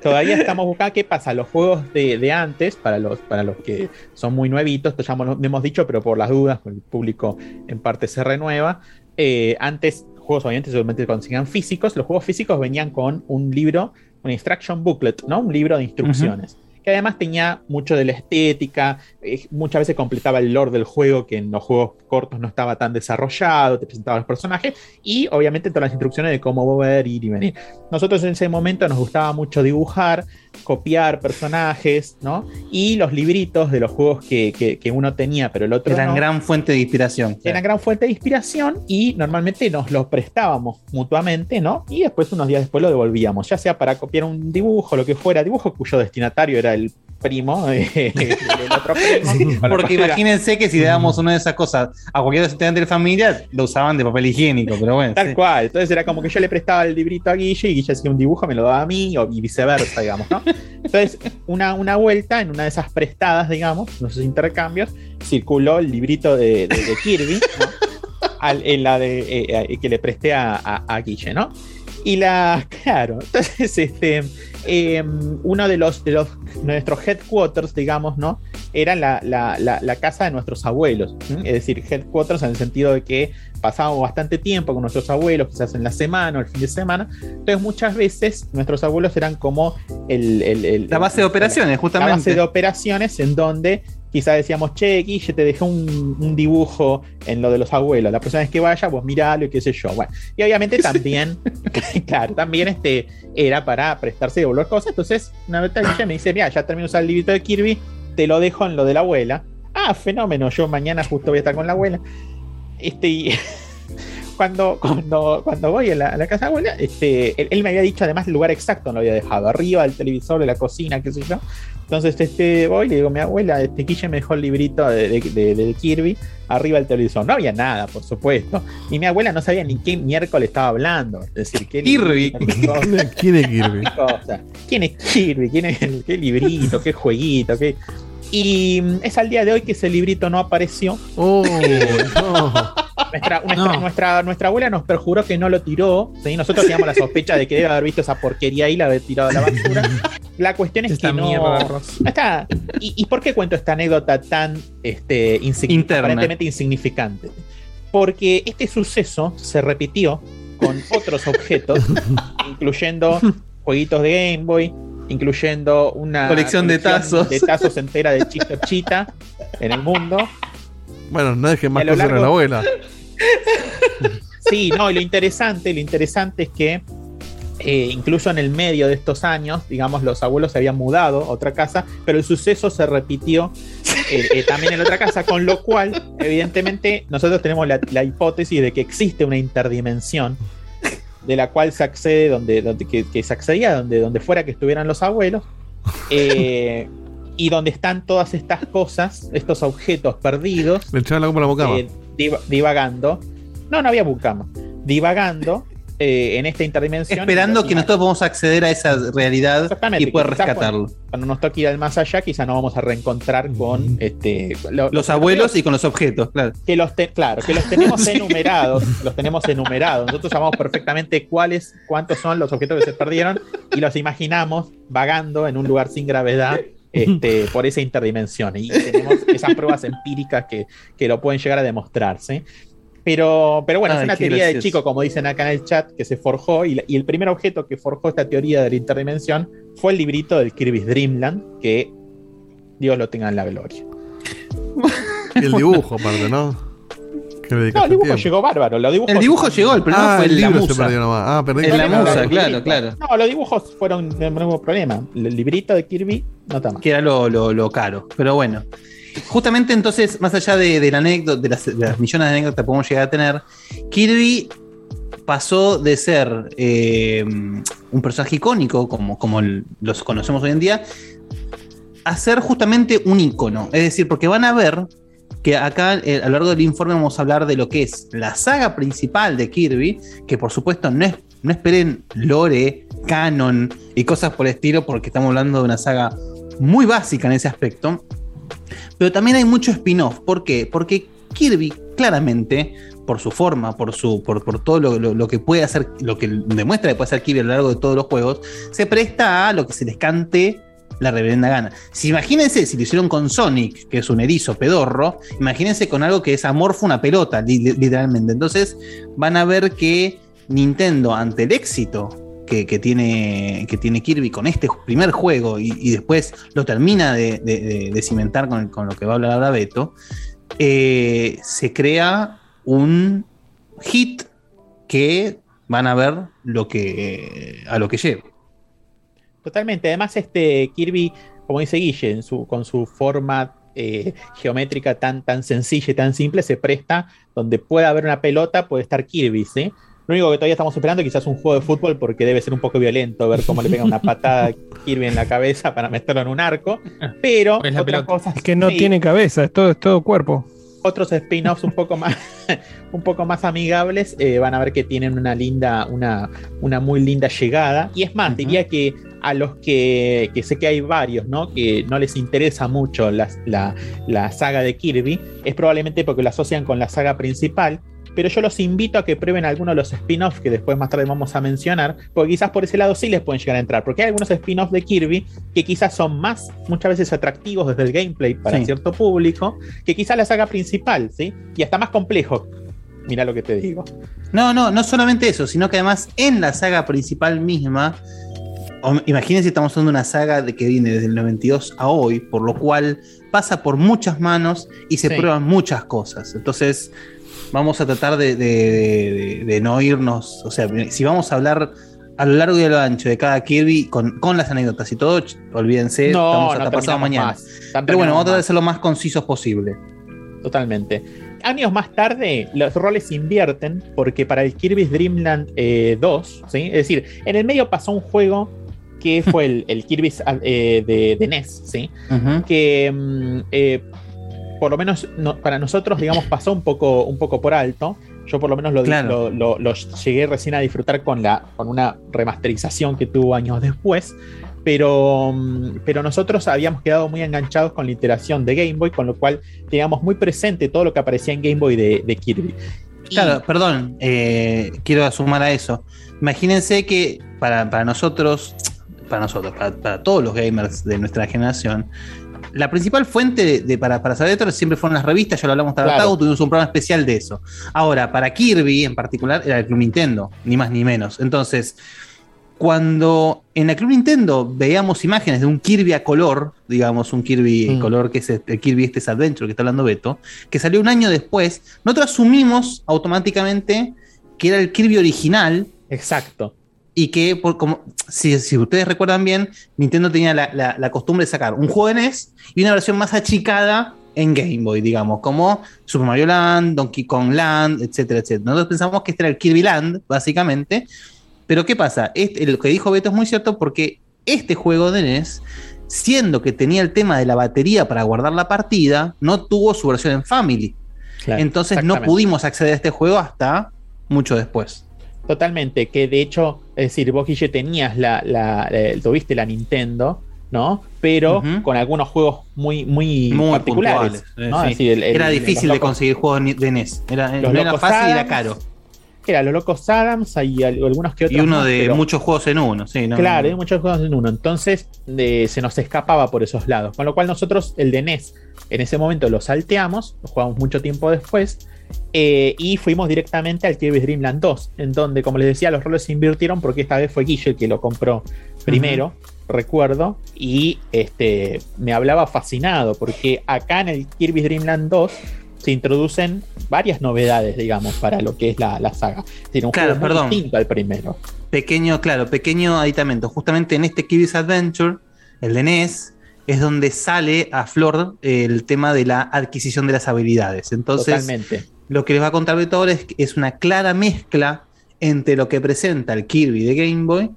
todavía estamos buscando qué pasa. Los juegos de, de antes, para los, para los que son muy nuevitos, ya hemos dicho, pero por las dudas, el público en parte se renueva. eh, antes, juegos obviamente solamente consiguen físicos. Los juegos físicos venían con un libro, un instruction booklet, ¿no? Un libro de instrucciones. Que además tenía mucho de la estética, eh, muchas veces completaba el lore del juego, que en los juegos cortos no estaba tan desarrollado, te presentaba los personajes, y obviamente todas las instrucciones de cómo mover, ir y venir. Nosotros en ese momento nos gustaba mucho dibujar, copiar personajes, ¿no? Y los libritos de los juegos que, que- que uno tenía, pero el otro Eran no, gran fuente de inspiración. eran gran fuente de inspiración y normalmente nos los prestábamos mutuamente, ¿no? Y después, unos días después, lo devolvíamos, ya sea para copiar un dibujo, lo que fuera, dibujo cuyo destinatario era el primo eh, del otro primo. Porque imagínense que si le damos una de esas cosas a cualquier estudiante de familia, lo usaban de papel higiénico, pero bueno. Tal sí. cual. Entonces era como que yo le prestaba el librito a Guille y Guille hacía un dibujo, me lo daba a mí o, y viceversa, digamos, ¿no? Entonces, una, una vuelta en una de esas prestadas, digamos, en esos intercambios, circuló el librito de, de- de Kirby, ¿no? Al- en la de, eh, eh, que le presté a, a- a Guille, ¿no? Y la, claro, entonces, este, eh, uno de los, de los, nuestros headquarters, digamos, ¿no? Era la, la- la- la casa de nuestros abuelos. Es decir, headquarters en el sentido de que pasábamos bastante tiempo con nuestros abuelos, quizás en la semana o el fin de semana. Entonces, muchas veces nuestros abuelos eran como el, el- el- La base de operaciones, justamente. La base de operaciones en donde quizás decíamos, che, Guille, te dejé un, un dibujo en lo de los abuelos. La próxima vez que vaya, vos miralo y qué sé yo. Bueno, y obviamente también, claro, también este, era para prestarse de volver cosas. Entonces, una vez Guille me dice, mira, ya termino de usar el librito de Kirby, te lo dejo en lo de la abuela. Ah, fenómeno, yo mañana justo voy a estar con la abuela. Este, y cuando, cuando, cuando voy a la, a la casa de abuela, este, él, él me había dicho además el lugar exacto, no lo había dejado, arriba del televisor, de la cocina, qué sé yo. Entonces este, voy y le digo, mi abuela, este Guille me dejó el librito de, de- de- de Kirby arriba del televisor. No había nada, por supuesto. Y mi abuela no sabía ni qué miércoles estaba hablando. Es decir, qué Kirby. ¿Quién es Kirby? ¿Quién es Kirby? ¿Quién es el, qué librito? ¿Qué jueguito? ¿Qué? Y es al día de hoy que ese librito no apareció. Oh, no. Nuestra, nuestra, nuestra, nuestra abuela nos perjuró que no lo tiró. ¿sí? Nosotros teníamos la sospecha de que debe haber visto esa porquería ahí y la haber tirado a la basura. La cuestión es Esta que no. mierda está. ¿Y, y por qué cuento esta anécdota tan este, aparentemente insignificante? Porque este suceso se repitió con otros objetos, incluyendo jueguitos de Game Boy, incluyendo una Colección de tazos. de tazos entera de Chito Chita en el mundo. Bueno, no dejen más cosas en la largo- abuela. Sí, no, y lo interesante, lo interesante es que eh, incluso en el medio de estos años, digamos, los abuelos se habían mudado a otra casa, pero el suceso se repitió eh, eh, también en otra casa, con lo cual, evidentemente, nosotros tenemos la, la hipótesis de que existe una interdimensión de la cual se accede donde, donde que, que se accedía donde, donde fuera que estuvieran los abuelos. eh, y donde están todas estas cosas, estos objetos perdidos, Le echaban la la eh, diva- divagando. No, no había Bucama. Divagando eh, en esta interdimensión. Esperando que nosotros podamos acceder a esa realidad y poder rescatarlo. Cuando, cuando nos toque ir al más allá, quizá nos vamos a reencontrar con este, lo- Los abuelos y con los objetos, claro. que los te- claro, que los tenemos enumerados, los tenemos enumerados. Nosotros sabemos perfectamente cuáles, cuántos son los objetos que se perdieron y los imaginamos vagando en un lugar sin gravedad este, por esa interdimensión. Y tenemos esas pruebas empíricas que, que lo pueden llegar a demostrarse. Pero, pero bueno, es una teoría de chico, como dicen acá en el chat, que se forjó. Y, la- y el primer objeto que forjó esta teoría de la interdimensión fue el librito del Kirby's Dreamland, que Dios lo tenga en la gloria. Y el dibujo, aparte, ¿no? No, el dibujo tiempo. llegó bárbaro. Los dibujos El dibujo llegó, el problema Ah, fue el la libro se musa. perdió nomás. Ah, perdí. En la musa, claro, claro. No, los dibujos fueron el mismo problema. El librito de Kirby no está mal. que era lo, lo- lo caro. Pero bueno. Justamente entonces, más allá de, la anécdota, de las, millones de anécdotas que podemos llegar a tener, Kirby pasó de ser eh, un personaje icónico, como, como los conocemos hoy en día, a ser justamente un icono. Es decir, porque van a ver que acá eh, a lo largo del informe vamos a hablar de lo que es la saga principal de Kirby, que por supuesto no, es, no esperen lore, canon y cosas por el estilo, porque estamos hablando de una saga muy básica en ese aspecto. Pero también hay mucho spin-off. ¿Por qué? Porque Kirby, claramente, por su forma, por, su, por, todo lo, que puede hacer, lo que demuestra que puede hacer Kirby a lo largo de todos los juegos, se presta a lo que se les cante la reverenda gana. Si imagínense si lo hicieron con Sonic, que es un erizo pedorro, imagínense con algo que es amorfo una pelota, li- li- literalmente. Entonces van a ver que Nintendo, ante el éxito que, tiene, que tiene Kirby con este primer juego y, después lo termina de- de cimentar con, con lo que va a hablar ahora Beto, eh, se crea un hit que van a ver lo que, a lo que lleva. Totalmente. Además, este Kirby, como dice Guille, en su, con su forma eh, geométrica tan, tan sencilla y tan simple, se presta donde pueda haber una pelota, puede estar Kirby, ¿sí? Lo único que todavía estamos esperando quizás un juego de fútbol porque debe ser un poco violento ver cómo le pega una patada a Kirby en la cabeza para meterlo en un arco. Pero otras cosas. Es que no sí, tiene cabeza, es todo, es todo cuerpo. otros spin-offs un poco más un poco más amigables eh, van a ver que tienen una linda una, una muy linda llegada y es más diría que a los que, que sé que hay varios no que no les interesa mucho la, la, la saga de Kirby es probablemente porque lo asocian con la saga principal pero yo los invito a que prueben algunos de los spin-offs que después más tarde vamos a mencionar, porque quizás por ese lado sí les pueden llegar a entrar, porque hay algunos spin-offs de Kirby que quizás son más, muchas veces atractivos desde el gameplay para Sí. cierto público, que quizás la saga principal, ¿sí? Y hasta más complejo. Mira lo que te digo. No, no, no solamente eso, sino que además en la saga principal misma, imagínense, estamos hablando de una saga de que viene desde el 92 a hoy, por lo cual pasa por muchas manos y se Sí. prueban muchas cosas. Entonces, vamos a tratar de, de- de- de no irnos, o sea, si vamos a hablar a lo largo y a lo ancho de cada Kirby con, con las anécdotas y todo, olvídense, No, estamos no hasta pasado mañana. Pero bueno, vamos a tratar de ser lo más concisos posible. Totalmente. Años más tarde, los roles se invierten porque para el Kirby's Dream Land eh, 2, ¿sí? es decir, en el medio pasó un juego que fue el, el Kirby's eh, de, de NES, ¿sí? que mm, eh, por lo menos no- para nosotros, digamos, pasó un poco, un poco por alto. Yo por lo menos lo, di- Claro. lo, lo- lo llegué recién a disfrutar con, la, con una remasterización que tuvo años después. Pero, mm, pero nosotros habíamos quedado muy enganchados con la iteración de Game Boy, con lo cual teníamos muy presente todo lo que aparecía en Game Boy de, de Kirby. Claro, perdón, eh, quiero sumar a eso. Imagínense que para, para nosotros, para nosotros, para, para todos los gamers de nuestra generación, la principal fuente de, de- para, para saber esto siempre fueron las revistas, ya lo hablamos Claro. Taratau, tuvimos un programa especial de eso. Ahora, para Kirby en particular, era el Club Nintendo, ni más ni menos. Entonces, cuando en el Club Nintendo veíamos imágenes de un Kirby a color, digamos, un Kirby Mm. color que es el, el Kirby este es Adventure que está hablando Beto, que salió un año después, nosotros asumimos automáticamente que era el Kirby original. Exacto. Y que, por, como, si, si ustedes recuerdan bien, Nintendo tenía la, la- la costumbre de sacar un juego de NES y una versión más achicada en Game Boy, digamos, como Super Mario Land, Donkey Kong Land, etcétera, etcétera. Nosotros pensamos que este era el Kirby Land, básicamente. Pero ¿qué pasa? Este- lo que dijo Beto es muy cierto porque este juego de NES, siendo que tenía el tema de la batería para guardar la partida, no tuvo su versión en Family. Claro, Entonces no pudimos acceder a este juego hasta mucho después. Totalmente, que de hecho, es decir, vos Guille tenías la, la, tuviste la Nintendo, ¿no? Pero con algunos juegos muy, muy, Muy particulares. puntuales, ¿no? sí. Es decir, el- el- era difícil de conseguir juegos de NES. Era, no era fácil y era caro. Era los locos Adams, hay al- algunos que otros. Y uno más, de pero- muchos juegos en uno, sí, ¿no? claro, hay muchos juegos en uno. Entonces se nos escapaba por esos lados. Con lo cual nosotros el de NES en ese momento lo salteamos, lo jugamos mucho tiempo después. Eh, y fuimos directamente al Kirby's Dream Land 2, en donde, como les decía, los roles se invirtieron porque esta vez fue Guille el que lo compró primero, recuerdo, y este, me hablaba fascinado, porque acá en el Kirby's Dream Land 2 se introducen varias novedades, digamos, para lo que es la, la saga. Tiene un Claro, juego muy perdón. distinto al primero. Pequeño, claro, pequeño aditamento. Justamente en este Kirby's Adventure, el de NES, es donde sale a flor el tema de la adquisición de las habilidades. Entonces, Totalmente. Lo que les va a contar Beto ahora es, es una clara mezcla entre lo que presenta el Kirby de Game Boy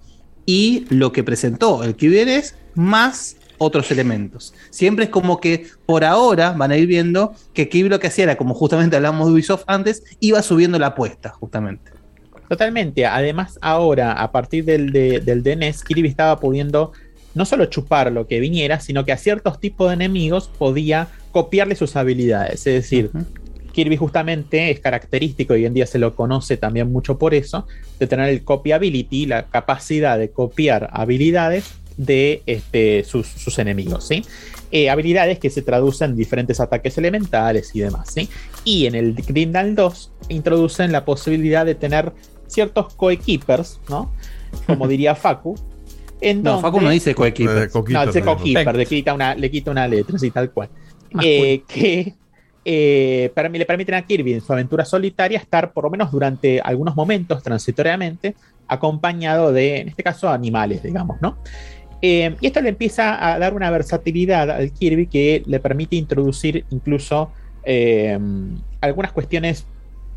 y lo que presentó el Kirby de NES, más otros elementos. Siempre es como que por ahora van a ir viendo que Kirby lo que hacía era, como justamente hablamos de Ubisoft antes, iba subiendo la apuesta, justamente. Totalmente. Además, ahora, a partir del, de, del DNS, Kirby estaba pudiendo no solo chupar lo que viniera, sino que a ciertos tipos de enemigos podía copiarle sus habilidades. Es decir, Kirby justamente es característico, y hoy en día se lo conoce también mucho por eso, de tener el copyability, la capacidad de copiar habilidades de este, sus, sus enemigos, ¿sí? Eh, habilidades que se traducen en diferentes ataques elementales y demás, ¿sí? Y en el Grindal 2 introducen la posibilidad de tener ciertos coequippers, ¿no? Como diría Facu. En No, donde- Facu no dice coequiper. No, dice coequiper, le quita una, le quita una letra, así tal cual. Eh, que eh, para mí le permiten a Kirby en su aventura solitaria estar por lo menos durante algunos momentos, transitoriamente, acompañado de, en este caso, animales, digamos, ¿no? Eh, y esto le empieza a dar una versatilidad al Kirby que le permite introducir incluso eh, algunas cuestiones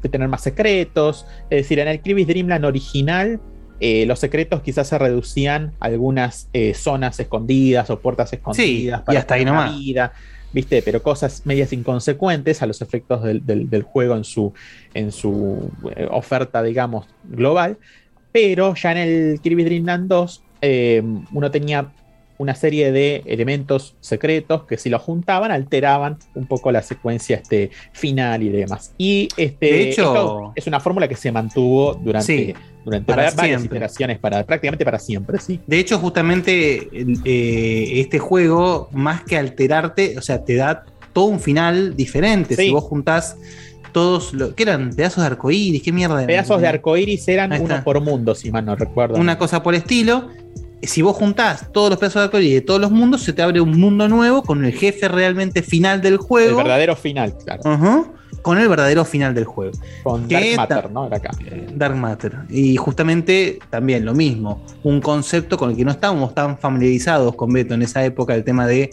de tener más secretos. Es decir, en el Kirby's Dream Land original, eh, los secretos quizás se reducían a algunas zonas escondidas o puertas escondidas. y hasta ahí nomás. vida, ¿Viste? Pero cosas medias inconsecuentes a los efectos del, del- del juego en su, en su eh, oferta, digamos, global. Pero ya en el Kirby Dream Land 2, eh, uno tenía una serie de elementos secretos que si los juntaban alteraban un poco la secuencia este, final y demás. Y este, De hecho- esto es una fórmula que se mantuvo durante, Sí, durante para va- varias siempre. iteraciones, para, prácticamente para siempre, sí. De hecho, justamente eh, este juego, más que alterarte, o sea, te da todo un final diferente. Sí. Si vos juntás todos los. ¿Qué eran? ¿Pedazos de arcoíris? ¿Qué mierda? Pedazos de arcoíris eran uno por mundo, si mal no recuerdo. Una cosa por estilo. Si vos juntás todos los pedazos de arcoíris de todos los mundos, se te abre un mundo nuevo con el jefe realmente final del el juego. verdadero final, claro. Ajá, con el verdadero final del juego. Con Que Dark Matter, ¿no? Era acá. Dark Matter. Y justamente también lo mismo, un concepto con el que no estábamos tan familiarizados con Beto en esa época, el tema de,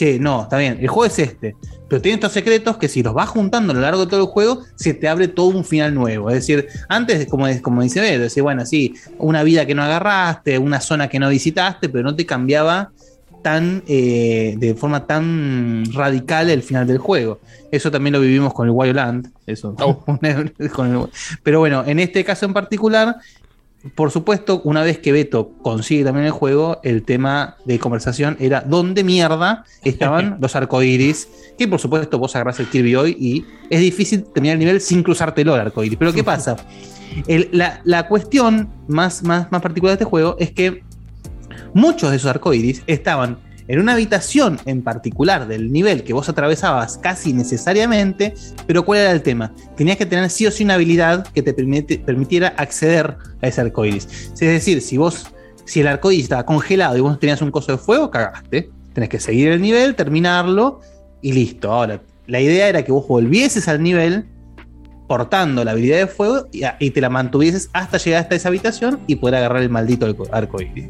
che, no, está bien, el juego es este, pero tiene estos secretos que si los vas juntando a lo largo de todo el juego, se te abre todo un final nuevo. Es decir, antes, como, como dice Beto, decir, bueno, sí, una vida que no agarraste, una zona que no visitaste, pero no te cambiaba tan eh, de forma tan radical el final del juego. Eso también lo vivimos con el Wildland. Eso. con el- pero bueno, en este caso en particular, por supuesto, una vez que Beto consigue también el juego, el tema de conversación era dónde mierda estaban los arcoíris. Que por supuesto vos agarrás el Kirby hoy y es difícil terminar el nivel sin cruzártelo el arcoíris. Pero ¿qué pasa? El- la, la cuestión más, más, más particular de este juego es que muchos de esos arcoíris estaban en una habitación en particular del nivel que vos atravesabas casi necesariamente, pero ¿cuál era el tema? Tenías que tener sí o sí una habilidad que te permitiera acceder a ese arcoíris. Es decir, si vos, si el arcoíris estaba congelado y vos tenías un coso de fuego, cagaste. Tenés que seguir el nivel, terminarlo y listo. Ahora, la idea era que vos volvieses al nivel portando la habilidad de fuego y, te la mantuvieses hasta llegar hasta esa habitación y poder agarrar el maldito arco- arcoíris.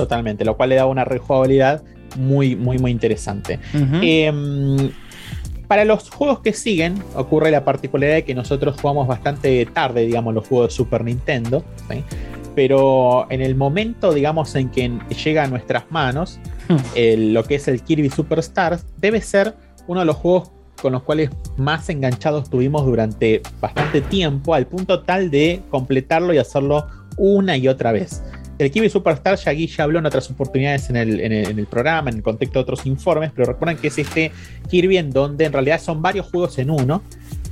Totalmente, lo cual le da una rejugabilidad muy, muy, muy interesante. Em, para los juegos que siguen, ocurre la particularidad de que nosotros jugamos bastante tarde, digamos, los juegos de Super Nintendo, ¿sí? pero en el momento, digamos, en que llega a nuestras manos, el- lo que es el Kirby Superstars, debe ser uno de los juegos con los cuales más enganchados tuvimos durante bastante tiempo, al punto tal de completarlo y hacerlo una y otra vez. El Kirby Superstar ya aquí ya habló en otras oportunidades en el, en el- en el programa, en el contexto de otros informes, pero recuerden que es este Kirby en donde en realidad son varios juegos en uno.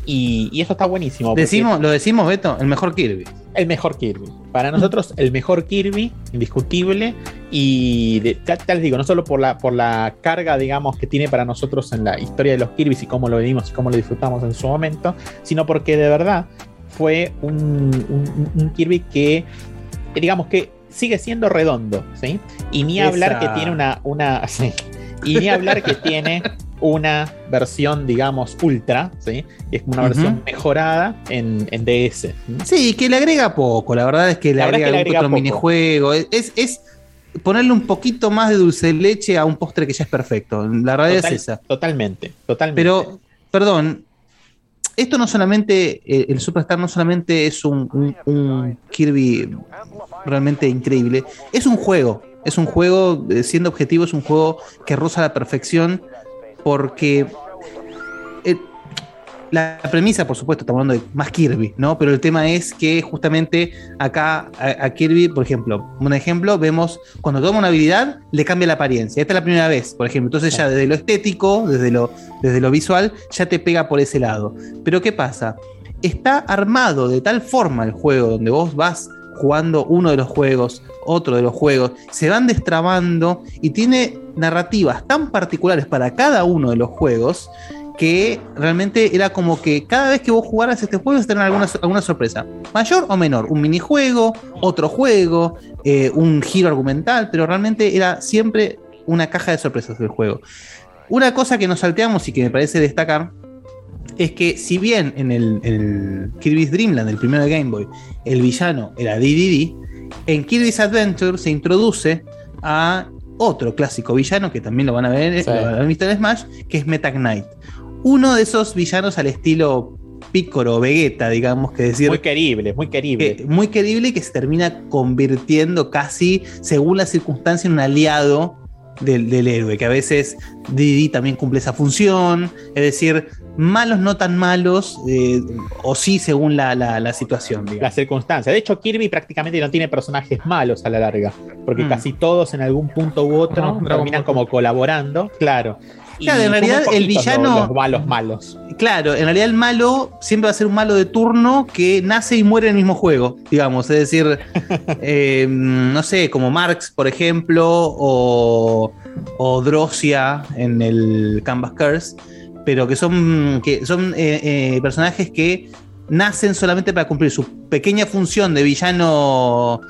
Y, y eso está buenísimo. Decimos, lo decimos, Beto, el mejor Kirby. el mejor Kirby. Para nosotros, el mejor Kirby, indiscutible. Y de- ya, ya les digo, no solo por la, por la carga, digamos, que tiene para nosotros en la historia de los Kirby's y cómo lo vivimos y cómo lo disfrutamos en su momento, sino porque de verdad fue un, un- un Kirby que, digamos que sigue siendo redondo, ¿sí? Y ni Esa- hablar que tiene una. una sí. Y ni hablar que tiene una versión, digamos, ultra, ¿sí? Es una versión mejorada en, en DS. Sí, que le agrega poco. La verdad es que le agrega, que le algún agrega otro poco. minijuego. Es, es, es ponerle un poquito más de dulce de leche a un postre que ya es perfecto. La realidad Total- es esa. Totalmente, totalmente. Pero, perdón, esto no solamente, eh, el Superstar no solamente es un, un- Kirby realmente increíble, es un juego. Es un juego, eh, siendo objetivo, es un juego que roza la perfección porque la premisa, por supuesto, estamos hablando de más Kirby, ¿no? Pero el tema es que justamente acá a, Kirby, por ejemplo, un ejemplo, vemos cuando toma una habilidad, le cambia la apariencia. Esta es la primera vez, por ejemplo. Entonces ya desde lo estético, desde lo, desde lo visual, ya te pega por ese lado. Pero ¿qué pasa? Está armado de tal forma el juego donde vos vas jugando uno de los juegos, otro de los juegos, se van destrabando y tiene narrativas tan particulares para cada uno de los juegos que realmente era como que cada vez que vos jugaras este juego, tener alguna, alguna sorpresa, mayor o menor, un minijuego, otro juego, eh, un giro argumental, pero realmente era siempre una caja de sorpresas del juego. Una cosa que nos salteamos y que me parece destacar es que si bien en el, en el Kirby's Dream Land, el primero de Game Boy, el villano era DDD, en Kirby's Adventure se introduce a otro clásico villano que también lo van a ver, Sí. lo en Smash, que es Meta Knight. Uno de esos villanos al estilo Pícoro o Vegeta, digamos, que decir. Muy querible, muy querible. que- muy querible y que se termina convirtiendo casi, según la circunstancia, en un aliado del, del héroe, que a veces Didi también cumple esa función, es decir, malos no tan malos, eh, o sí según la, la- la situación. digamos. La circunstancia. De hecho, Kirby prácticamente no tiene personajes malos a la larga, porque Mm. casi todos en algún punto u otro terminan como colaborando. Claro. Claro, en realidad el villano- Los, los malos malos. Claro, en realidad el malo siempre va a ser un malo de turno que nace y muere en el mismo juego, digamos. Es decir, eh, no sé, como Marx, por ejemplo, o, o Drosia en el Canvas Curse, pero que son, que son eh, eh, personajes que nacen solamente para cumplir su pequeña función de villano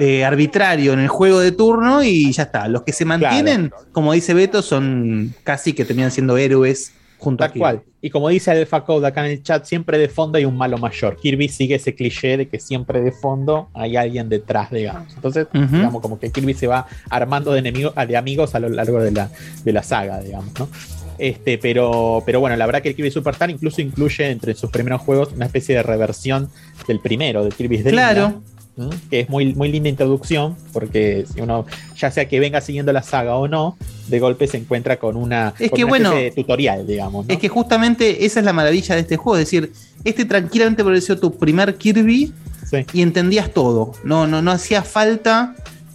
eh, arbitrario en el juego de turno y ya está. Los que se mantienen, como dice Beto, son casi que terminan siendo héroes junto a Tal cual. Y como dice Alpha Code acá en el chat, siempre de fondo hay un malo mayor. Kirby sigue ese cliché de que siempre de fondo hay alguien detrás, digamos. Entonces, digamos, como que Kirby se va armando de enemigos, de amigos a lo largo de la, de la saga, digamos, ¿no? Este, pero, pero bueno, la verdad que el Kirby Superstar incluso incluye entre sus primeros juegos una especie de reversión del primero, del Kirby's Dream Claro. Que es muy, muy linda introducción, porque si uno, ya sea que venga siguiendo la saga o no, de golpe se encuentra con una, Es con que una bueno, especie de tutorial, digamos. ¿no? Es que justamente esa es la maravilla de este juego. Es decir, este tranquilamente pareció tu primer Kirby y entendías todo. No, no, no hacía falta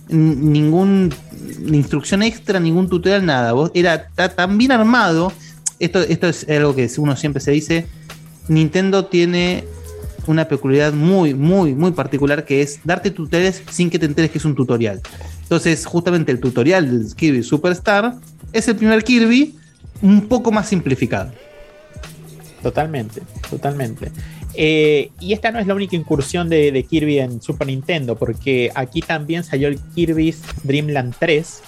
ningún ni instrucción extra, ningún tutorial, nada. Vos era ta- tan bien armado. Esto, esto es algo que uno siempre se dice. Nintendo tiene una peculiaridad muy, muy, muy particular que es darte tutoriales sin que te enteres que es un tutorial. Entonces, justamente el tutorial del Kirby Superstar es el primer Kirby un poco más simplificado. Totalmente, totalmente. Eh, y esta no es la única incursión de, de Kirby en Super Nintendo, porque aquí también salió el Kirby's Dreamland 3,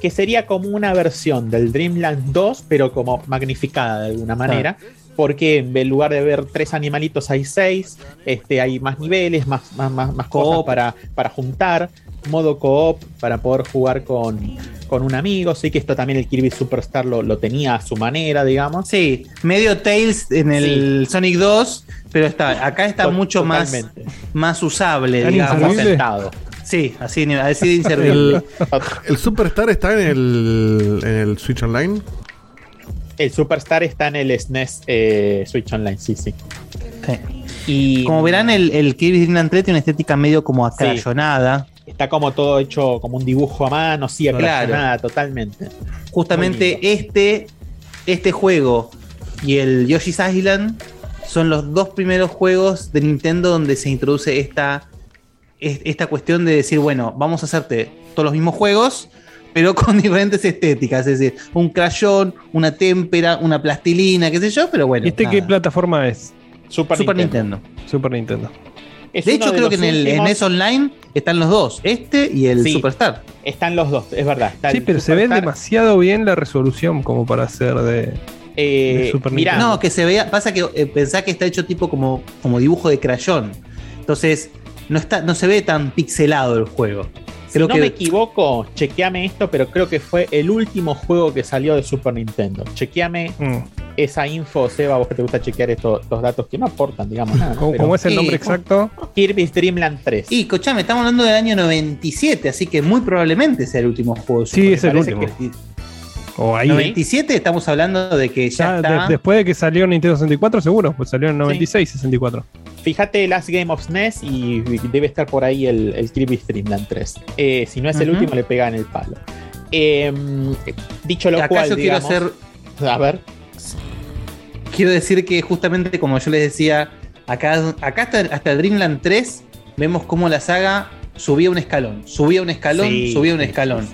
que sería como una versión del Dreamland 2, pero como magnificada de alguna manera. Porque en lugar de ver tres animalitos hay seis, este, hay más niveles, más, más, más, más cosas para, para juntar, modo co-op para poder jugar con, con un amigo. Sí que esto también el Kirby Superstar lo, lo tenía a su manera, digamos. Sí, medio Tails en el Sonic 2, pero está, acá está mucho más, más usable, ¿Tan digamos. Sentado. Sí, así, así de inservible. El, el Superstar está en el, en el Switch Online. El Superstar está en el SNES eh, Switch Online, sí, sí. Y Como verán, el, el Kirby Dream Land 3 tiene una estética medio como acrayonada. está como todo hecho como un dibujo a mano, sí, Claro. acrayonada totalmente. Justamente este, este juego y el Yoshi's Island son los dos primeros juegos de Nintendo donde se introduce esta, es- esta cuestión de decir, bueno, vamos a hacerte todos los mismos juegos, pero con diferentes estéticas, es decir, un crayón, una témpera, una plastilina, qué sé yo, pero bueno. ¿Y este qué plataforma es? Super, Super Nintendo. Super Nintendo. Es de hecho, de creo que en el en últimos- NES Online están los dos, este y el Sí. Superstar. Están los dos, es verdad. Está Sí, pero se ve demasiado bien la resolución como para ser de, eh, de Super mirá, Nintendo. No, que se vea, pasa que eh, pensá que está hecho tipo como, como dibujo de crayón. Entonces, no está, no se ve tan pixelado el juego. Si no que me equivoco, chequeame esto, pero creo que fue el último juego que salió de Super Nintendo. Chequeame Mm. esa info, Seba, vos que te gusta chequear estos, estos datos que no aportan, digamos nada. ¿Cómo, pero- cómo es el nombre exacto? Kirby's Dream Land 3. Y, escuchame, estamos hablando del año 97, así que muy probablemente sea el último juego. de Sí, Super es el último. que- O ahí. 97 estamos hablando de que ya, Ya está. de- después de que salió Nintendo 64, seguro, pues salió en 96, 64. Fíjate Last Game of SNES y debe estar por ahí el, el Kirby's Dream Land 3. Eh, si no es el último, le pega en el palo. Eh, dicho lo Acá cual, yo quiero hacer A ver. Quiero decir que justamente como yo les decía, acá, acá hasta, hasta Dreamland 3 vemos cómo la saga subía un escalón, subía un escalón, Sí, subía un sí, escalón.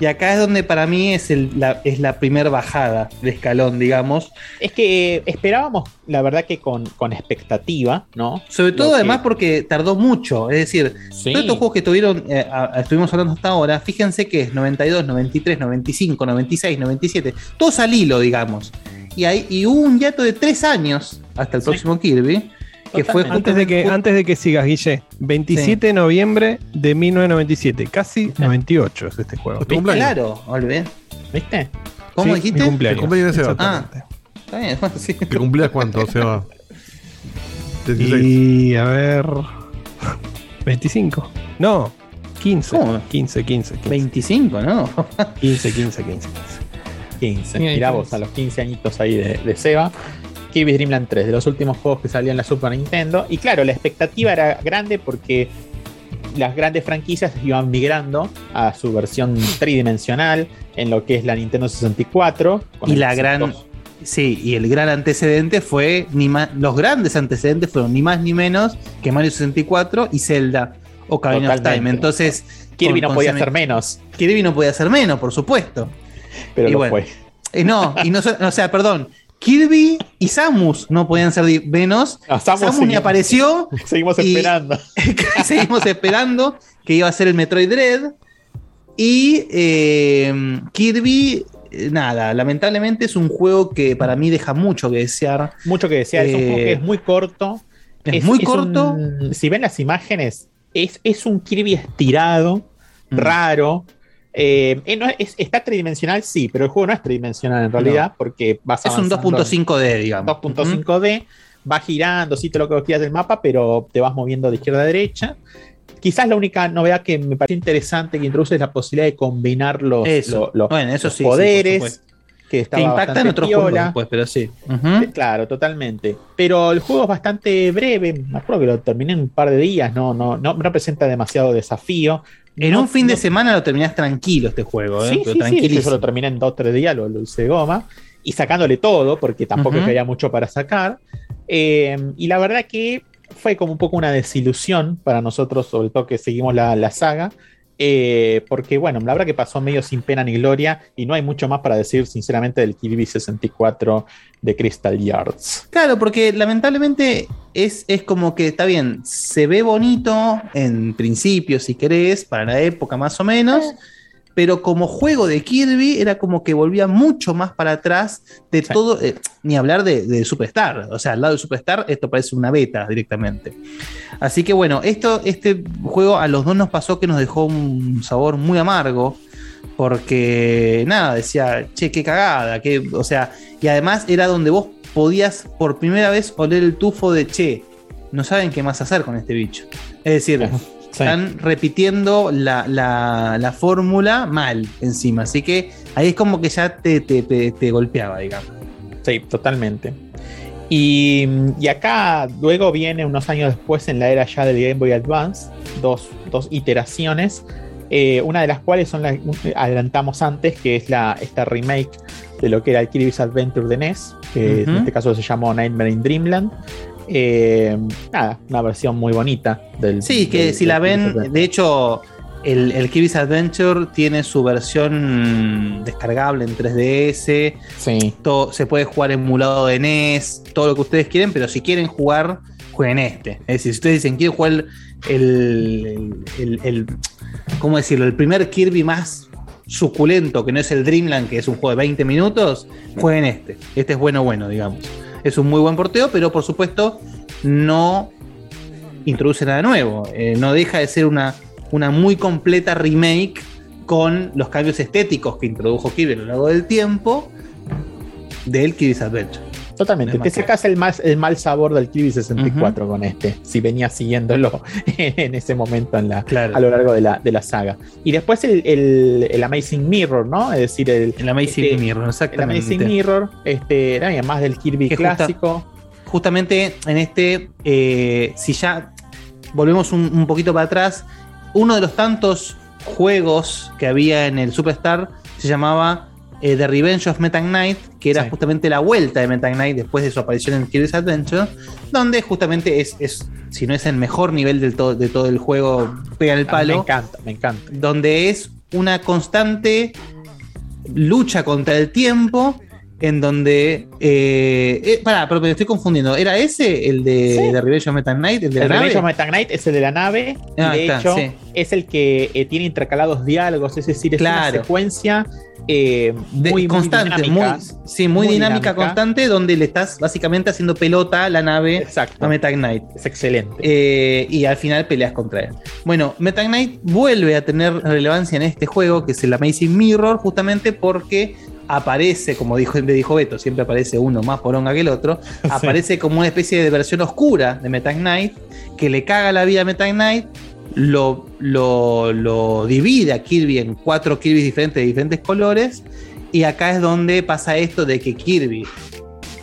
Y acá es donde para mí es, el- la, es la primer bajada de escalón, digamos. Es que esperábamos, la verdad, que con, con expectativa, ¿no? Sobre todo Lo que- además porque tardó mucho. Es decir, Sí. todos estos juegos que tuvieron, eh, a- a- estuvimos hablando hasta ahora, fíjense que es 92, 93, 95, 96, 97, todos al hilo, digamos. Y, hay, y hubo un hiato de tres años hasta el próximo Kirby, que fue Antes de que, antes de que sigas, Guille, 27 de noviembre de 1997, casi 98 es este juego. Tu cumpleaños. Claro, olvidé. ¿Viste? ¿Cómo Sí, dijiste? mi cumpleaños. Cumpleaños de Seba. Ah, está bien, sí. ¿Te cumplías cuánto, Seba? Y a ver. 25. No, 15. 15, 15, 15. 25, ¿no? 15, 15, 15. 15. Mira, Mirá ahí vos, a los 15 añitos ahí de, de Seba. Kirby's Dream Land 3, de los últimos juegos que salían en la Super Nintendo. Y claro, la expectativa era grande porque las grandes franquicias iban migrando a su versión tridimensional en lo que es la Nintendo 64. con Y la gran. 200. Sí, y el gran antecedente fue. Ni más, los grandes antecedentes fueron ni más ni menos que Mario 64 y Zelda Ocarina of Totalmente. Time. Entonces. Kirby no podía ser menos. Kirby no podía ser menos, por supuesto. Pero Y lo bueno. fue. Eh, no, y no, o sea, perdón. Kirby y Samus no podían ser menos. Ah, Samus Samus, ni apareció. Seguimos Y- esperando. seguimos esperando que iba a ser el Metroid Dread. Y eh, Kirby, eh, nada, lamentablemente es un juego que para mí deja mucho que desear. Mucho que decía, es un juego que Eh, es muy corto. es muy corto. un- si ven las imágenes, es, es un Kirby estirado, Mm. raro. Eh, eh, no es- está tridimensional, sí, pero el juego no es tridimensional en realidad, porque vas Es un avanzando 2.5D, digamos. 2.5D, va girando, sí, todo lo que quieras del mapa, pero te vas moviendo de izquierda a derecha. Quizás la única novedad que me pareció interesante que introduce es la posibilidad de combinar los, Eso. lo- los- Bueno, eso los sí, sí, poderes. supuesto. que, Que impacta en otros juegos después, pero sí. Eh, Claro, totalmente. Pero el juego es bastante breve. Me acuerdo que lo terminé en un par de días. No, no, no, no presenta demasiado desafío. En No- un fin de semana lo terminás tranquilo este juego, ¿eh? Sí, Pero sí, sí. Yo lo terminé en dos o tres días, lo, lo hice de goma. Y sacándole todo, porque tampoco es que había mucho para sacar. Eh, y la verdad que fue como un poco una desilusión para nosotros, sobre todo que seguimos la, la saga. Eh, porque bueno, la verdad que pasó medio sin pena ni gloria. Y no hay mucho más para decir, sinceramente, del Kirby 64 de Crystal Yards. Claro, porque lamentablemente es, es como que está bien, se ve bonito en principio, si querés, para la época más o menos, pero como juego de Kirby era como que volvía mucho más para atrás de todo, eh, ni hablar de, de Superstar, o sea, al lado de Superstar esto parece una beta directamente. Así que bueno, esto, este juego a los dos nos pasó que nos dejó un sabor muy amargo. Porque nada, decía, che, qué cagada, que, o sea, y además era donde vos podías por primera vez oler el tufo de che, no saben qué más hacer con este bicho. Es decir, están repitiendo la, la- la fórmula mal encima. Así que ahí es como que ya te, te- te- te golpeaba, digamos. Sí, totalmente. Y, y acá luego viene unos años después en la era ya del Game Boy Advance, dos, dos iteraciones, eh, una de las cuales son las adelantamos antes, que es la, esta remake de lo que era el Kirby's Adventure de NES, que en este caso se llamó Nightmare in Dreamland. Eh, nada, una versión muy bonita del. Sí, que del- si la ven, de hecho, el, el Kirby's Adventure tiene su versión descargable en 3DS. Sí. Todo, se puede jugar emulado de NES, todo lo que ustedes quieren, pero si quieren jugar, jueguen este. Es decir, si ustedes dicen quieren jugar el, el, el- el- ¿cómo decirlo? El primer Kirby más suculento, que no es el Dreamland, que es un juego de 20 minutos, jueguen este. Este es bueno, bueno, digamos. Es un muy buen porteo, pero por supuesto no introduce nada nuevo. Eh, no deja de ser una, una muy completa remake con los cambios estéticos que introdujo Kirby a lo largo del tiempo del Kirby's Adventure. Totalmente, te sacas el, más, el mal sabor del Kirby 64 con este, si venías siguiéndolo en ese momento en la, a lo largo de la, de la saga. Y después el, el- el Amazing Mirror, ¿no? Es decir, el, El Amazing Mirror, el exactamente. Amazing Mirror, este, también más del Kirby Que justa- clásico. justamente en este, eh, si ya volvemos un, un poquito para atrás, uno de los tantos juegos que había en el Superstar se llamaba eh, The Revenge of Meta Knight, que era Sí. justamente la vuelta de Meta Knight después de su aparición en Kirby's Adventure, donde justamente es, es si no es el mejor nivel del todo, de todo el juego, pega en el A mí palo Me encanta, me encanta. donde es una constante lucha contra el tiempo. En donde. Eh, eh, pará, pero me estoy confundiendo. ¿Era ese el de, Sí. de Meta Knight? ¿El de la nave? Meta Knight es el de la nave. Ah, de está, hecho, sí. es el que eh, tiene intercalados diálogos, es decir, es Claro. una secuencia eh, De- muy, muy constante, dinámica. muy, sí, muy, dinámica, constante, donde le estás básicamente haciendo pelota a la nave a Meta Knight. Es excelente. Eh, y al final peleas contra él. Bueno, Meta Knight vuelve a tener relevancia en este juego, que es el Amazing Mirror, justamente porque aparece, como dijo, me dijo Beto, siempre aparece uno más poronga que el otro, aparece como una especie de versión oscura de Meta Knight que le caga la vida a Meta Knight, lo, lo, lo divide a Kirby en cuatro Kirby diferentes de diferentes colores, y acá es donde pasa esto de que Kirby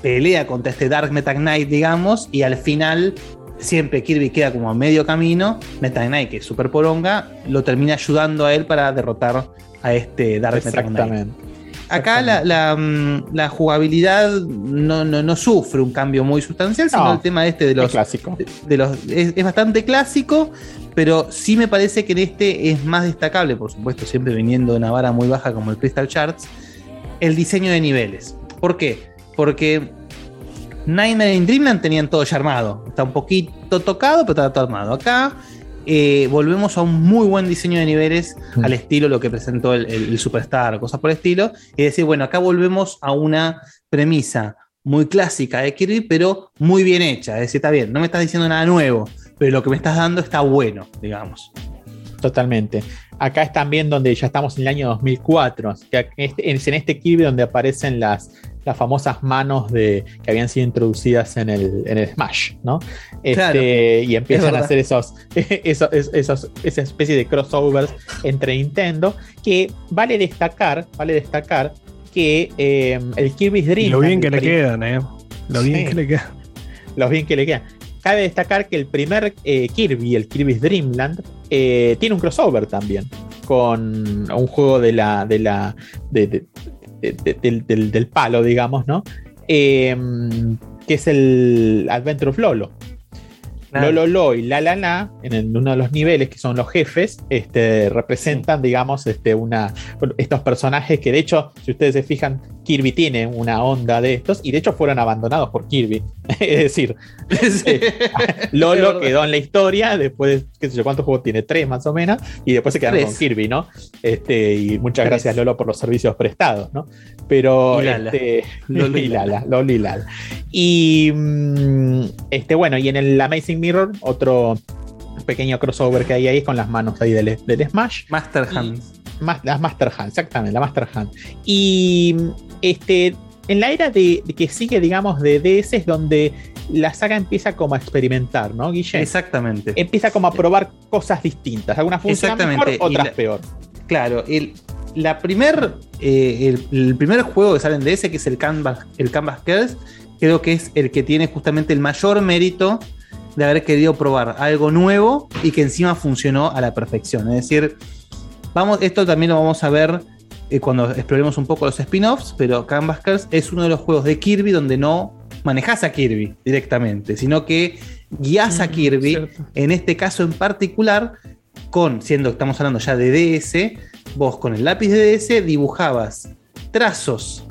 pelea contra este Dark Meta Knight, digamos, y al final siempre Kirby queda como a medio camino, Meta Knight, que es super poronga, lo termina ayudando a él para derrotar a este Dark Meta Knight. Exactamente. Acá la, la, mm, la jugabilidad no, no, no sufre un cambio muy sustancial, sino No, el tema este de los. es clásico. de- de los es, es bastante clásico, pero sí me parece que en este es más destacable, por supuesto, siempre viniendo de una vara muy baja como el Crystal Charts, el diseño de niveles. ¿Por qué? Porque Nightmare in Dreamland tenían todo ya armado. Está un poquito tocado, pero está todo armado. Acá eh, volvemos a un muy buen diseño de niveles al estilo lo que presentó el, el- el Superstar cosas por el estilo. Y decir, bueno, acá volvemos a una premisa muy clásica de Kirby, pero muy bien hecha. Es decir, está bien, no me estás diciendo nada nuevo, pero lo que me estás dando está bueno, digamos. Totalmente. Acá es también donde ya estamos en el año 2004, que este- es en este Kirby donde aparecen las, las famosas manos de, que habían sido introducidas en el, en el Smash, ¿no? Este, Claro, y empiezan a hacer esos, esos, esos- esa especie de crossovers entre Nintendo, que vale destacar, vale destacar que eh, el Kirby's Dream... Lo bien que le quedan, ¿eh? Lo bien Sí. que le quedan. Los bien que le quedan. Cabe destacar que el primer eh, Kirby, el Kirby's Dreamland, eh, tiene un crossover también con un juego de la, de la, de- de- de- de- del, del- del palo, digamos, ¿no? Eh, que es el Adventure of Lolo. Claro. Lolo Lo y La La La, en el- uno de los niveles que son los jefes, este, representan, digamos, este, una, estos personajes que de hecho, si ustedes se fijan, Kirby tiene una onda de estos y de hecho fueron abandonados por Kirby. es decir, Lolo quedó en la historia, después, de, qué sé yo, ¿cuántos juegos tiene? Tres más o menos, y después se quedaron Tres. con Kirby, ¿no? Este, y muchas Tres. gracias Lolo por los servicios prestados, ¿no? Pero, Y Lala. este, Lolo y Lala, Lolo y Lala. Y, mm, este, bueno, y en el Amazing Mirror, otro pequeño crossover que hay ahí con las manos ahí del, del Smash. Master Hand. Las Master Hand, exactamente, la Master Hand. Y este, en la era de, de que sigue, digamos, de DS es donde la saga empieza como a experimentar, ¿no, Guille? Exactamente. Empieza como a probar cosas distintas. Algunas funcionan mejor, otras la- peor. Claro, el, la primer, eh, el, el primer juego que sale en DS, que es el Canvas, el Canvas Girls, creo que es el que tiene justamente el mayor mérito de haber querido probar algo nuevo y que encima funcionó a la perfección. Es decir, vamos, esto también lo vamos a ver eh, cuando exploremos un poco los spin-offs, pero Canvas Girls es uno de los juegos de Kirby donde no manejas a Kirby directamente, sino que guías a Kirby, en este caso en particular, con, siendo que estamos hablando ya de DS, vos con el lápiz de DS dibujabas trazos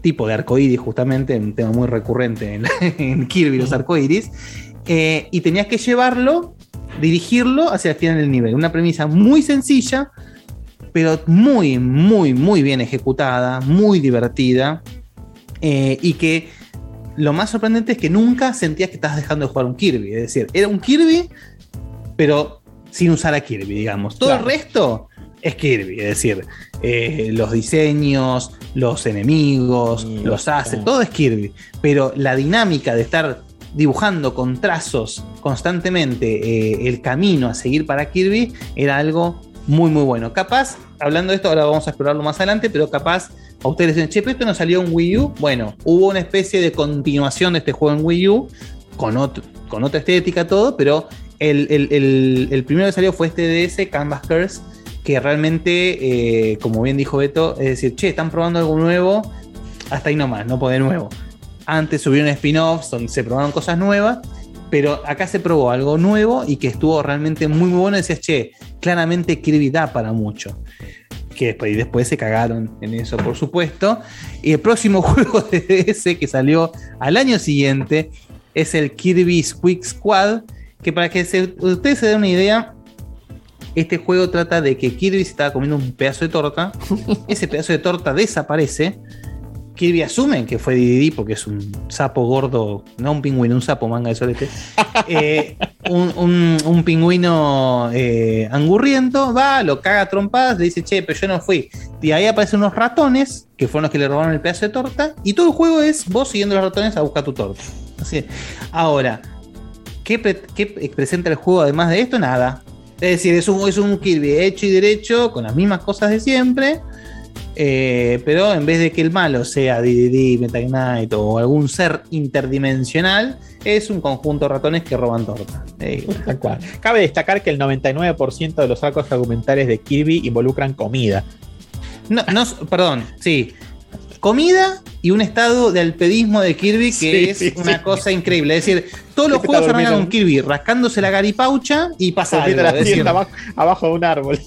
tipo de arcoíris, justamente, un tema muy recurrente en, en Kirby, los arcoíris, eh, y tenías que llevarlo, dirigirlo hacia el final del nivel. Una premisa muy sencilla, pero muy, muy, muy bien ejecutada, muy divertida, eh, y que lo más sorprendente es que nunca sentías que estabas dejando de jugar un Kirby. Es decir, era un Kirby, pero sin usar a Kirby, digamos. Todo Claro. el resto es Kirby, es decir, eh, los diseños, los enemigos, los assets, todo es Kirby. Pero la dinámica de estar dibujando con trazos constantemente eh, el camino a seguir para Kirby era algo muy muy bueno. Capaz, hablando de esto, ahora vamos a explorarlo más adelante, pero capaz a ustedes dicen, che, pero esto no salió en Wii U. Bueno, hubo una especie de continuación de este juego en Wii U, con, otro- con otra estética, todo, pero el, el- el- primero que salió fue este DS, Canvas Curse, que realmente, eh, como bien dijo Beto, es decir, che, están probando algo nuevo, hasta ahí nomás, no puede nuevo. Antes subieron spin-offs se probaron cosas nuevas, pero acá se probó algo nuevo y que estuvo realmente muy, muy bueno. Decías, che, claramente Kirby da para mucho. Que después, y después se cagaron en eso, por supuesto. Y el próximo juego de DS que salió al año siguiente es el Kirby Quick Squad. Que para que se- ustedes se den una idea, este juego trata de que Kirby se estaba comiendo un pedazo de torta. Ese pedazo de torta desaparece. Kirby asume que fue Didi porque es un sapo gordo, no un pingüino, un sapo manga de solete. Eh, un, un- un pingüino eh, angurriento va, lo caga a trompadas, le dice, che, pero yo no fui. y ahí aparecen unos ratones, que fueron los que le robaron el pedazo de torta, y todo el juego es vos siguiendo los ratones a buscar tu torta. Así. Ahora, ¿qué, pre- qué presenta el juego además de esto? Nada. Es decir, es un, es un Kirby hecho y derecho, con las mismas cosas de siempre, eh, pero en vez de que el malo sea DDD, Meta Knight o algún ser interdimensional, es un conjunto de ratones que roban torta. Eh, Tal cual. Cabe destacar que el 99% de los arcos argumentales de Kirby involucran comida. No, no, perdón, sí. Comida y un estado de alpedismo de Kirby que Sí, es sí, una sí. cosa increíble. Es decir, todos los juegos arrancan con. Kirby rascándose la garipaucha y pasa algo. La decir, abajo de un árbol.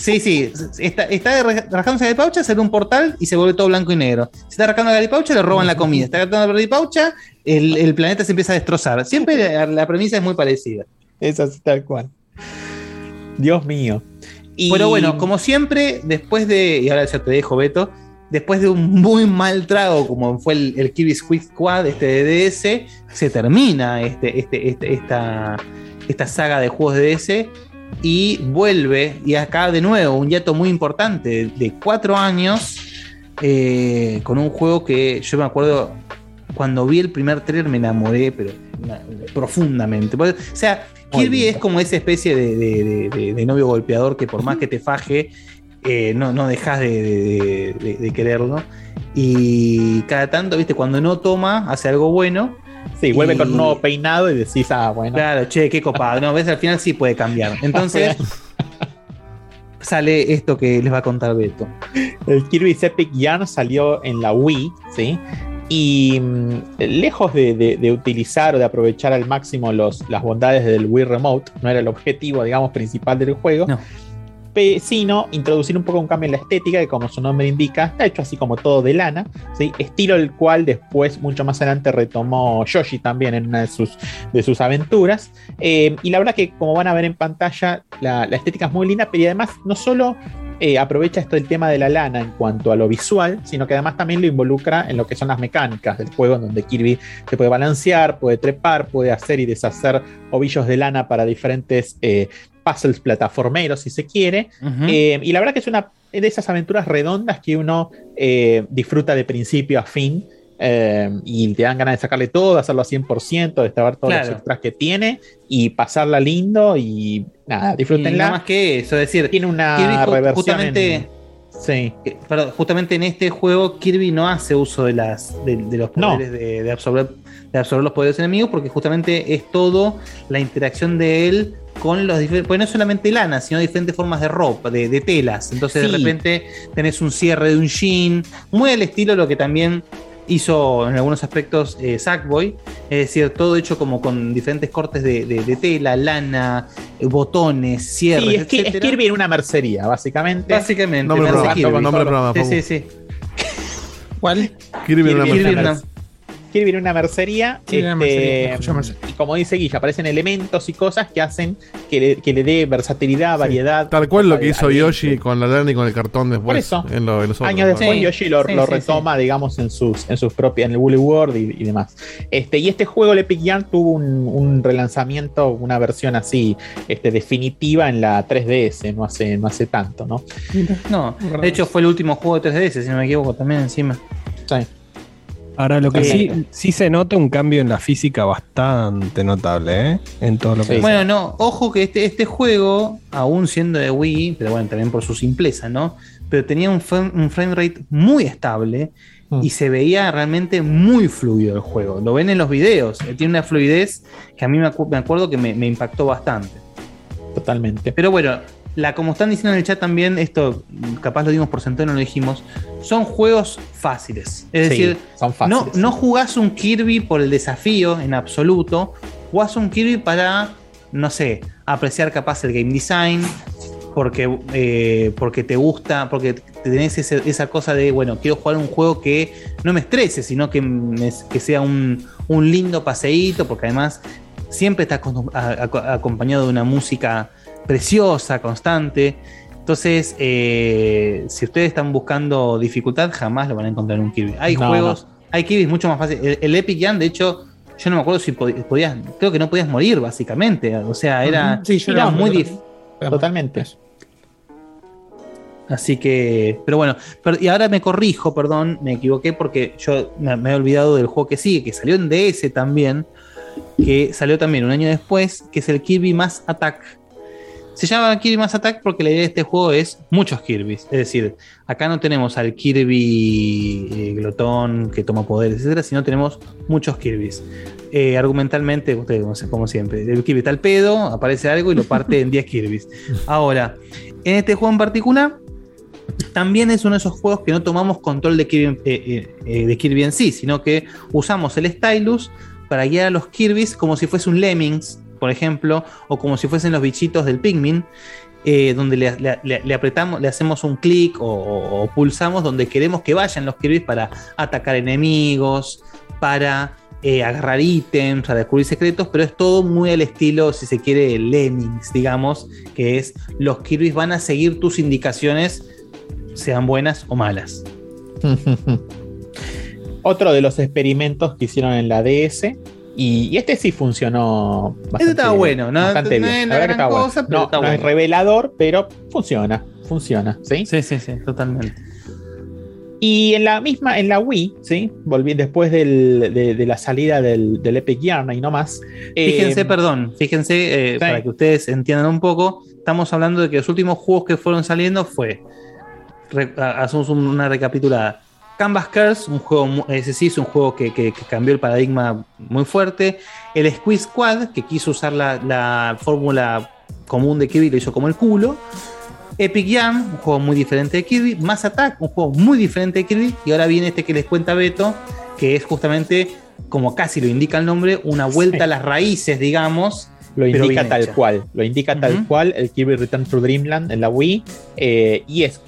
Sí, sí, está, está rascándose la garipaucha, sale un portal y se vuelve todo blanco y negro. Se está rascando la garipaucha, le roban la comida. Está rascando la garipaucha, el, el planeta se empieza a destrozar. Siempre la, la premisa es muy parecida. Es así tal cual. Dios mío. Y- Pero bueno, como siempre, después de. Y ahora ya te dejo, Beto. Después de un muy mal trago, como fue el, el Kirby Squid Squad, este de DS, se termina este, este, este- esta, esta saga de juegos de DS y vuelve. Y acá de nuevo, un hiato muy importante de, cuatro años eh, con un juego que yo me acuerdo cuando vi el primer trailer me enamoré, pero profundamente. Porque, O sea, Kirby es como esa especie de, de- de- de- de novio golpeador que por más que te faje, eh, no, no dejas de, de- de- de quererlo. Y cada tanto, viste, cuando no toma, hace algo bueno. Sí, vuelve Y- con un nuevo peinado y decís, ah, bueno. Claro, che, qué copado. No, ves, al final sí puede cambiar. Entonces, sale esto que les va a contar Beto. El Kirby's Epic Yarn salió en la Wii, ¿sí? Y mm, lejos de, de- de utilizar o de aprovechar al máximo los, las bondades del Wii Remote, no era el objetivo, digamos, principal del juego, pe- sino introducir un poco un cambio en la estética, que como su nombre indica, está hecho así como todo de lana, estilo el cual después, mucho más adelante, retomó Yoshi también en una de sus, de sus aventuras. Eh, y la verdad que, como van a ver en pantalla, la, la estética es muy linda, pero además no solo eh, aprovecha esto el tema de la lana en cuanto a lo visual, sino que además también lo involucra en lo que son las mecánicas del juego, en donde Kirby se puede balancear, puede trepar, puede hacer y deshacer ovillos de lana para diferentes eh, puzzles plataformeros, si se quiere. Eh, y la verdad que es una de esas aventuras redondas que uno eh, disfruta de principio a fin. eh, y te dan ganas de sacarle todo, de hacerlo a 100%, de estar todos los Claro. extras que tiene y pasarla lindo y nada, Y disfrútenla. nada más que eso, es decir, tiene una Kirby reversión justamente, en- Sí. perdón, justamente en este juego Kirby no hace uso de las de, de los No. poderes de, de absorber de absorber los poderes enemigos porque justamente es todo la interacción de él con los diferentes, pues no es solamente lana, sino diferentes formas de ropa, de, de telas. Entonces Sí. de repente tenés un cierre de un jean, muy al estilo lo que también hizo en algunos aspectos eh, Sackboy, es decir, todo hecho como con diferentes cortes de, de- de tela, lana, eh, botones, cierres, Sí, es, que, es una mercería, básicamente. Básicamente, Nombre nombre programa, Sí, sí, sí. ¿Cuál? Kirby en una Kirby en una- Kirby en una mercería. Sí, este, mercería, y como dice Guilla, aparecen elementos y cosas que hacen que le, que le dé versatilidad, variedad. Tal cual lo que hizo al- Yoshi con la lana y con el cartón después. Por eso. En, lo- en los otros, Años después. Yoshi lo, Sí, lo sí, retoma, digamos, en sus, en sus propias, en el Woolly World y, y demás. Este, y este juego, el Epic Yarn, tuvo un, un relanzamiento, una versión así, este, definitiva en la 3DS, no hace, no hace tanto, ¿no? No, de hecho fue el último juego de 3DS, si no me equivoco, también encima. Sí. Ahora, lo que sí, sí se nota un cambio en la física bastante notable, ¿eh? En todo lo que Bueno, no, ojo que este, este juego, aún siendo de Wii, pero bueno, también por su simpleza, ¿no? Pero tenía un, frame- un frame rate muy estable Mm. y se veía realmente muy fluido el juego. Lo ven en los videos, eh, tiene una fluidez que a mí me, acu- me acuerdo que me, me impactó bastante. Totalmente. Pero bueno, la, como están diciendo en el chat también, esto capaz lo dimos por sentado, no lo dijimos, son juegos fáciles. Es Sí, decir, son no, fáciles. no jugás un Kirby por el desafío en absoluto, jugás un Kirby para, no sé, apreciar capaz el game design, porque, eh, porque te gusta, porque tenés ese- esa cosa de, bueno, quiero jugar un juego que no me estrese, sino que, me- que sea un, un lindo paseíto, porque además siempre está acompañado de una música preciosa, constante. Entonces, eh, si ustedes están buscando dificultad, jamás lo van a encontrar en un Kirby. Hay No, juegos, hay Kirby mucho más fáciles. El, el Epic Jam, de hecho, yo no me acuerdo si pod- podías, creo que no podías morir, básicamente. O sea, era, Ujú. Sí, yo era muy difícil. Totalmente. Así que, pero bueno, pero- y ahora me corrijo, perdón, me equivoqué porque yo me, me he olvidado del juego que sigue, que salió en DS también, que salió también un año después, que es el Kirby Mass Attack. Se llama Kirby Mass Attack porque la idea de este juego es muchos Kirby's. Es decir, acá no tenemos al Kirby eh, glotón que toma poderes, etcétera, sino tenemos muchos Kirby's. Eh, argumentalmente, ustedes como, siempre, el Kirby está al pedo, aparece algo y lo parte en 10 Kirby's. Ahora, en este juego en particular, también es uno de esos juegos que no tomamos control de Kirby, eh, de Kirby en sí, sino que usamos el stylus para guiar a los Kirby's como si fuese un Lemmings, por ejemplo, o como si fuesen los bichitos del Pikmin, eh, donde le, le- le- le apretamos, le hacemos un clic o, o- o pulsamos donde queremos que vayan los Kirby's para atacar enemigos, para eh, agarrar ítems, para descubrir secretos, pero es todo muy al estilo, si se quiere, Lemmings, digamos, que es los Kirby's van a seguir tus indicaciones, sean buenas o malas. Otro de los experimentos que hicieron en la DS. Y, y este sí funcionó bastante, Este estaba bueno, no- bastante no bien. es La gran está bueno. pero no, está no es bueno. revelador, pero funciona. Funciona, ¿sí? Sí, sí, sí, totalmente. Y en la misma, en la Wii, ¿sí? Volví después del- de, de la salida del, del Epic Yarn y no más. eh, Fíjense, perdón, fíjense, eh, para que ustedes entiendan un poco, estamos hablando de que los últimos juegos que fueron saliendo fue, re- hacemos un- una recapitulada, Canvas Curse, un juego, mu- ese sí es un juego que, que- que cambió el paradigma muy fuerte, el Squeeze Squad, que quiso usar la, la fórmula común de Kirby, lo hizo como el culo, Epic Jam, un juego muy diferente de Kirby, Mass Attack, un juego muy diferente de Kirby, y ahora viene este que les cuenta Beto, que es justamente, como casi lo indica el nombre, una vuelta a las raíces, digamos. Lo indica tal hecha. cual, lo indica tal cual el Kirby Return to Dreamland en la Wii. eh, y es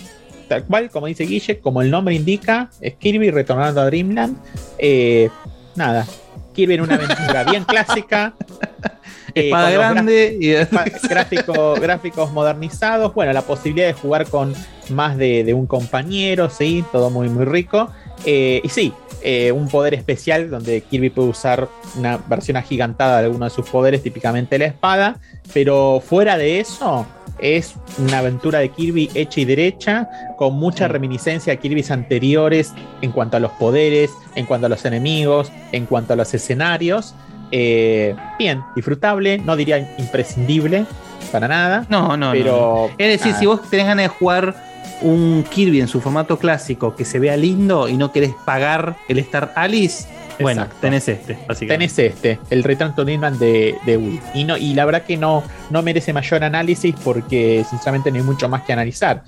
tal cual, como dice Guille, como el nombre indica, es Kirby retornando a Dreamland. eh, nada, Kirby en una aventura bien clásica. eh, Espada grande y- gráfico- gráficos modernizados. Bueno, la posibilidad de jugar con más de, de un compañero, sí, todo muy, muy rico. Eh, y sí, eh, un poder especial donde Kirby puede usar una versión agigantada de alguno de sus poderes, típicamente la espada. Pero fuera de eso, es una aventura de Kirby hecha y derecha, con mucha reminiscencia a Kirby's anteriores en cuanto a los poderes, en cuanto a los enemigos, en cuanto a los escenarios. Eh, bien, disfrutable, no diría imprescindible para nada. No, no, pero no. Es decir, nada. si vos tenés ganas de jugar un Kirby en su formato clásico que se vea lindo y no querés pagar el Star Alice, bueno, tenés este. Tenés este, el Return to Dreamland de, de Wii. Y, no, y la verdad que no, no merece mayor análisis porque sinceramente no hay mucho más que analizar.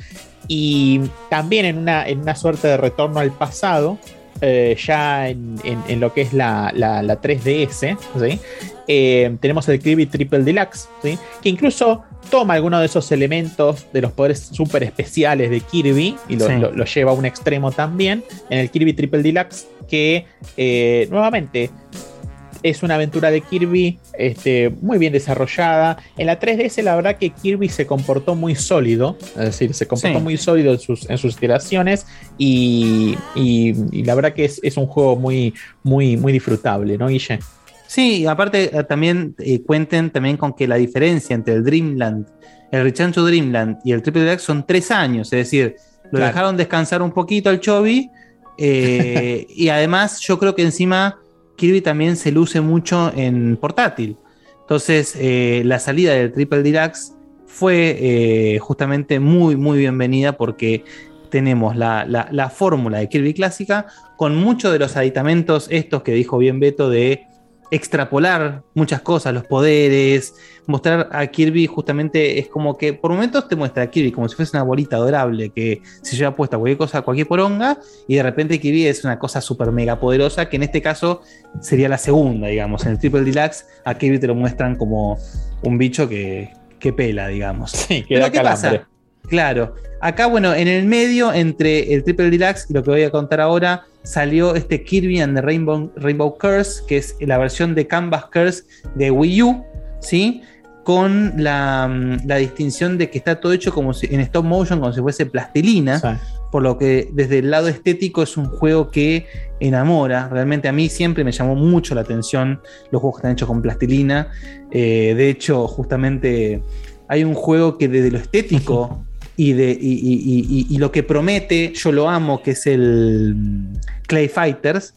Y también en una, en una suerte de retorno al pasado, eh, ya en, en- en lo que es la, la- la 3DS, ¿sí? Eh, tenemos el Kirby Triple Deluxe, ¿sí? que incluso toma algunos de esos elementos de los poderes súper especiales de Kirby y lo, Sí. lo- lo lleva a un extremo también en el Kirby Triple Deluxe, que eh, nuevamente es una aventura de Kirby este, muy bien desarrollada. En la 3DS la verdad que Kirby se comportó muy sólido, es decir, se comportó Sí. muy sólido en sus, en sus iteraciones y, y- y la verdad que es, es un juego muy, muy, muy disfrutable, ¿no, Guille? Sí, aparte eh, también eh, cuenten también con que la diferencia entre el Dreamland, el Return to Dreamland y el Triple Deluxe son tres años, es decir, lo Claro. dejaron descansar un poquito al Chovy eh, y además yo creo que encima Kirby también se luce mucho en portátil. Entonces eh, la salida del Triple Deluxe fue eh, justamente muy, muy bienvenida porque tenemos la, la- la fórmula de Kirby clásica con muchos de los aditamentos estos que dijo bien Beto de extrapolar muchas cosas, los poderes, mostrar a Kirby justamente es como que por momentos te muestra a Kirby como si fuese una bolita adorable que se lleva puesta cualquier cosa, cualquier poronga, y de repente Kirby es una cosa súper mega poderosa, que en este caso sería la segunda, digamos. En el Triple Deluxe a Kirby te lo muestran como un bicho que, que pela, digamos. Sí, Pero da ¿qué pasa? Claro, acá bueno, en el medio entre el Triple Deluxe y lo que voy a contar ahora, salió este Kirby and the Rainbow, Rainbow Curse, que es la versión de Canvas Curse de Wii U, ¿sí? Con la, mm, la distinción de que está todo hecho como si, en stop motion, como si fuese plastilina, por lo que desde el lado estético es un juego que enamora. Realmente a mí siempre me llamó mucho la atención los juegos que están hechos con plastilina. Eh, de hecho, justamente hay un juego que desde lo estético y, de, y, y- y- y lo que promete, yo lo amo, que es el mm, Clay Fighters,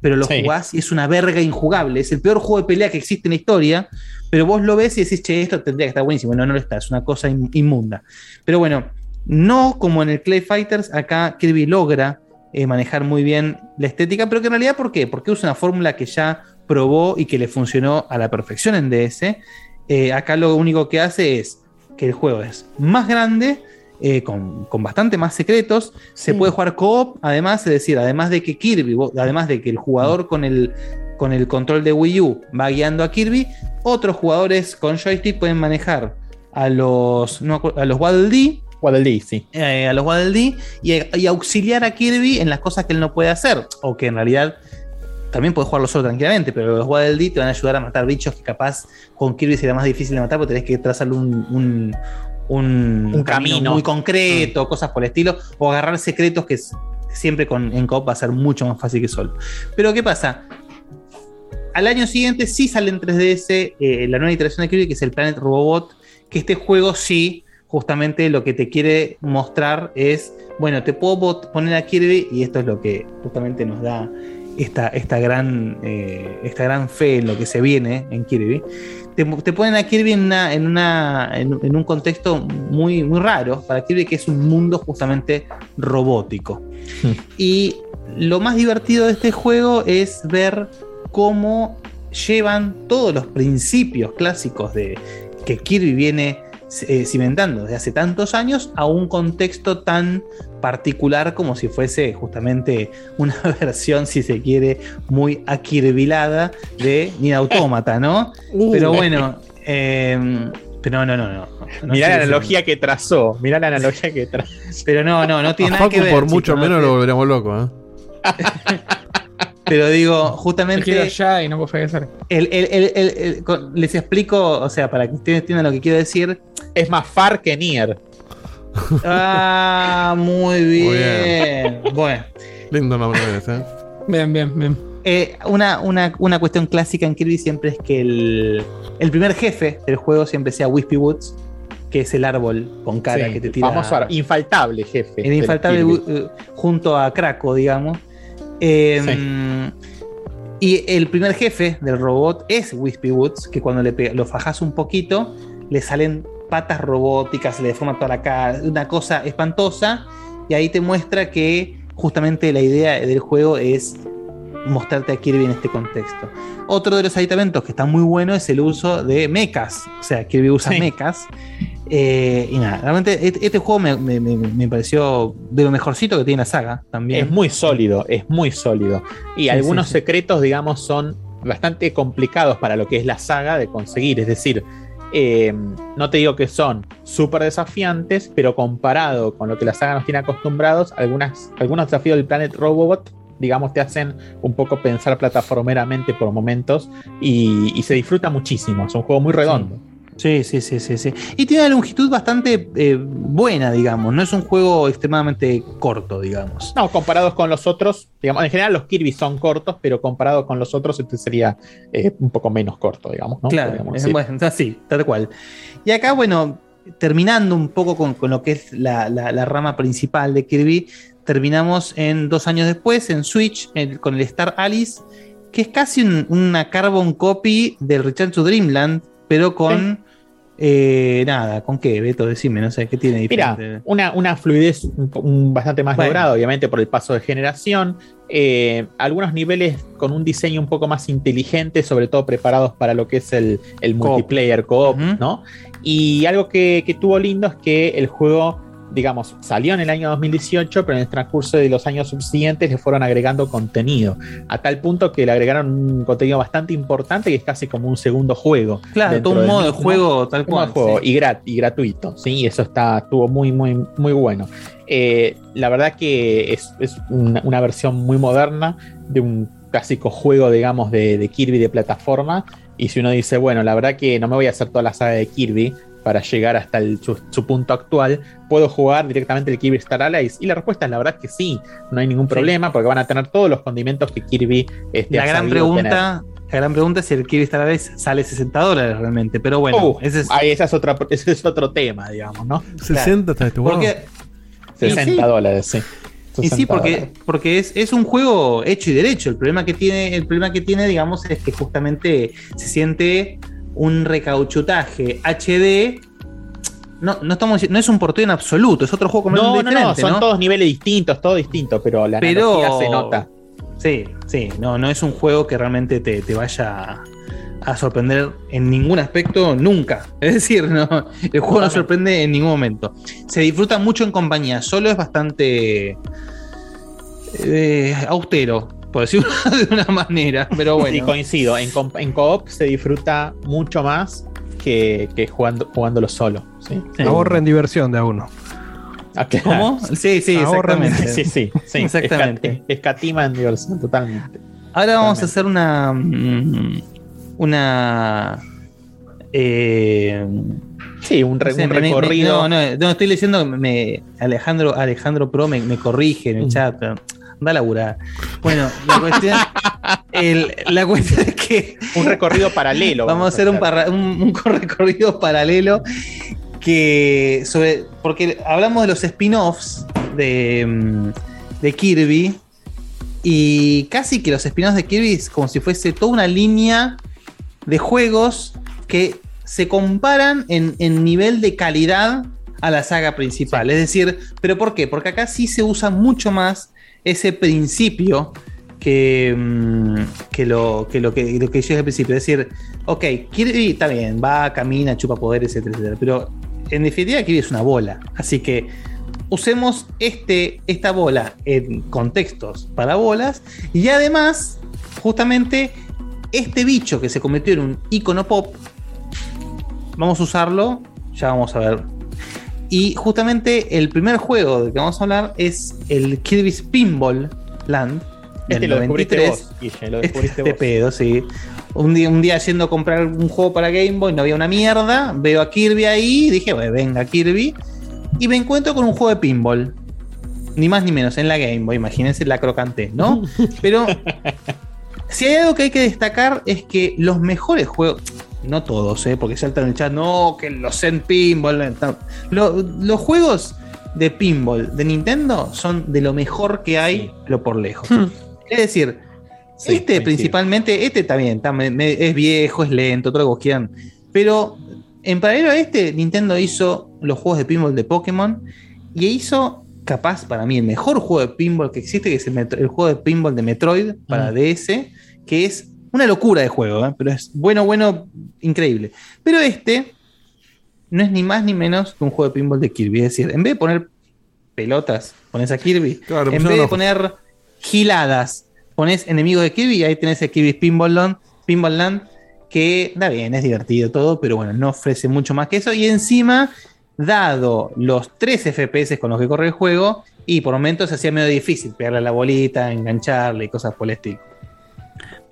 pero lo Sí. jugás y es una verga injugable. Es el peor juego de pelea que existe en la historia, pero vos lo ves y decís, che, esto tendría que estar buenísimo. No, no lo está, es una cosa in- inmunda. Pero bueno, no como en el Clay Fighters, acá Kirby logra eh, manejar muy bien la estética, pero que en realidad, ¿por qué? Porque usa una fórmula que ya probó y que le funcionó a la perfección en DS. Eh, acá lo único que hace es que el juego es más grande, eh, con, con bastante más secretos. Se puede jugar co-op, además, es decir, además de que Kirby, además de que el jugador con el, con el control de Wii U va guiando a Kirby, otros jugadores con joystick pueden manejar a los, no a los Waddle Dee. Waddle Dee, sí. Eh, a los Waddle Dee y, y auxiliar a Kirby en las cosas que él no puede hacer. O que en realidad también puedes jugarlo solo tranquilamente, pero los Waddle te van a ayudar a matar bichos que capaz con Kirby sería más difícil de matar porque tenés que trazarle un, un, un, Un camino. muy concreto, cosas por el estilo, o agarrar secretos que siempre con, en coop va a ser mucho más fácil que solo. Pero ¿qué pasa? Al año siguiente sí sale en 3DS eh, la nueva iteración de Kirby, que es el Planet Robobot, que este juego sí, justamente lo que te quiere mostrar es, bueno, te puedo poner a Kirby y esto es lo que justamente nos da esta, esta, gran, eh, esta gran fe en lo que se viene en Kirby. Te, te ponen a Kirby en, una, en, una, en, en un contexto muy, muy raro para Kirby, que es un mundo justamente robótico. Y lo más divertido de este juego es ver cómo llevan todos los principios clásicos de que Kirby viene eh, cimentando desde hace tantos años a un contexto tan particular como si fuese justamente una versión, si se quiere, muy akirbilada de Nier Automata, ¿no? Uh. Pero bueno, eh, pero no, no, no. no Mirá la analogía que trazó. Mirá la analogía que trazó. Pero no, no, no tiene A nada que ver. por mucho no menos lo volveremos loco, ¿eh? Pero digo, justamente. allá y no puedo el- el- el- el- el- con- les explico, o sea, para que ustedes entiendan lo que quiero decir. Es más far que Nier. Ah, muy bien. Muy bien. Bueno. Lindo nombre ese, ¿eh? Bien, bien, bien. Eh, una, una- una cuestión clásica en Kirby siempre es que el, el primer jefe del juego siempre sea Wispy Woods, que es el árbol con cara Sí, que te tira. famoso ar- infaltable jefe. El infaltable Kirby. eh, junto a Kraco, digamos. Eh, Y el primer jefe del robot es Wispy Woods, que cuando le lo fajas un poquito, le salen patas robóticas, se le deforma toda la cara, una cosa espantosa. Y ahí te muestra que justamente la idea del juego es mostrarte a Kirby en este contexto. Otro de los aditamentos que está muy bueno es el uso de mechas. O sea, Kirby usa Sí. mechas. Eh, y nada, realmente este, este juego me, me- me- pareció de lo mejorcito que tiene la saga también. Es muy sólido, es muy sólido. Y Sí, algunos sí. secretos, digamos, son bastante complicados para lo que es la saga de conseguir. Es decir, eh, no te digo que son súper desafiantes, pero comparado con lo que la saga nos tiene acostumbrados, algunas, algunos desafíos del Planet Robobot, digamos, te hacen un poco pensar plataformeramente por momentos y, se disfruta muchísimo. Es un juego muy redondo. Sí, sí, sí, sí. Y tiene una longitud bastante eh, buena, digamos. No es un juego extremadamente corto, digamos. No, comparados con los otros, digamos, en general los Kirby son cortos, pero comparado con los otros, este sería eh, un poco menos corto, digamos, ¿no? Claro, es, bueno, así, tal cual. Y acá, bueno, terminando un poco con, con lo que es la, la- la rama principal de Kirby, terminamos en dos años después, en Switch, con el Star Alice, que es casi un- una carbon copy del Return to Dreamland, pero con. eh, nada, ¿con qué, Beto? Decime, no sé, ¿qué tiene Mira, diferente? una, una fluidez bastante más Bueno. lograda, obviamente por el paso de generación. eh, algunos niveles con un diseño un poco más inteligente, sobre todo preparados para lo que es el, el multiplayer co-op, ¿no? Y algo que, que tuvo lindo es que el juego, digamos, salió en el año 2018, pero en el transcurso de los años subsiguientes le fueron agregando contenido, a tal punto que le agregaron un contenido bastante importante que es casi como un segundo juego. Claro, todo un modo de juego tal cual, juego sí. y, grat- y gratuito, sí, y eso está, estuvo muy, muy, muy bueno. Eh, la verdad que es, es una, una versión muy moderna de un clásico juego, digamos, de, de Kirby de plataforma. Y si uno dice, bueno, la verdad que no me voy a hacer toda la saga de Kirby para llegar hasta el- su, su punto actual, puedo jugar directamente el Kirby Star Allies. Y la respuesta es la verdad que sí, no hay ningún problema porque van a tener todos los condimentos que Kirby este, La ha gran pregunta, La gran pregunta es si el Kirby Star Allies sale 60 dólares realmente. Pero bueno, Uh, ese es. ahí esa es otra, ese es otro tema, digamos, ¿no? 60 está este juego. Porque, 60 y sí. dólares, sí. Y sí, 60 porque, porque es, es un juego hecho y derecho. El problema que tiene, el problema que tiene, digamos, es que justamente se siente un recauchutaje HD. No, no estamos no es un porteo en absoluto, es otro juego completamente no, no, diferente, son ¿no? todos niveles distintos, todo distinto, pero la Pero analogía se nota. Sí, sí, no, no es un juego que realmente te, te vaya a sorprender en ningún aspecto nunca. Es decir, no, el juego no sorprende en ningún momento. Se disfruta mucho en compañía, solo es bastante eh, austero, por decirlo de una manera, pero bueno. Sí, coincido. En, co-op se disfruta mucho más que, que jugando, jugándolo solo. ¿sí? Ahorren diversión de a uno. Ah. ¿Cómo? Sí, sí, Ahorren- exactamente. Sí, sí, sí. Exactamente. Escat- escatima en diversión, totalmente. Ahora vamos a hacer una. mm, Una. Eh, sí, un, re- no sé, un me- me- recorrido. no, no, no, estoy leyendo. que Me, Alejandro, Alejandro Pro me, me corrige en el chat. Anda a laburar. Bueno, la cuestión, el- la cuestión es que. Un recorrido paralelo. Vamos a hacer un, parra- un, un recorrido paralelo que sobre porque hablamos de los spin-offs de, mm, de Kirby y casi que los spin-offs de Kirby es como si fuese toda una línea de juegos que se comparan en, en nivel de calidad a la saga principal. Es decir, ¿pero por qué? Porque acá sí se usa mucho más ese principio que, mm, que, lo, que, lo que lo que llega al principio. Es decir, ok, Kirby está bien, va, camina, chupa poderes, etcétera, etcétera. Pero en definitiva, Kirby es una bola. Así que usemos este, esta bola en contextos para bolas. Y además, justamente, este bicho que se convirtió en un icono pop, vamos a usarlo, ya vamos a ver. Y justamente el primer juego del que vamos a hablar es el Kirby's Pinball Land. Este lo descubriste 93. vos, Guille, lo descubriste Este vos. pedo, sí. Un día, un día yendo a comprar un juego para Game Boy, no había una mierda. Veo a Kirby ahí, dije, "Bueno, venga, Kirby. Y me encuentro con un juego de pinball. Ni más ni menos, en la Game Boy, imagínense la crocante, ¿no? Pero si hay algo que hay que destacar es que los mejores juegos, no todos, ¿eh? porque saltan en el chat, no, que los Zen Pinball. eh, no. Lo- los juegos de pinball de Nintendo son de lo mejor que hay, pero por lejos. Es decir, este principalmente, este también me- es viejo, es lento, todo lo que vos quieran. Pero en paralelo a este, Nintendo hizo los juegos de pinball de Pokémon y hizo, capaz para mí, el mejor juego de pinball que existe, que es el juego de pinball de Metroid para DS, que es una locura de juego, ¿eh? pero es bueno, bueno, increíble. Pero este no es ni más ni menos que un juego de pinball de Kirby. Es decir, en vez de poner pelotas, pones a Kirby. Claro, en pusieron vez de poner giladas, pones enemigo de Kirby y ahí tenés el Kirby Pinball Land, Pinball Land, que da bien, es divertido todo, pero bueno, no ofrece mucho más que eso. Y encima, dado los 3 FPS con los que corre el juego, y por momentos se hacía medio difícil pegarle a la bolita, engancharle y cosas por el estilo.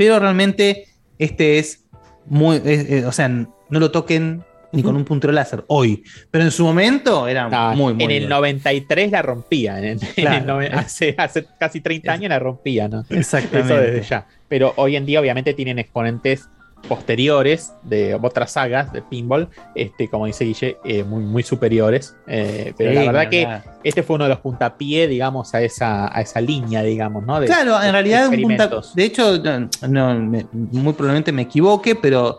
Pero realmente este es muy, es- es- o sea, no lo toquen ni con un puntero láser hoy, pero en su momento era Ah, muy, muy en el bueno. 93 la rompía. En, el hace, hace casi 30 años la rompía, ¿no? Exactamente. Eso desde ya. Pero hoy en día, obviamente, tienen exponentes posteriores de otras sagas de pinball, este, como dice Guille, eh, muy, muy superiores. Eh, pero Sí, la verdad que este fue uno de los puntapiés, digamos, a esa, a esa línea, digamos, ¿no? De- Claro, en realidad un punta- experimentos. de hecho, no, no, me- muy probablemente me equivoque, pero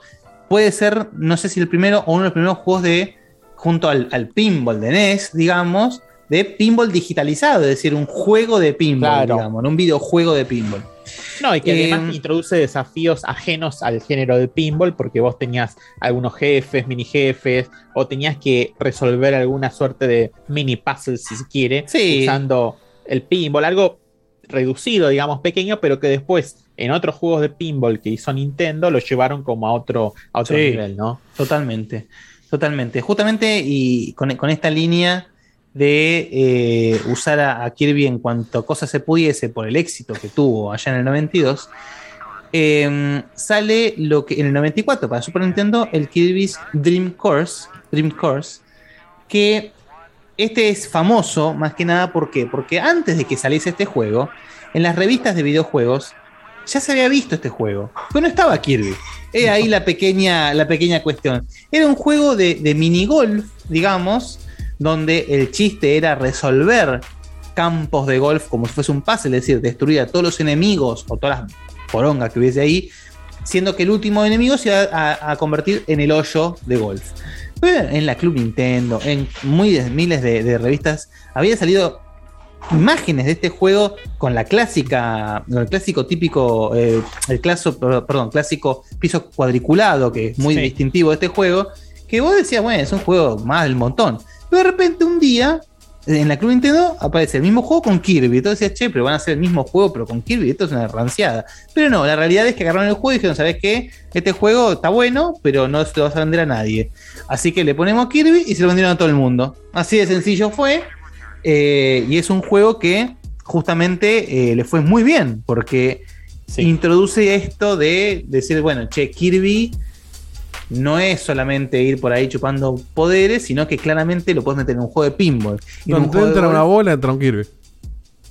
puede ser, no sé si el primero o uno de los primeros juegos de, junto al, al pinball de NES, digamos, de pinball digitalizado, es decir, un juego de pinball, Claro. digamos, un videojuego de pinball. No, y que Eh, además introduce desafíos ajenos al género del pinball, porque vos tenías algunos jefes, mini jefes, o tenías que resolver alguna suerte de mini puzzles, si se quiere, Sí. usando el pinball, algo reducido, digamos, pequeño, pero que después en otros juegos de pinball que hizo Nintendo lo llevaron como a otro, a otro Sí. nivel, ¿no? Totalmente, totalmente. Justamente y con, con esta línea de eh, usar a, Kirby en cuanto cosa se pudiese por el éxito que tuvo allá en el 92, eh, sale lo que en el 94 para Super Nintendo el Kirby's Dream Course, Dream Course, que este es famoso más que nada porque antes de que saliese este juego, en las revistas de videojuegos ya se había visto este juego, pero no estaba Kirby. Era ahí la pequeña, la pequeña cuestión. Era un juego de, de minigolf, digamos, donde el chiste era resolver campos de golf como si fuese un puzzle, es decir, destruir a todos los enemigos o todas las porongas que hubiese ahí, siendo que el último enemigo se iba a, a convertir en el hoyo de golf. Pero en la Club Nintendo, en muy miles de, de revistas, había salido imágenes de este juego con la clásica, el clásico típico, eh, el claso, perdón, clásico piso cuadriculado, que es muy Sí. distintivo de este juego, que vos decías, bueno, es un juego más del montón. Pero de repente un día, en la Club Nintendo, aparece el mismo juego con Kirby. Entonces decías, che, pero van a hacer el mismo juego, pero con Kirby, esto es una ranciada. Pero no, la realidad es que agarraron el juego y dijeron, ¿sabes qué? Este juego está bueno, pero no se lo vas a vender a nadie. Así que le ponemos Kirby y se lo vendieron a todo el mundo. Así de sencillo fue. Eh, y es un juego que justamente eh, le fue muy bien, porque introduce esto de decir, bueno, che, Kirby no es solamente ir por ahí chupando poderes, sino que claramente lo puedes meter en un juego de pinball. Y en un juego de entra una bola, entra un Kirby.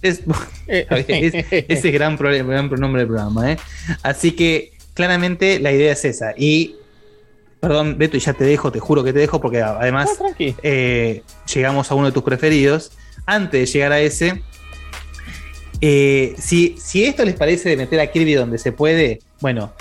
es, es- ese es gran, problema, gran nombre del programa. ¿eh? Así que claramente la idea es esa. Y, perdón, Beto, y ya te dejo, te juro que te dejo, porque además eh, llegamos a uno de tus preferidos. Antes de llegar a ese, eh, si, si esto les parece de meter a Kirby donde se puede, bueno,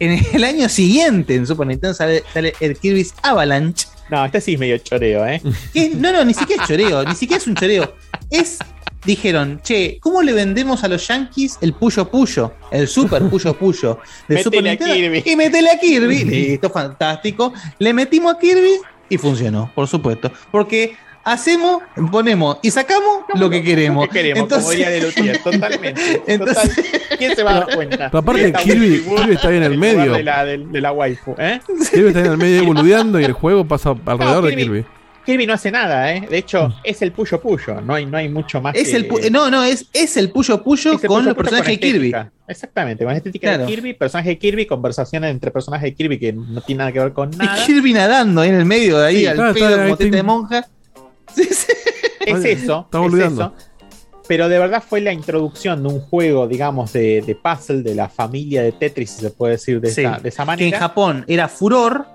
en el año siguiente en Super Nintendo sale, sale el Kirby's Avalanche. No, este sí es medio choreo, ¿eh? Que- no, no, ni siquiera es choreo, ni siquiera es un choreo. Es, dijeron, che, ¿cómo le vendemos a los Yankees el Puyo Puyo? El Super Puyo Puyo de Super a Nintendo? Kirby. Y metele a Kirby. Listo, fantástico. Le metimos a Kirby y funcionó, por supuesto. Porque hacemos, ponemos y sacamos lo que queremos. ¿Qué queremos? como diría de Lutier, totalmente. Entonces- Total. ¿Quién se va a dar cuenta? Pero aparte Kirby- está ahí en el medio. De la, de la waifu, ¿eh? Kirby está en el medio ahí boludeando y el juego pasa alrededor de Kirby- Kirby. Kirby no hace nada, ¿eh? De hecho, es el puyo puyo. No hay, no hay mucho más. Es que- el, pu- no, no, es, es el Puyo Puyo Es el con puyo los puyo personajes de Kirby. Exactamente, con estética Claro. de Kirby, personaje de Kirby, conversaciones entre personajes de Kirby que no tienen nada que ver con nada. Kirby nadando ahí en el medio de ahí, Sí, al claro, pedo, como ahí, teta de es eso. Está es boludeando. eso. Pero de verdad fue la introducción de un juego, digamos, de, de puzzle de la familia de Tetris, si se puede decir de, Sí, esa, de esa que manera. en Japón era furor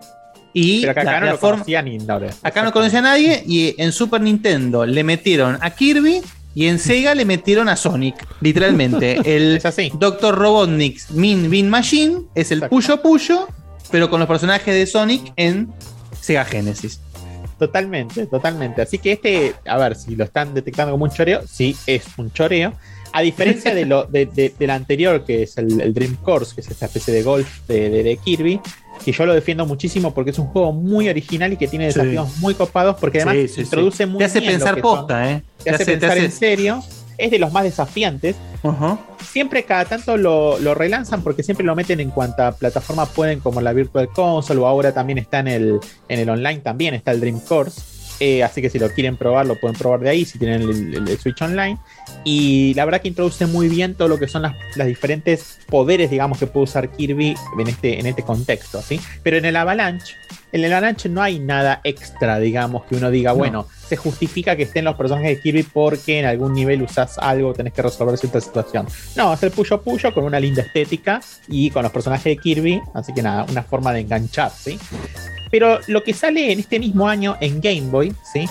y pero que acá la- no la lo forma- conocía ni ahora. acá no conocía a nadie y en Super Nintendo le metieron a Kirby y en Sega le metieron a Sonic, literalmente. El Dr. Robotnik Min Bean Machine es el Puyo Puyo, pero con los personajes de Sonic en Sega Genesis. Totalmente, totalmente. Así que este, a ver, si lo están detectando como un choreo, sí, es un choreo. A diferencia de lo, de, de- del anterior, que es el, el Dream Course, que es esta especie de golf de, de- Kirby, que yo lo defiendo muchísimo porque es un juego muy original y que tiene Sí. desafíos muy copados, porque además Sí, sí, sí. introduce muy Te hace bien pensar posta, ¿eh? Te, hace, pensar en serio. Es de los más desafiantes. Siempre cada tanto lo, lo relanzan porque siempre lo meten en cuanta plataforma pueden, como la Virtual Console, o ahora también está en el, en el online, también está el Dream Course. Eh, así que si lo quieren probar, lo pueden probar de ahí, si tienen el, el- el Switch Online. Y la verdad que introduce muy bien todo lo que son las, las diferentes poderes, digamos, que puede usar Kirby en este, en este contexto, ¿sí? Pero en el Avalanche, en el Avalanche no hay nada extra, digamos, que uno diga, No. bueno, se justifica que estén los personajes de Kirby porque en algún nivel usas algo, tenés que resolver cierta situación. No, es el Puyo Puyo con una linda estética y con los personajes de Kirby, así que nada, una forma de enganchar, ¿sí? Pero lo que sale en este mismo año en Game Boy, ¿sí?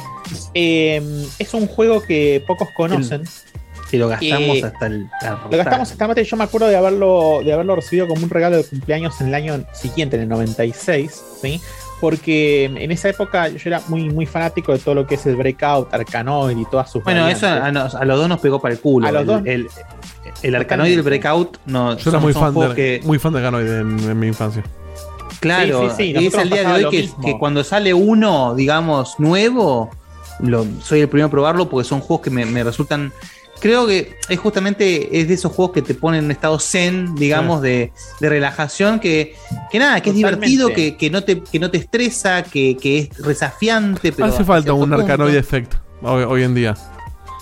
Eh, es un juego que pocos conocen. Que lo gastamos Eh, hasta el. Lo gastamos hasta mate. Yo me acuerdo de haberlo, de haberlo recibido como un regalo de cumpleaños en el año siguiente, en el 96, ¿sí? Porque en esa época yo era muy, muy fanático de todo lo que es el Breakout, Arkanoid y todas sus Bueno, eso a, nos- a los dos nos pegó para el culo. A los el, dos. El, el Arkanoid y el Breakout. No, Yo era son- muy fan, juegos de, que- muy fan de Ganoid en, en mi infancia. Claro, Sí, sí, sí, y es el día de hoy que, cuando sale uno, digamos, nuevo, lo, soy el primero a probarlo porque son juegos que me, me resultan. Creo que es justamente es de esos juegos que te ponen en un estado zen, digamos, de, de relajación, que, que nada, que es divertido, que, que no te, que no te estresa, que, que es resafiante, pero Hace falta un punto. Arcanoid Effect hoy, hoy en día.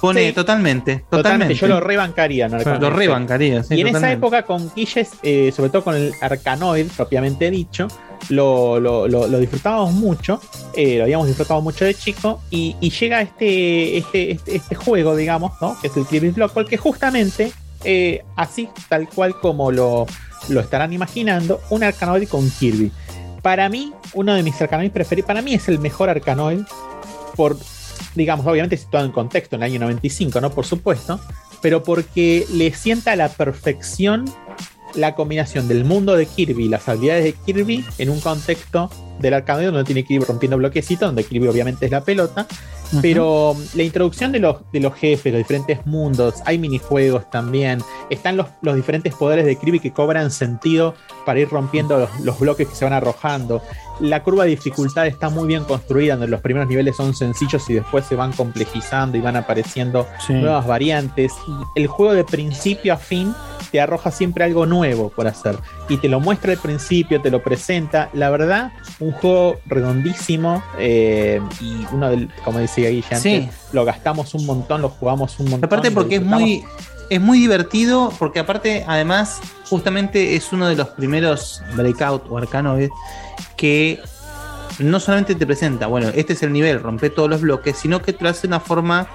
Pone Sí. totalmente, Totalmente, totalmente. yo lo rebancaría. Arkanoid. Lo rebancaría, sí, y en esa época con Guilles, eh, sobre todo con el Arkanoid propiamente dicho, lo, lo- lo- lo disfrutábamos mucho, eh, lo habíamos disfrutado mucho de chico, y, y llega este, este, este, este juego, digamos, ¿no? que es el Kirby's Block Ball, que justamente eh, así tal cual como lo, lo estarán imaginando, un Arcanoid con Kirby. Para mí, uno de mis Arcanoids preferidos, para mí es el mejor Arcanoid por, digamos, obviamente situado en contexto, en el año 95, ¿no? Por supuesto, pero porque le sienta a la perfección la combinación del mundo de Kirby y las habilidades de Kirby en un contexto del Arcanoid donde tiene que ir rompiendo bloquecitos, donde Kirby obviamente es la pelota, pero la introducción de los, de los jefes, los diferentes mundos, hay minijuegos también, están los, los diferentes poderes de Kirby que cobran sentido para ir rompiendo los, los bloques que se van arrojando. La curva de dificultad está muy bien construida, donde los primeros niveles son sencillos y después se van complejizando y van apareciendo Sí. nuevas variantes. Y el juego de principio a fin te arroja siempre algo nuevo por hacer. Y te lo muestra al principio, te lo presenta. La verdad, un juego redondísimo. eh, y uno del, como decía Guille antes, Sí. lo gastamos un montón, lo jugamos un montón. Aparte porque es muy, es muy divertido, porque aparte, además, justamente es uno de los primeros Breakout o Arcanoid que no solamente te presenta, bueno, este es el nivel, rompe todos los bloques, sino que te lo hace de una forma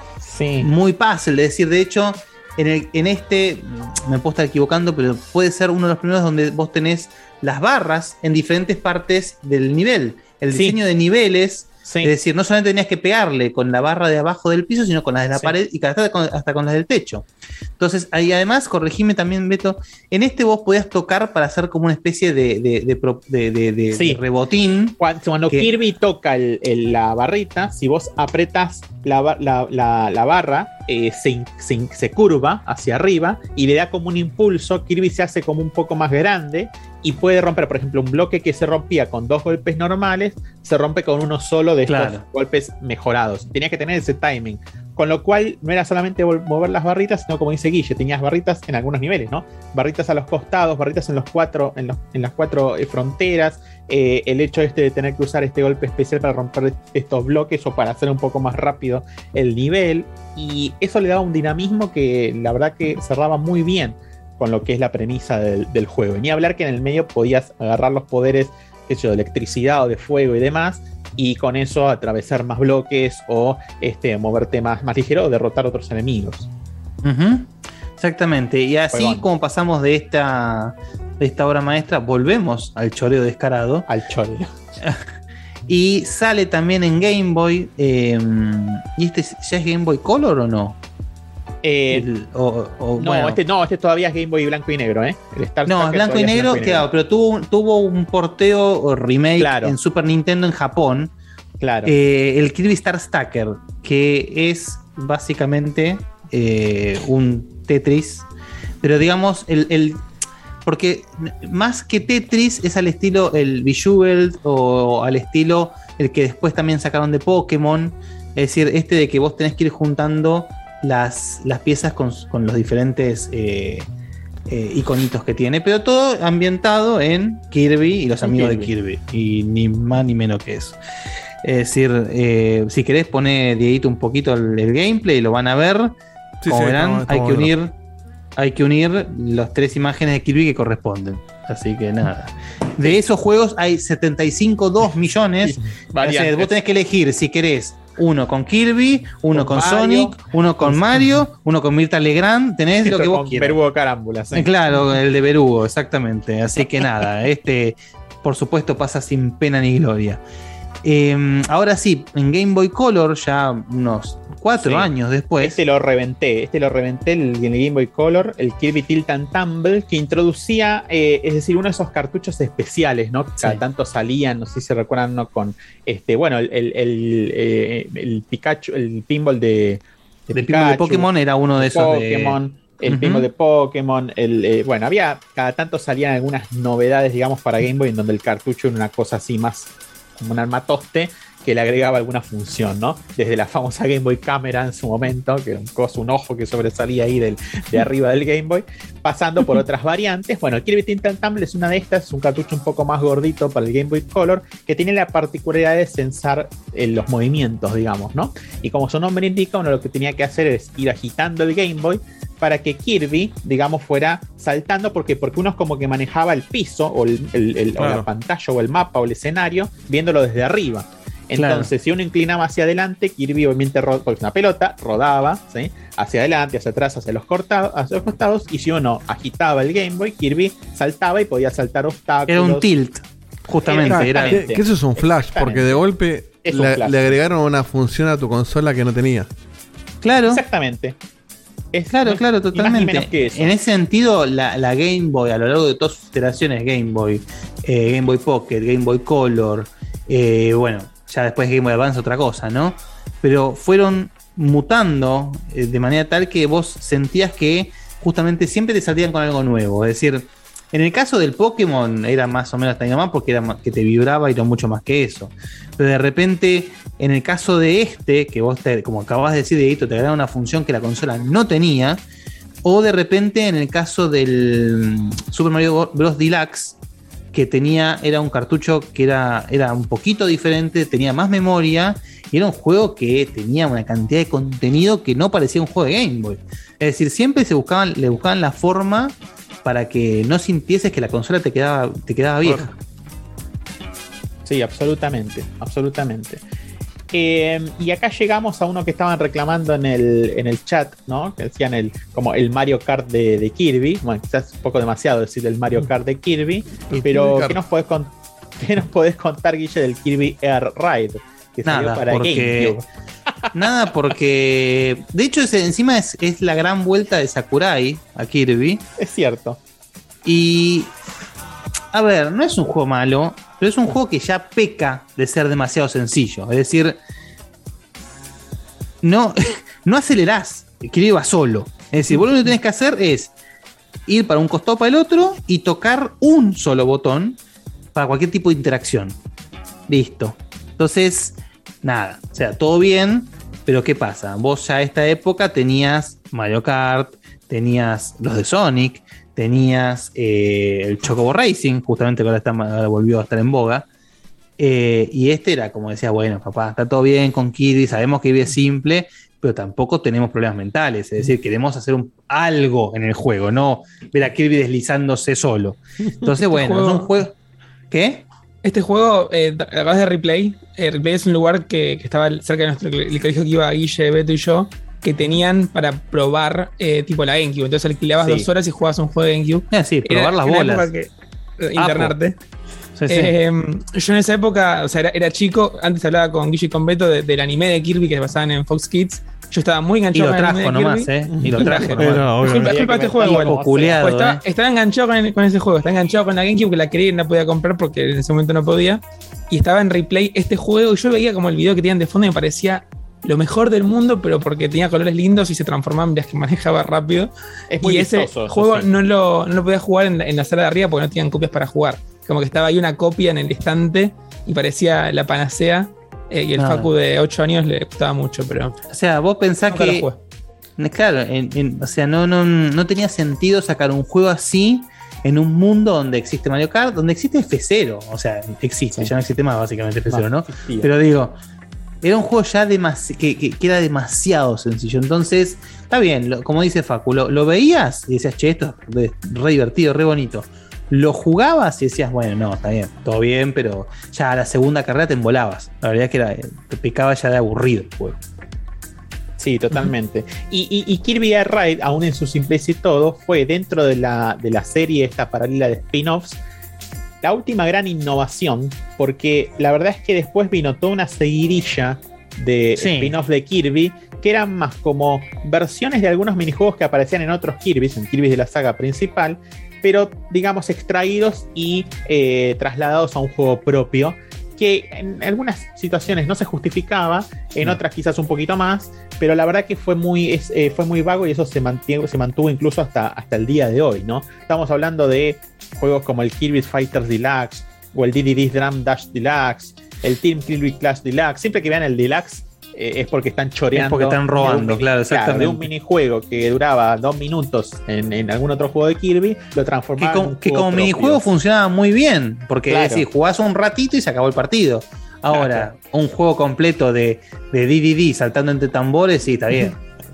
muy fácil. Es decir, de hecho, en, el- en este, me puedo estar equivocando, pero puede ser uno de los primeros donde vos tenés las barras en diferentes partes del nivel. El Sí. diseño de niveles. Es decir, no solamente tenías que pegarle con la barra de abajo del piso, sino con las de la Sí. pared y hasta con, hasta con las del techo. Entonces, ahí además, corregime también, Beto, en este vos podías tocar para hacer como una especie de, de, de Sí. rebotín. Cuando, cuando que- Kirby toca el- el- la barrita, si vos apretas la, la- la- la barra, eh, se, se curva hacia arriba y le da como un impulso. Kirby se hace como un poco más grande y puede romper, por ejemplo, un bloque que se rompía con dos golpes normales, se rompe con uno solo de estos Claro. golpes mejorados. Tenía que tener ese timing. Con lo cual no era solamente mover las barritas, sino como dice Guille, tenías barritas en algunos niveles, ¿no? Barritas a los costados, barritas en los cuatro, en, los- en las cuatro eh, fronteras, eh, el hecho este de tener que usar este golpe especial para romper estos bloques o para hacer un poco más rápido el nivel. Y eso le daba un dinamismo que la verdad que cerraba muy bien con lo que es la premisa del, del juego. Y ni hablar que en el medio podías agarrar los poderes yo, de electricidad o de fuego y demás, y con eso atravesar más bloques o este, moverte más, más ligero o derrotar otros enemigos. Exactamente. Y así como pasamos de esta, de esta obra maestra, volvemos al choreo descarado. Al choreo. y sale también en Game Boy. eh, ¿Y este ya es Game Boy Color o no? El- o- o, no, bueno. este, no, este todavía es Game Boy blanco y negro, ¿eh? El Star No, es Tracker blanco y negro, blanco y claro, pero tuvo, un- tuvo un porteo o remake Claro. en Super Nintendo en Japón. Claro. Eh, el Kirby Star Stacker, que es básicamente eh, un Tetris, pero digamos, el, el- porque más que Tetris es al estilo el Bejeweled o al estilo el que después también sacaron de Pokémon, es decir, este de que vos tenés que ir juntando las, las piezas con, con los diferentes eh, eh, iconitos que tiene, pero todo ambientado en Kirby y los amigos de Kirby. Y ni más ni menos que eso. Es decir, eh, si querés poner Dieguito un poquito el, el gameplay, lo van a ver. Sí, Como sí, verán, no, hay que unir, hay que unir las tres imágenes de Kirby que corresponden. Así que nada. De esos juegos hay 75, 2 millones. O sea, vos tenés que elegir si querés uno con Kirby, uno con, Con Mario, Sonic, uno con Mario, uno con Mirta Legrand, tenés lo que vos Con quieras. Verbo Carámbulas. ¿eh? Eh, Claro, el de Berugo, exactamente. Así que nada, este por supuesto pasa sin pena ni gloria. Eh, ahora sí, en Game Boy Color, ya unos cuatro Sí. años después. Este lo reventé, este lo reventé el, el Game Boy Color, el Kirby Tilt and Tumble, que introducía, eh, es decir, uno de esos cartuchos especiales, ¿no? Que cada tanto salían, no sé si se recuerdan, ¿no? Con este, bueno, el, el, el, eh, el Pikachu, el pinball de, de De pinball de Pokémon era uno de esos de- Pokémon, el Ujú. pinball de Pokémon, el, eh, bueno, había, cada tanto salían algunas novedades, digamos, para Game Boy, en donde el cartucho era una cosa así más como un armatoste que le agregaba alguna función, ¿no? Desde la famosa Game Boy Camera en su momento, que era un coso, un ojo que sobresalía ahí del, de arriba del Game Boy, pasando por otras variantes. Bueno, el Kirby Tin Tan Tumble es una de estas, es un cartucho un poco más gordito para el Game Boy Color, que tiene la particularidad de sensar eh, los movimientos, digamos, ¿no? Y como su nombre indica, uno lo que tenía que hacer es ir agitando el Game Boy para que Kirby, digamos, fuera saltando, porque, porque uno es como que manejaba el piso o, el- el- el- o Claro. la pantalla o el mapa o el escenario, viéndolo desde arriba. Entonces, si uno inclinaba hacia adelante, Kirby obviamente, porque es una pelota, rodaba ¿sí? hacia adelante, hacia atrás, hacia los, cortados, hacia los costados, y si uno agitaba el Game Boy, Kirby saltaba y podía saltar obstáculos. Era un tilt, justamente. Era, Que, que eso es un flash, porque de golpe le, agregaron una función a tu consola que no tenía. Claro. Exactamente. Es, Claro, no- claro, totalmente. que. En ese sentido, la, la Game Boy, a lo largo de todas sus iteraciones, Game Boy, eh, Game Boy Pocket, Game Boy Color, eh, bueno, ya después Game Boy Advance otra cosa, ¿no? Pero fueron mutando eh, de manera tal que vos sentías que justamente siempre te salían con algo nuevo. Es decir, en el caso del Pokémon era más o menos hasta más porque era más- que te vibraba y no mucho más que eso. Pero de repente, en el caso de este, que vos, te, como acabas de decir, Dieguito, te agrega una función que la consola no tenía, o de repente en el caso del mm, Super Mario Bros. Deluxe, que tenía, era un cartucho que era, era un poquito diferente, tenía más memoria, y era un juego que tenía una cantidad de contenido que no parecía un juego de Game Boy. Es decir, siempre se buscaban, le buscaban la forma para que no sintieses que la consola te quedaba, te quedaba vieja. Sí, absolutamente, absolutamente. Eh, y acá llegamos a uno que estaban reclamando en el, en el chat, ¿no? Que decían el, como el Mario Kart de, de Kirby. Bueno, quizás es un poco demasiado decir el Mario Kart de Kirby, El pero Kirby. ¿qué nos, podés qué nos podés contar, Guille, del Kirby Air Ride? Que salió Nada, para porque. GameCube. Nada, porque. De hecho, es, encima es, es la gran vuelta de Sakurai a Kirby. Es cierto. Y. A ver, no es un juego malo, pero es un juego que ya peca de ser demasiado sencillo. Es decir, no, no acelerás. Kirby va solo. Es decir, vos lo que tenés que hacer es ir para un costado para el otro y tocar un solo botón para cualquier tipo de interacción. Listo. Entonces, nada, o sea, todo bien, pero ¿qué pasa? Vos ya a esta época tenías Mario Kart, tenías los de Sonic, tenías eh, el Chocobo Racing, justamente que ahora, está, ahora volvió a estar en boga. Eh, y este era como decía, bueno, papá, está todo bien con Kirby, sabemos que Kirby es simple, pero tampoco tenemos problemas mentales. Es decir, queremos hacer un- algo en el juego, no ver a Kirby deslizándose solo. Entonces, bueno, juego- es un juego. ¿Qué? Este juego, eh, acabas de Replay. Eh, Replay es un lugar que, que estaba cerca de nuestro el colegio que iba Guille, Beto y yo, que tenían para probar eh, tipo la GameCube. Entonces alquilabas Sí. dos horas y jugabas un juego de GameCube. Ah, sí, probar las era bolas. que- eh, internarte. Sí, sí. Eh, yo en esa época, o sea, era, era chico, antes hablaba con Guille y con Beto de- del anime de Kirby que se basaban en Fox Kids. Yo estaba muy Y enganchado lo con el anime trajo de nomás, Kirby. ¿eh? Y lo trajo traje. nomás. Es culpa, es culpa de este juego culeado, Pues estaba, estaba enganchado con, con ese juego, estaba enganchado con la GameCube que la quería y no la podía comprar porque en ese momento no podía. Y estaba en replay este juego y yo veía como el video que tenían de fondo y me parecía lo mejor del mundo, pero porque tenía colores lindos y se transformaban, veas que manejaba rápido. Es muy y ese vistoso, juego sí. no, lo, no lo podía jugar en la, en la sala de arriba porque no tenían copias para jugar. Como que estaba ahí una copia en el estante y parecía la panacea. eh, y el Nada. Facu de 8 años le gustaba mucho, pero. O sea, vos pensás que. Claro, en- en- o sea, no, no, no tenía sentido sacar un juego así en un mundo donde existe Mario Kart, donde existe F0. O sea, existe, ya no existe más básicamente F0, No, ¿no? existía. Pero digo, era un juego ya demasi- que, que- que era demasiado sencillo. Entonces, está bien, lo- como dice Facu, lo, lo veías y decías, che, esto es re, divertido, re bonito. Lo jugabas y decías, bueno, no, está bien, todo bien, pero ya a la segunda carrera te embolabas. La verdad es que era, te picaba ya de aburrido el juego. Sí, totalmente. Y, y- y Kirby Air Ride, aún en su simpleza y todo, fue dentro de la, de la serie esta paralela de spin-offs, la última gran innovación, porque la verdad es que después vino toda una seguidilla de Sí. spin-offs de Kirby, que eran más como versiones de algunos minijuegos que aparecían en otros Kirby's, en Kirby's de la saga principal, pero digamos extraídos y eh, trasladados a un juego propio que en algunas situaciones no se justificaba, en otras quizás un poquito más, pero la verdad que fue muy, es, eh, fue muy vago y eso se mantuvo, se mantuvo incluso hasta, hasta el día de hoy, ¿no? Estamos hablando de juegos como el Kirby Fighters Deluxe o el DDD Drum Dash Deluxe, el Team Kirby Clash Deluxe. Siempre que vean el Deluxe eh, es porque están choreando. Es porque están de un robando, mini- claro, de exactamente. un minijuego que duraba dos minutos en, en algún otro juego de Kirby, lo Que, transformaban en un que juego como propio. minijuego funcionaba muy bien, porque Claro. es decir, jugás un ratito y se acabó el partido. Ahora, un juego completo de, de DDD saltando entre tambores, sí, está bien.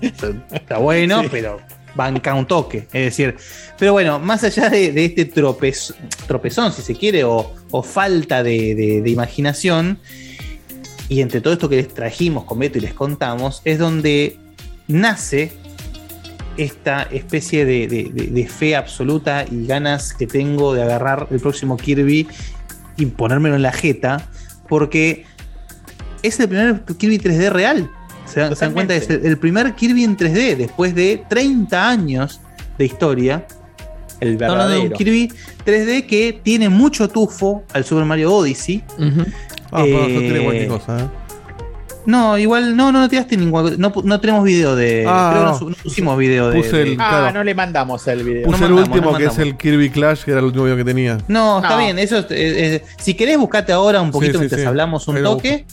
está bueno, Sí. pero banca un toque. Es decir, pero bueno, más allá de, de este tropez- tropezón, si se quiere, o, o falta de, de- de imaginación, y entre todo esto que les trajimos con Beto y les contamos, es donde nace esta especie de, de- de- de fe absoluta y ganas que tengo de agarrar el próximo Kirby y ponérmelo en la jeta, porque es el primer Kirby 3D real. Se dan, se dan cuenta, es el, el primer Kirby en 3D después de 30 años de historia. El hablando de un verdadero. Kirby 3D que tiene mucho tufo al Super Mario Odyssey. Ah, pero no tiene Eh, cualquier cosa, ¿eh? No, igual, no, no, no tiraste ningún. No, no tenemos video de. Ah, creo que no, no. pusimos video de. Puse el- de- Ah, no le mandamos el video. Puse no el mandamos, último no que es el Kirby Clash, que era el último video que tenía. No, está bien, eso es- si querés buscate ahora un poquito Sí, sí, mientras sí. hablamos un toque,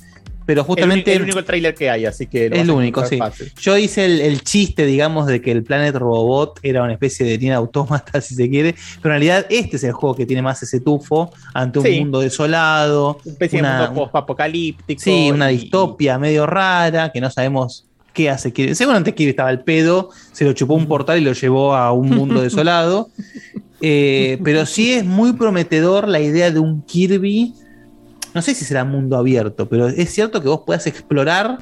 pero El, justamente único- el único trailer que hay, así que es a único, sí. fácil. Yo hice el, el chiste, digamos, de que el Planet Robot era una especie de Nier Automata, si se quiere, pero en realidad este es el juego que tiene más ese tufo ante un Sí. mundo desolado, Una especie una- de mundo post-apocalíptico. Sí, una y- distopia medio rara, que no sabemos qué hace Kirby. Seguramente Kirby estaba al pedo, se lo chupó un portal y lo llevó a un mundo desolado. Eh, pero sí es muy prometedor la idea de un Kirby. No sé si será mundo abierto, pero es cierto que vos puedas explorar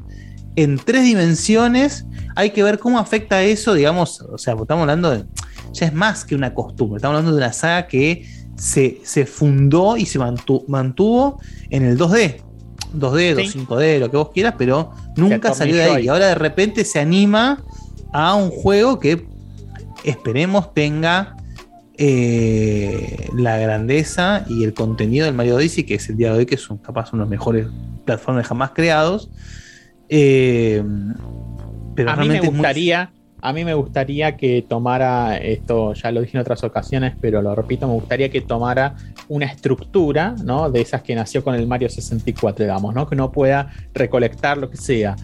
en tres dimensiones. Hay que ver cómo afecta eso, digamos. O sea, estamos hablando de. Ya es más que una costumbre. Estamos hablando de una saga que se, se fundó y se mantu- mantuvo en el 2D. 2D, Sí. 5D, lo que vos quieras, pero nunca salió de ahí. Y ahora de repente se anima a un juego que esperemos tenga eh, la grandeza y el contenido del Mario Odyssey, que es el día de hoy, que son capaz uno de los mejores plataformas jamás creados. Eh, pero a mí me muy- gustaría, a mí me gustaría que tomara esto, ya lo dije en otras ocasiones, pero lo repito, me gustaría que tomara una estructura, ¿no? De esas que nació con el Mario 64, digamos, ¿no? Que uno pueda recolectar lo que sea.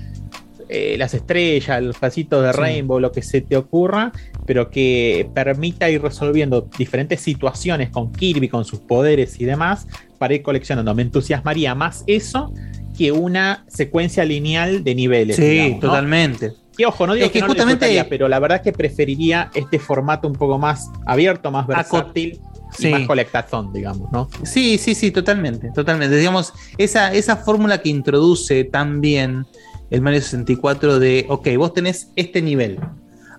Eh, las estrellas, los pasitos de Sí. Rainbow, lo que se te ocurra, pero que permita ir resolviendo diferentes situaciones con Kirby, con sus poderes y demás, para ir coleccionando. Me entusiasmaría más eso que una secuencia lineal de niveles. Sí, digamos, ¿no? totalmente. Y ojo, no digo Es que, que no lo justamente- disfrutaría, pero la verdad es que preferiría este formato un poco más abierto, más versátil Sí. y más colectazón, digamos, ¿no? Sí, sí, sí, totalmente, totalmente. Digamos, esa, esa fórmula que introduce tan bien el Mario 64 de, ok, vos tenés este nivel.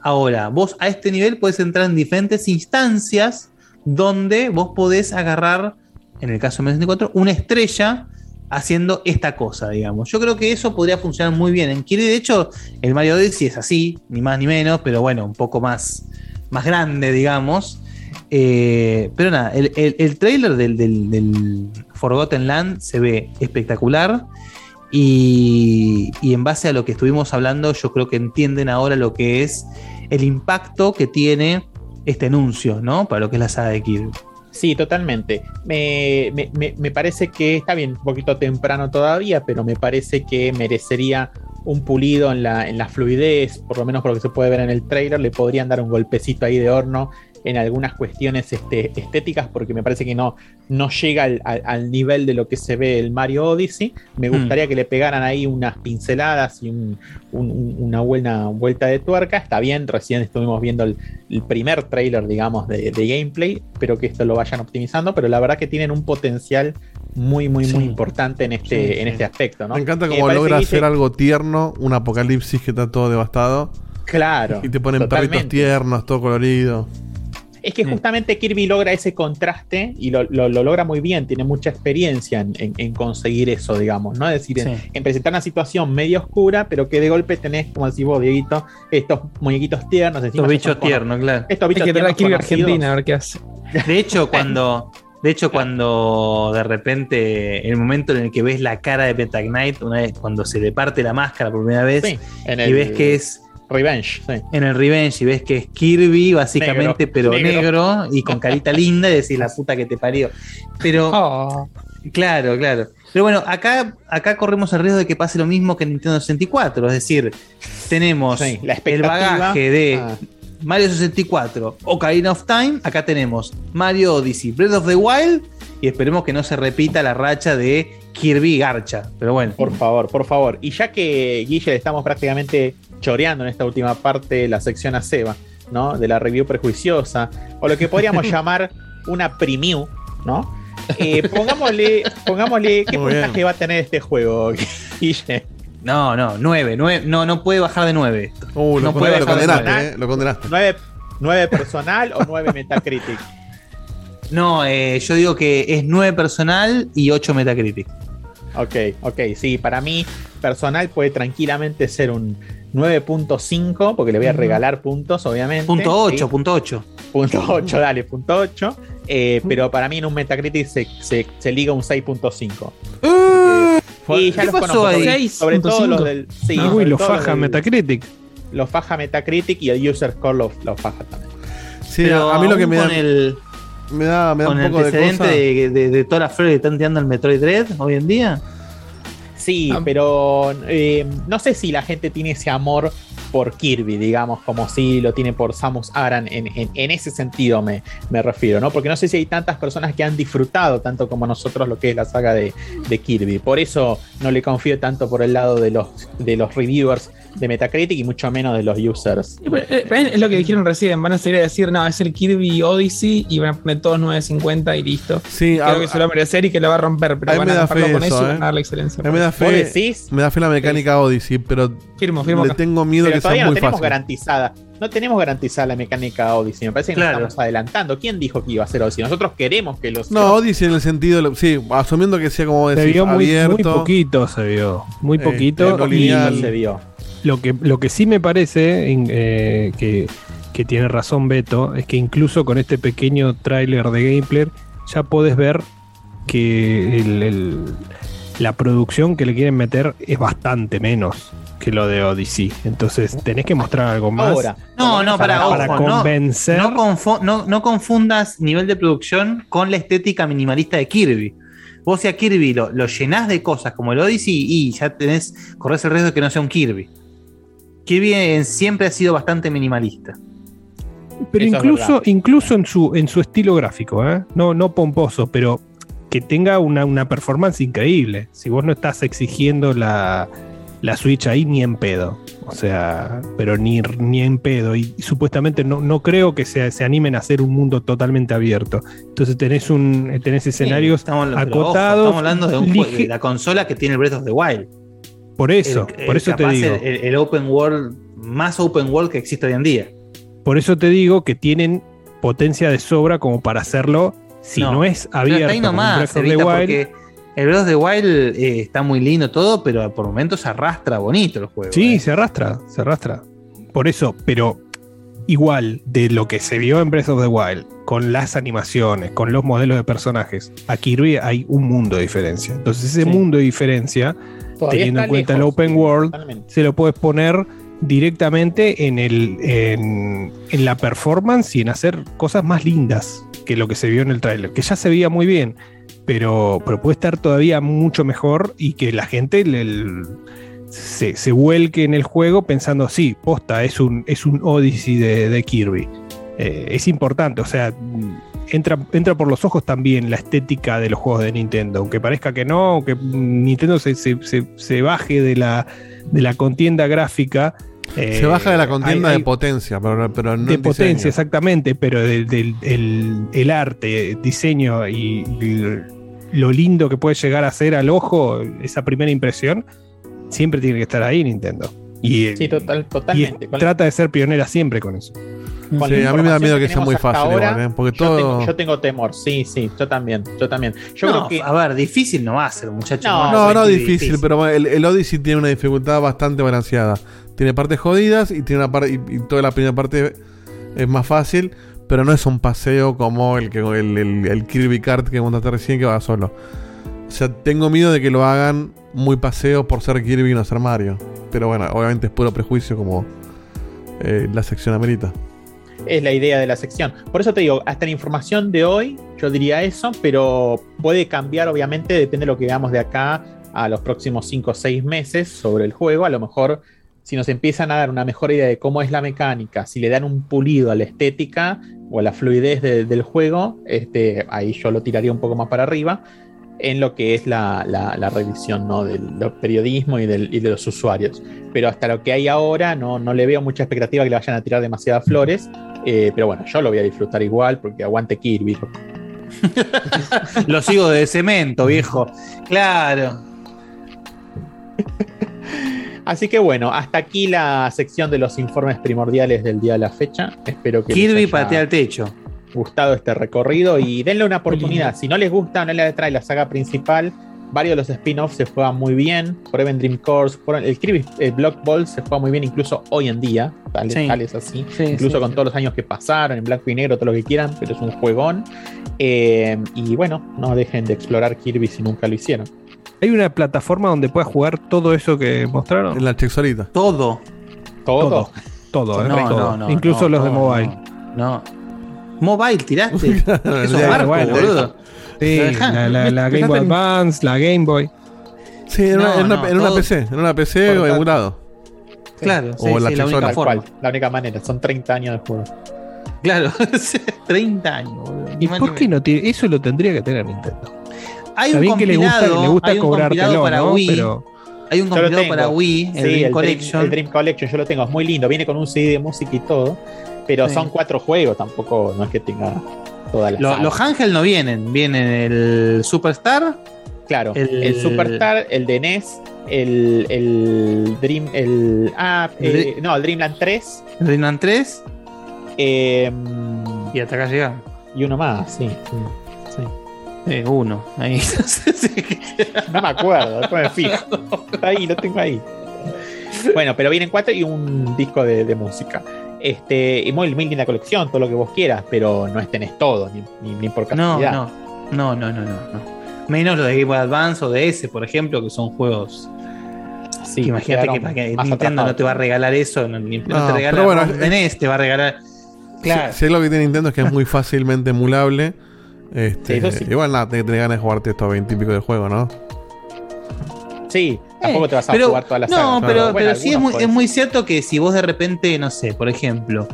Ahora, vos a este nivel puedes entrar en diferentes instancias donde vos podés agarrar, en el caso de Mario 64, una estrella haciendo esta cosa, digamos. Yo creo que eso podría funcionar muy bien en Kirby. De hecho, el Mario Odyssey es así, ni más ni menos, pero bueno, un poco más, más grande, digamos. Eh, pero nada, el, el, el trailer del, del- del Forgotten Land se ve espectacular. Y, en base a lo que estuvimos hablando, yo creo que entienden ahora lo que es el impacto que tiene este anuncio, ¿no? Para lo que es la saga de Kirby. Sí, totalmente. Me, me- me- me parece que está bien, un poquito temprano todavía, pero me parece que merecería un pulido en la, en la fluidez, por lo menos por lo que se puede ver en el trailer, le podrían dar un golpecito ahí de horno en algunas cuestiones este, estéticas, porque me parece que no, no llega al, al- al nivel de lo que se ve el Mario Odyssey. Me Hmm. gustaría que le pegaran ahí unas pinceladas y un- un- un- una buena vuelta de tuerca. Está bien, recién estuvimos viendo el, el primer trailer, digamos, de, de gameplay, pero que esto lo vayan optimizando, pero la verdad que tienen un potencial muy, muy, muy importante en este, Sí, en sí. este aspecto, ¿no? Me encanta cómo logra hacer dice- algo tierno, un apocalipsis que está todo devastado. Claro. Y te ponen perritos totalmente. tiernos, todo colorido. Es que justamente Kirby logra ese contraste y lo, lo- lo logra muy bien, tiene mucha experiencia en, en- en conseguir eso, digamos, ¿no? Es decir, en, Sí. en presentar una situación medio oscura, pero que de golpe tenés, como decís vos, Dieguito, estos muñequitos tiernos. Estos bichos tiernos, claro. Estos Hay bichos que traer a tiernos Kirby conocidos. Argentina a ver qué hace. De hecho, cuando. De hecho, cuando de repente, el momento en el que ves la cara de Penta Knight, una vez cuando se le parte la máscara por primera vez, Sí, en y el ves que es Revenge, sí. en el Revenge, y ves que es Kirby, básicamente, Negro, pero negro. negro. y con carita linda, y decís la puta que te parió. Pero, Oh, claro, claro. Pero bueno, acá, acá corremos el riesgo de que pase lo mismo que en Nintendo 64, es decir, tenemos Sí, la el expectativa. bagaje de Ah. Mario 64, Ocarina of Time, acá tenemos Mario Odyssey, Breath of the Wild, y esperemos que no se repita la racha de Kirby Garcha. Pero bueno. Por favor, por favor. Y ya que Guille le estamos prácticamente choreando en esta última parte la sección a Seba, ¿no? De la review prejuiciosa, o lo que podríamos llamar una preview, ¿no? Eh, pongámosle, pongámosle qué Muy bien. puntaje va a tener este juego. No, no, 9, 9, no, no puede bajar de 9. Uh, no lo, puede lo bajar de condenaste, nueve. eh, lo condenaste. 9, 9 personal o 9 Metacritic. No, eh, yo digo que es 9 personal y 8 Metacritic. Ok, ok, sí, para mí personal puede tranquilamente ser un 9.5, porque le voy a regalar puntos, obviamente. Punto 8, Sí. punto 8. Punto 8, dale, punto 8. Eh, pero para mí en un Metacritic se, se, se liga un 6.5. y ya ¿Qué los pasó conozco, ahí? sobre, sobre todo 6.5. los del. Sí, Uy, sobre lo todo faja del- Metacritic. Los faja Metacritic y el User Score lo, lo faja también. Sí, Pero a mí lo que me da, el, me da, me da con un el poco antecedente cosa. de, de, de todas las flores que están tirando al Metroid Dread hoy en día. Sí, Ah. pero eh, no sé si la gente tiene ese amor por Kirby, digamos, como si lo tiene por Samus Aran. En, en- en ese sentido me, me refiero, ¿no? Porque no sé si hay tantas personas que han disfrutado tanto como nosotros lo que es la saga de, de Kirby. Por eso no le confío tanto por el lado de los, de los reviewers de Metacritic y mucho menos de los users. Eh, es lo que dijeron recién, van a salir a decir, no, es el Kirby Odyssey y van a poner todos 950 y listo. Sí, Creo a- que se lo va a merecer y que lo va a romper, pero mí van a fe con eso, eso y eh. van a dar la excelencia. Me da ¿Vos fe, decís? me da fe la mecánica Odyssey, pero Firmo, firmo le acá. tengo miedo Pero que todavía sea no muy tenemos fácil. garantizada. No tenemos garantizada la mecánica Odyssey. Me parece que Claro. nos estamos adelantando. ¿Quién dijo que iba a ser Odyssey? Nosotros queremos que los. No, Odyssey en el sentido, de lo- sí, asumiendo que sea como Se decir, vio muy, muy abierto. poquito, se vio. Muy Eh, poquito. no y lineal. se vio. Lo, que, lo que sí me parece eh, que, que tiene razón Beto es que incluso con este pequeño tráiler de gameplay ya podés ver que el- el- la producción que le quieren meter es bastante menos que lo de Odyssey. Entonces tenés que mostrar algo más. Ahora. No, no, para, para, ojo, no, convencer. no, confo- no- no confundas nivel de producción con la estética minimalista de Kirby. Vos si a Kirby lo, lo llenás de cosas como el Odyssey y ya tenés, corres el riesgo de que no sea un Kirby. Kirby en- siempre ha sido bastante minimalista. Pero Eso incluso, incluso en su, en su estilo gráfico, ¿eh? no, no pomposo, pero que tenga una, una performance increíble. Si vos no estás exigiendo la, la Switch ahí ni en pedo. O sea, pero ni, ni en pedo. Y, supuestamente no, no creo que se, se animen a hacer un mundo totalmente abierto. Entonces tenés un tenés escenarios Estamos, pero ojo, acotados. estamos hablando de, un juego- lige- de la consola que tiene el Breath of the Wild. Por eso, El- por eso te digo. El, el- open world, más open world que existe hoy en día. Por eso te digo que tienen potencia de sobra como para hacerlo. Si no, es Pero abierto, hasta ahí como nomás, Breath of the Wild, porque el Breath of the Wild eh, está muy lindo todo, pero por momentos arrastra bonito el juego. Sí, eh. se arrastra, se arrastra. Por eso, pero igual de lo que se vio en Breath of the Wild, con las animaciones, con los modelos de personajes, a Kirby hay un mundo de diferencia. Entonces ese Sí. mundo de diferencia, Todavía teniendo en cuenta el open world, totalmente. se lo puedes poner directamente en, el, en, en la performance y en hacer cosas más lindas que lo que se vio en el tráiler, que ya se veía muy bien, pero, pero puede estar todavía mucho mejor y que la gente se, se vuelque en el juego pensando, sí, posta, es un, es un Odyssey de, de Kirby. Eh, es importante, o sea, entra, entra por los ojos también la estética de los juegos de Nintendo, aunque parezca que no, aunque Nintendo se, se- se- se baje de la, de la contienda gráfica. eh, Se baja de la contienda hay- hay- de potencia, pero, pero no de en potencia, diseño. exactamente, pero del, del- el, el arte, el diseño y, y lo lindo que puede llegar a ser al ojo, esa primera impresión, siempre tiene que estar ahí Nintendo. Y, Sí, total, y totalmente. Trata de ser pionera siempre con eso. Con Sí, la a mí me da miedo que sea muy fácil ahora, igual, ¿eh? Porque yo, todo- tengo, yo tengo temor, sí, sí, yo también, yo también. Yo No, creo que A ver, difícil no va a ser, muchachos. No, No, no difícil, pero el, el Odyssey tiene una dificultad bastante balanceada. Tiene partes jodidas y tiene una parte y, y toda la primera parte es más fácil, pero no es un paseo como el que el, el- el Kirby Kart que contaste recién que va solo. O sea, tengo miedo de que lo hagan muy paseo por ser Kirby y no ser Mario. Pero bueno, obviamente es puro prejuicio como eh, la sección amerita. Es la idea de la sección. Por eso te digo, hasta la información de hoy, yo diría eso, pero puede cambiar, obviamente, depende de lo que veamos de acá a los próximos 5 o 6 meses sobre el juego. A lo mejor, si nos empiezan a dar una mejor idea de cómo es la mecánica, si le dan un pulido a la estética o a la fluidez de- del juego, este, ahí yo lo tiraría un poco más para arriba en lo que es la, la- revisión ¿no? del, del periodismo y, del- y de los usuarios. Pero hasta lo que hay ahora no, no le veo mucha expectativa que le vayan a tirar demasiadas flores. Eh, pero bueno, yo lo voy a disfrutar igual porque aguante Kirby. Lo sigo de cemento, viejo. Claro. Así que bueno, hasta aquí la sección de los informes primordiales del día de la fecha. Espero que les Kirby haya patea el techo. gustado este recorrido y denle una oportunidad. Si no les gusta, no les trae la saga principal. Varios de los spin-offs se juegan muy bien. Forever Dream Course, el Kirby eh, Block Ball se juega muy bien incluso hoy en día. Tal, Sí. tal es así. Sí, incluso sí, con sí. todos los años que pasaron, en blanco y negro, todo lo que quieran, pero es un juegón. Eh, y bueno, no dejen de explorar Kirby si nunca lo hicieron. Hay una plataforma donde puedas jugar todo eso que mostraron. En la Chexolita. Todo. Todo. Todo, ¿eh? No, Todo. no, no, Incluso no, los de mobile. No. Mobile, tiraste. Es barco, bueno, boludo. Sí, la, la- la me- Game Boy Advance, la Game Boy. Sí, en, No, una, no, en una PC. En una PC emulado. Claro, O sí, la sí, la única forma. la única manera. Son 30 años de juego. Claro, 30 años. ¿Y por qué no tiene? Eso lo tendría que tener Nintendo. Hay Está un bien que le gusta, le gusta hay un compilado cobrártelo, para ¿no? Wii. Pero Hay un compilado para Wii, el Sí, Dream Dream- Collection. el Dream Collection, yo lo tengo, es muy lindo. Viene con un CD de música y todo. Pero Sí. son cuatro juegos, tampoco no es que tenga Lo- los Ángel no vienen, vienen el Superstar. Claro, el- el, Superstar, el de NES, el, el Dream, el ah, eh, no, el Dreamland 3 El Dreamland 3 eh, y hasta acá llegamos. y uno más, sí. sí, sí. Eh, uno, ahí. No me acuerdo, después me fijo. Está ahí, lo tengo ahí. Bueno, pero vienen cuatro y un disco de, de música. Este, y muy, muy linda colección, todo lo que vos quieras, pero no es tenés todo, ni, ni, ni por No, cantidad. no, no, no, no, no, no. Menos lo de Game Boy Advance o de ese, por ejemplo, que son juegos. Sí, que imagínate que, Nintendo no te va a regalar eso, no, ni- no No, te regala pero bueno, de NES, te va a regalar. Claro. Si, si hay algo que tiene Nintendo es que es muy fácilmente emulable. Este, Sí, eso sí. Igual nada, te, te ganas de jugarte estos 20 y pico de juegos, ¿no? Sí, tampoco te vas a pero, jugar toda la no, pero, Bueno, pero sí es muy, es muy cierto que si vos de repente, no sé, por ejemplo,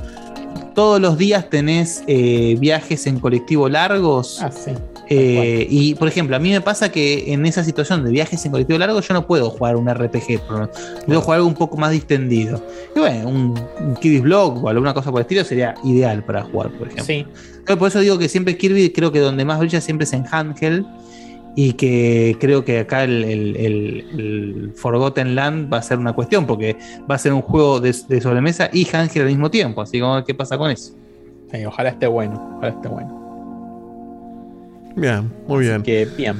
todos los días tenés eh, viajes en colectivo largos. Ah, sí. eh, y por ejemplo, a mí me pasa que en esa situación de viajes en colectivo largo yo no puedo jugar un RPG, pero debo jugar algo un poco más distendido. Y bueno, un, un Kirby's Block o alguna cosa por el estilo sería ideal para jugar, por ejemplo. Sí, Entonces, Por eso digo que siempre Kirby creo que donde más brilla siempre es en handheld y que creo que acá el, el- el- el Forgotten Land va a ser una cuestión porque va a ser un juego de, de sobremesa y handheld al mismo tiempo, así como qué pasa con eso. sí, ojalá esté bueno, ojalá esté bueno. Bien, muy bien. Que bien.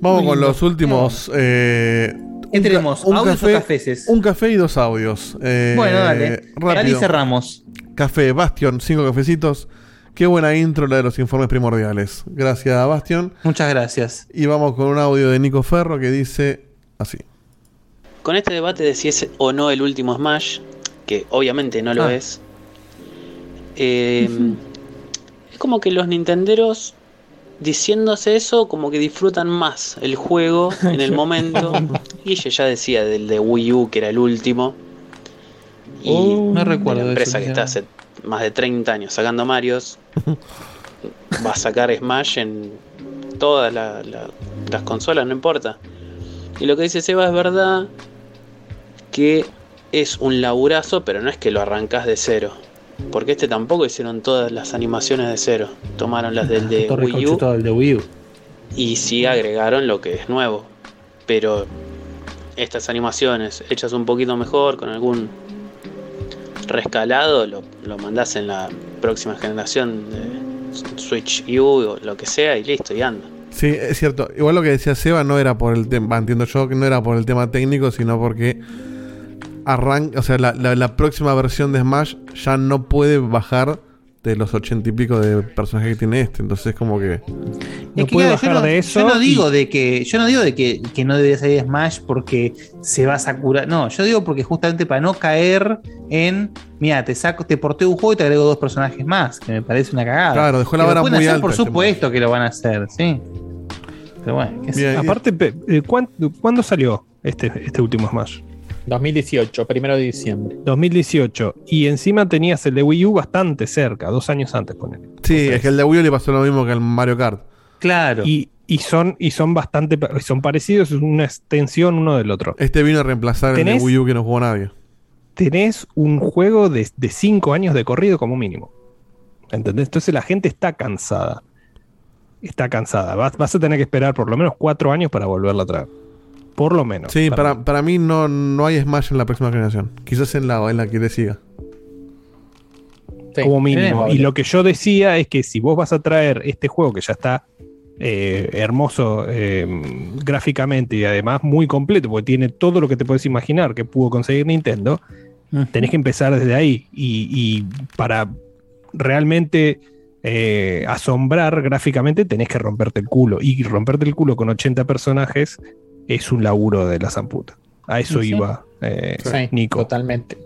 Vamos Muy con lindo. los últimos. eh, ¿Qué tenemos? un ¿Audios o café- cafeces? Un café y dos audios. Eh, bueno, dale. Rápido. Dale y cerramos. Café, Bastion, cinco cafecitos. Qué buena intro la de los informes primordiales. Gracias, Bastion. Muchas gracias. Y vamos con un audio de Nico Ferro que dice así. Con este debate de si es o no el último Smash, que obviamente no lo Ah. es, eh, es como que los nintenderos diciéndose eso como que disfrutan más el juego en el momento. Guille ya decía del de Wii U que era el último. Y Oh, no recuerdo la eso, empresa que está sinceramente. hace más de 30 años sacando Marios va a sacar Smash en todas la- la- las consolas, no importa. Y lo que dice Seba es verdad que es un laburazo, pero no es que lo arrancás de cero. Porque este tampoco hicieron todas las animaciones de cero. Tomaron las del de Wii U Conchuto del de Wii U. y sí agregaron lo que es nuevo. Pero estas animaciones hechas un poquito mejor, con algún rescalado, lo, lo mandás en la próxima generación de Switch U o lo que sea y listo, y anda. Sí, es cierto. Igual lo que decía Seba no era por el tema, entiendo yo que no era por el tema técnico, sino porque arranca, o sea, la, la- la próxima versión de Smash ya no puede bajar de los ochenta y pico de personajes que tiene este. Entonces como que... No Es que, puede claro, bajar yo no, de eso. Yo no digo y- de que, yo no digo de que, que no debería salir Smash porque se va a sacurar. No, yo digo porque justamente para no caer en, mira, te saco, te porteo un juego y te agrego dos personajes más, que me parece una cagada. Claro, dejó la vara muy hacer, alta Por este supuesto que lo van a hacer, sí. Pero bueno, qué sé yo. Bien, Aparte, eh, ¿cuán- ¿cuándo salió este, este último Smash? 2018, primero de diciembre. 2018. Y encima tenías el de Wii U bastante cerca, dos años antes, ponele. Sí, es que el de Wii U le pasó lo mismo que al Mario Kart. Claro. Y, y son, y son bastante son parecidos, es una extensión uno del otro. Este vino a reemplazar el de. Wii U que no jugó nadie. Tenés un juego de, de cinco años de corrido como mínimo. ¿Entendés? Entonces la gente está cansada. Está cansada. Vas, vas a tener que esperar por lo menos cuatro años para volverla a traer. Por lo menos. Sí, para, para mí no, no hay Smash en la próxima generación. Quizás en la, en la que le siga. como mínimo. Y lo que yo decía es que si vos vas a traer este juego que ya está eh, hermoso eh, gráficamente y además muy completo, porque tiene todo lo que te puedes imaginar que pudo conseguir Nintendo, tenés que empezar desde ahí. Y, y para realmente eh, asombrar gráficamente, tenés que romperte el culo. Y romperte el culo con 80 personajes es un laburo de la zamputa. A eso Sí. iba eh, Sí, Nico. Totalmente.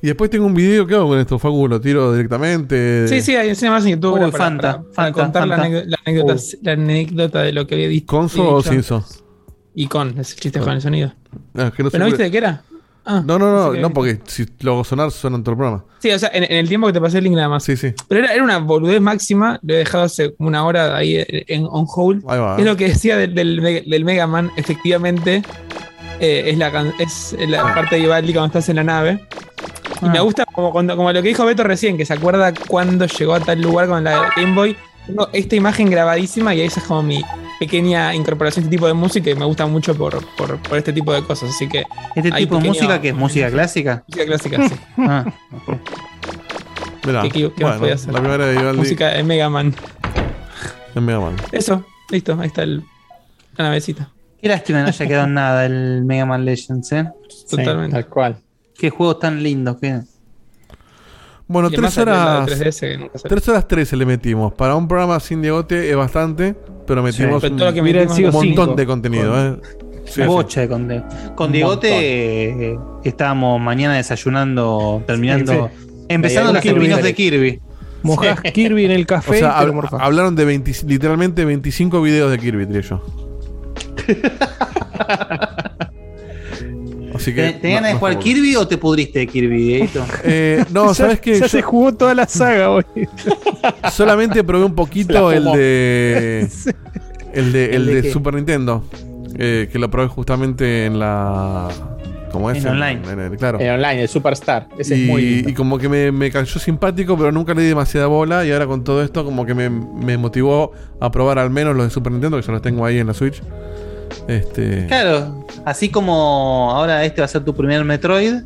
Y después tengo un video. ¿Qué hago con esto? Facu, lo tiro directamente. Sí, sí, hay escena más en YouTube Uy, para, para- Fanta, para- para Fanta, contar la Fanta. anécdota, la, anécdota, la anécdota de lo que había dicho. ¿Conso o Cinso? Y con, es el chiste con el sonido. Ah, que no ¿Pero no viste de qué era? Ah, No, no, no, no, porque si lo hago sonar, suena en todo el programa. Sí, o sea, en, en el tiempo que te pasé el link nada más. Sí, sí. Pero era, era una boludez máxima, lo he dejado hace como una hora ahí en on hold. Ahí va. Es lo que decía del, del, del Mega Man, efectivamente. eh, es la, es la parte de Vivaldi cuando estás en la nave. Y Ah. me gusta como, cuando- como lo que dijo Beto recién, que se acuerda cuando llegó a tal lugar con la Game Boy. Tengo esta imagen grabadísima y esa es como mi pequeña incorporación a este tipo de música y me gusta mucho por, por, por este tipo de cosas. Así que. ¿Este tipo de música que es música clásica? Música clásica, sí. Ah, ¿Qué, más podía hacer? la primera de Vivaldi Música de Mega Man. en Mega Man. Eso, listo, ahí está el, la navecita. Qué lástima no haya quedado en nada el Mega Man Legends, ¿eh? Totalmente. tal cual. Qué juegos tan lindos que. Bueno, Y tres además salió la horas. de 3DS que nunca salió. Tres horas 13 le metimos. Para un programa sin Diegote es bastante, pero metimos pero un, montón cinco. de contenido. Con- eh. Sí, Bocha de contenido. Con Diegote eh, estábamos mañana desayunando, terminando, Sí, empezando los pinos de. Kirby. Mojás Kirby en el O café sea, hab- hablaron de 20 literalmente 25 videos de Kirby, diría yo. Así que. ¿Te, te ganas no- de jugar Kirby o te pudriste de Kirby, Dieguito? Eh, no, ¿sabes qué? Ya Yo se jugó toda la saga hoy. solamente probé un poquito el de. El de, el ¿El de de qué? Super Nintendo. eh, que lo probé justamente en la. ¿Cómo es? En online. en claro. En online, el Superstar. Ese y, es muy lindo. y como que me, me cayó simpático, pero nunca le di demasiada bola. Y ahora con todo esto, como que me, me motivó a probar al menos los de Super Nintendo, que yo los tengo ahí en la Switch. Este. Claro, así como ahora este va a ser tu primer Metroid,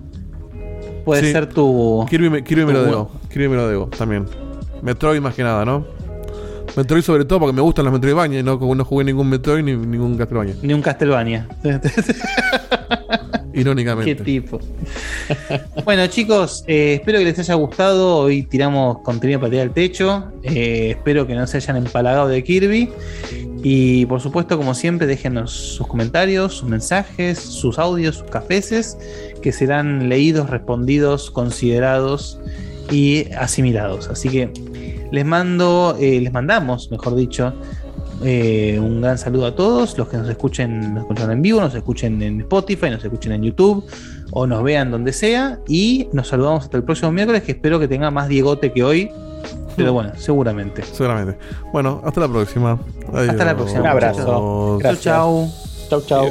puede Sí. ser tu. Kirby me, Kirby me lo debo. Kirby me lo debo también. Metroid más que nada, ¿no? Metroid sobre todo porque me gustan los Metroidvania y no, no jugué ningún Metroid ni ningún Castlevania. Ni un Castlevania. Irónicamente. Qué tipo. bueno, chicos, eh, espero que les haya gustado. Hoy tiramos contenido para tirar al techo. Eh, espero que no se hayan empalagado de Kirby. Y por supuesto, como siempre, déjenos sus comentarios, sus mensajes, sus audios, sus cafeces, que serán leídos, respondidos, considerados y asimilados. Así que les mando, eh, les mandamos, mejor dicho, eh, un gran saludo a todos, los que nos escuchen, nos escuchan en vivo, nos escuchen en Spotify, nos escuchen en YouTube o nos vean donde sea. Y nos saludamos hasta el próximo miércoles, que espero que tenga más Diegote que hoy. Pero bueno, seguramente. Seguramente. Bueno, hasta la próxima. Hasta la próxima. Un abrazo. Chau, chau. Chau, chau.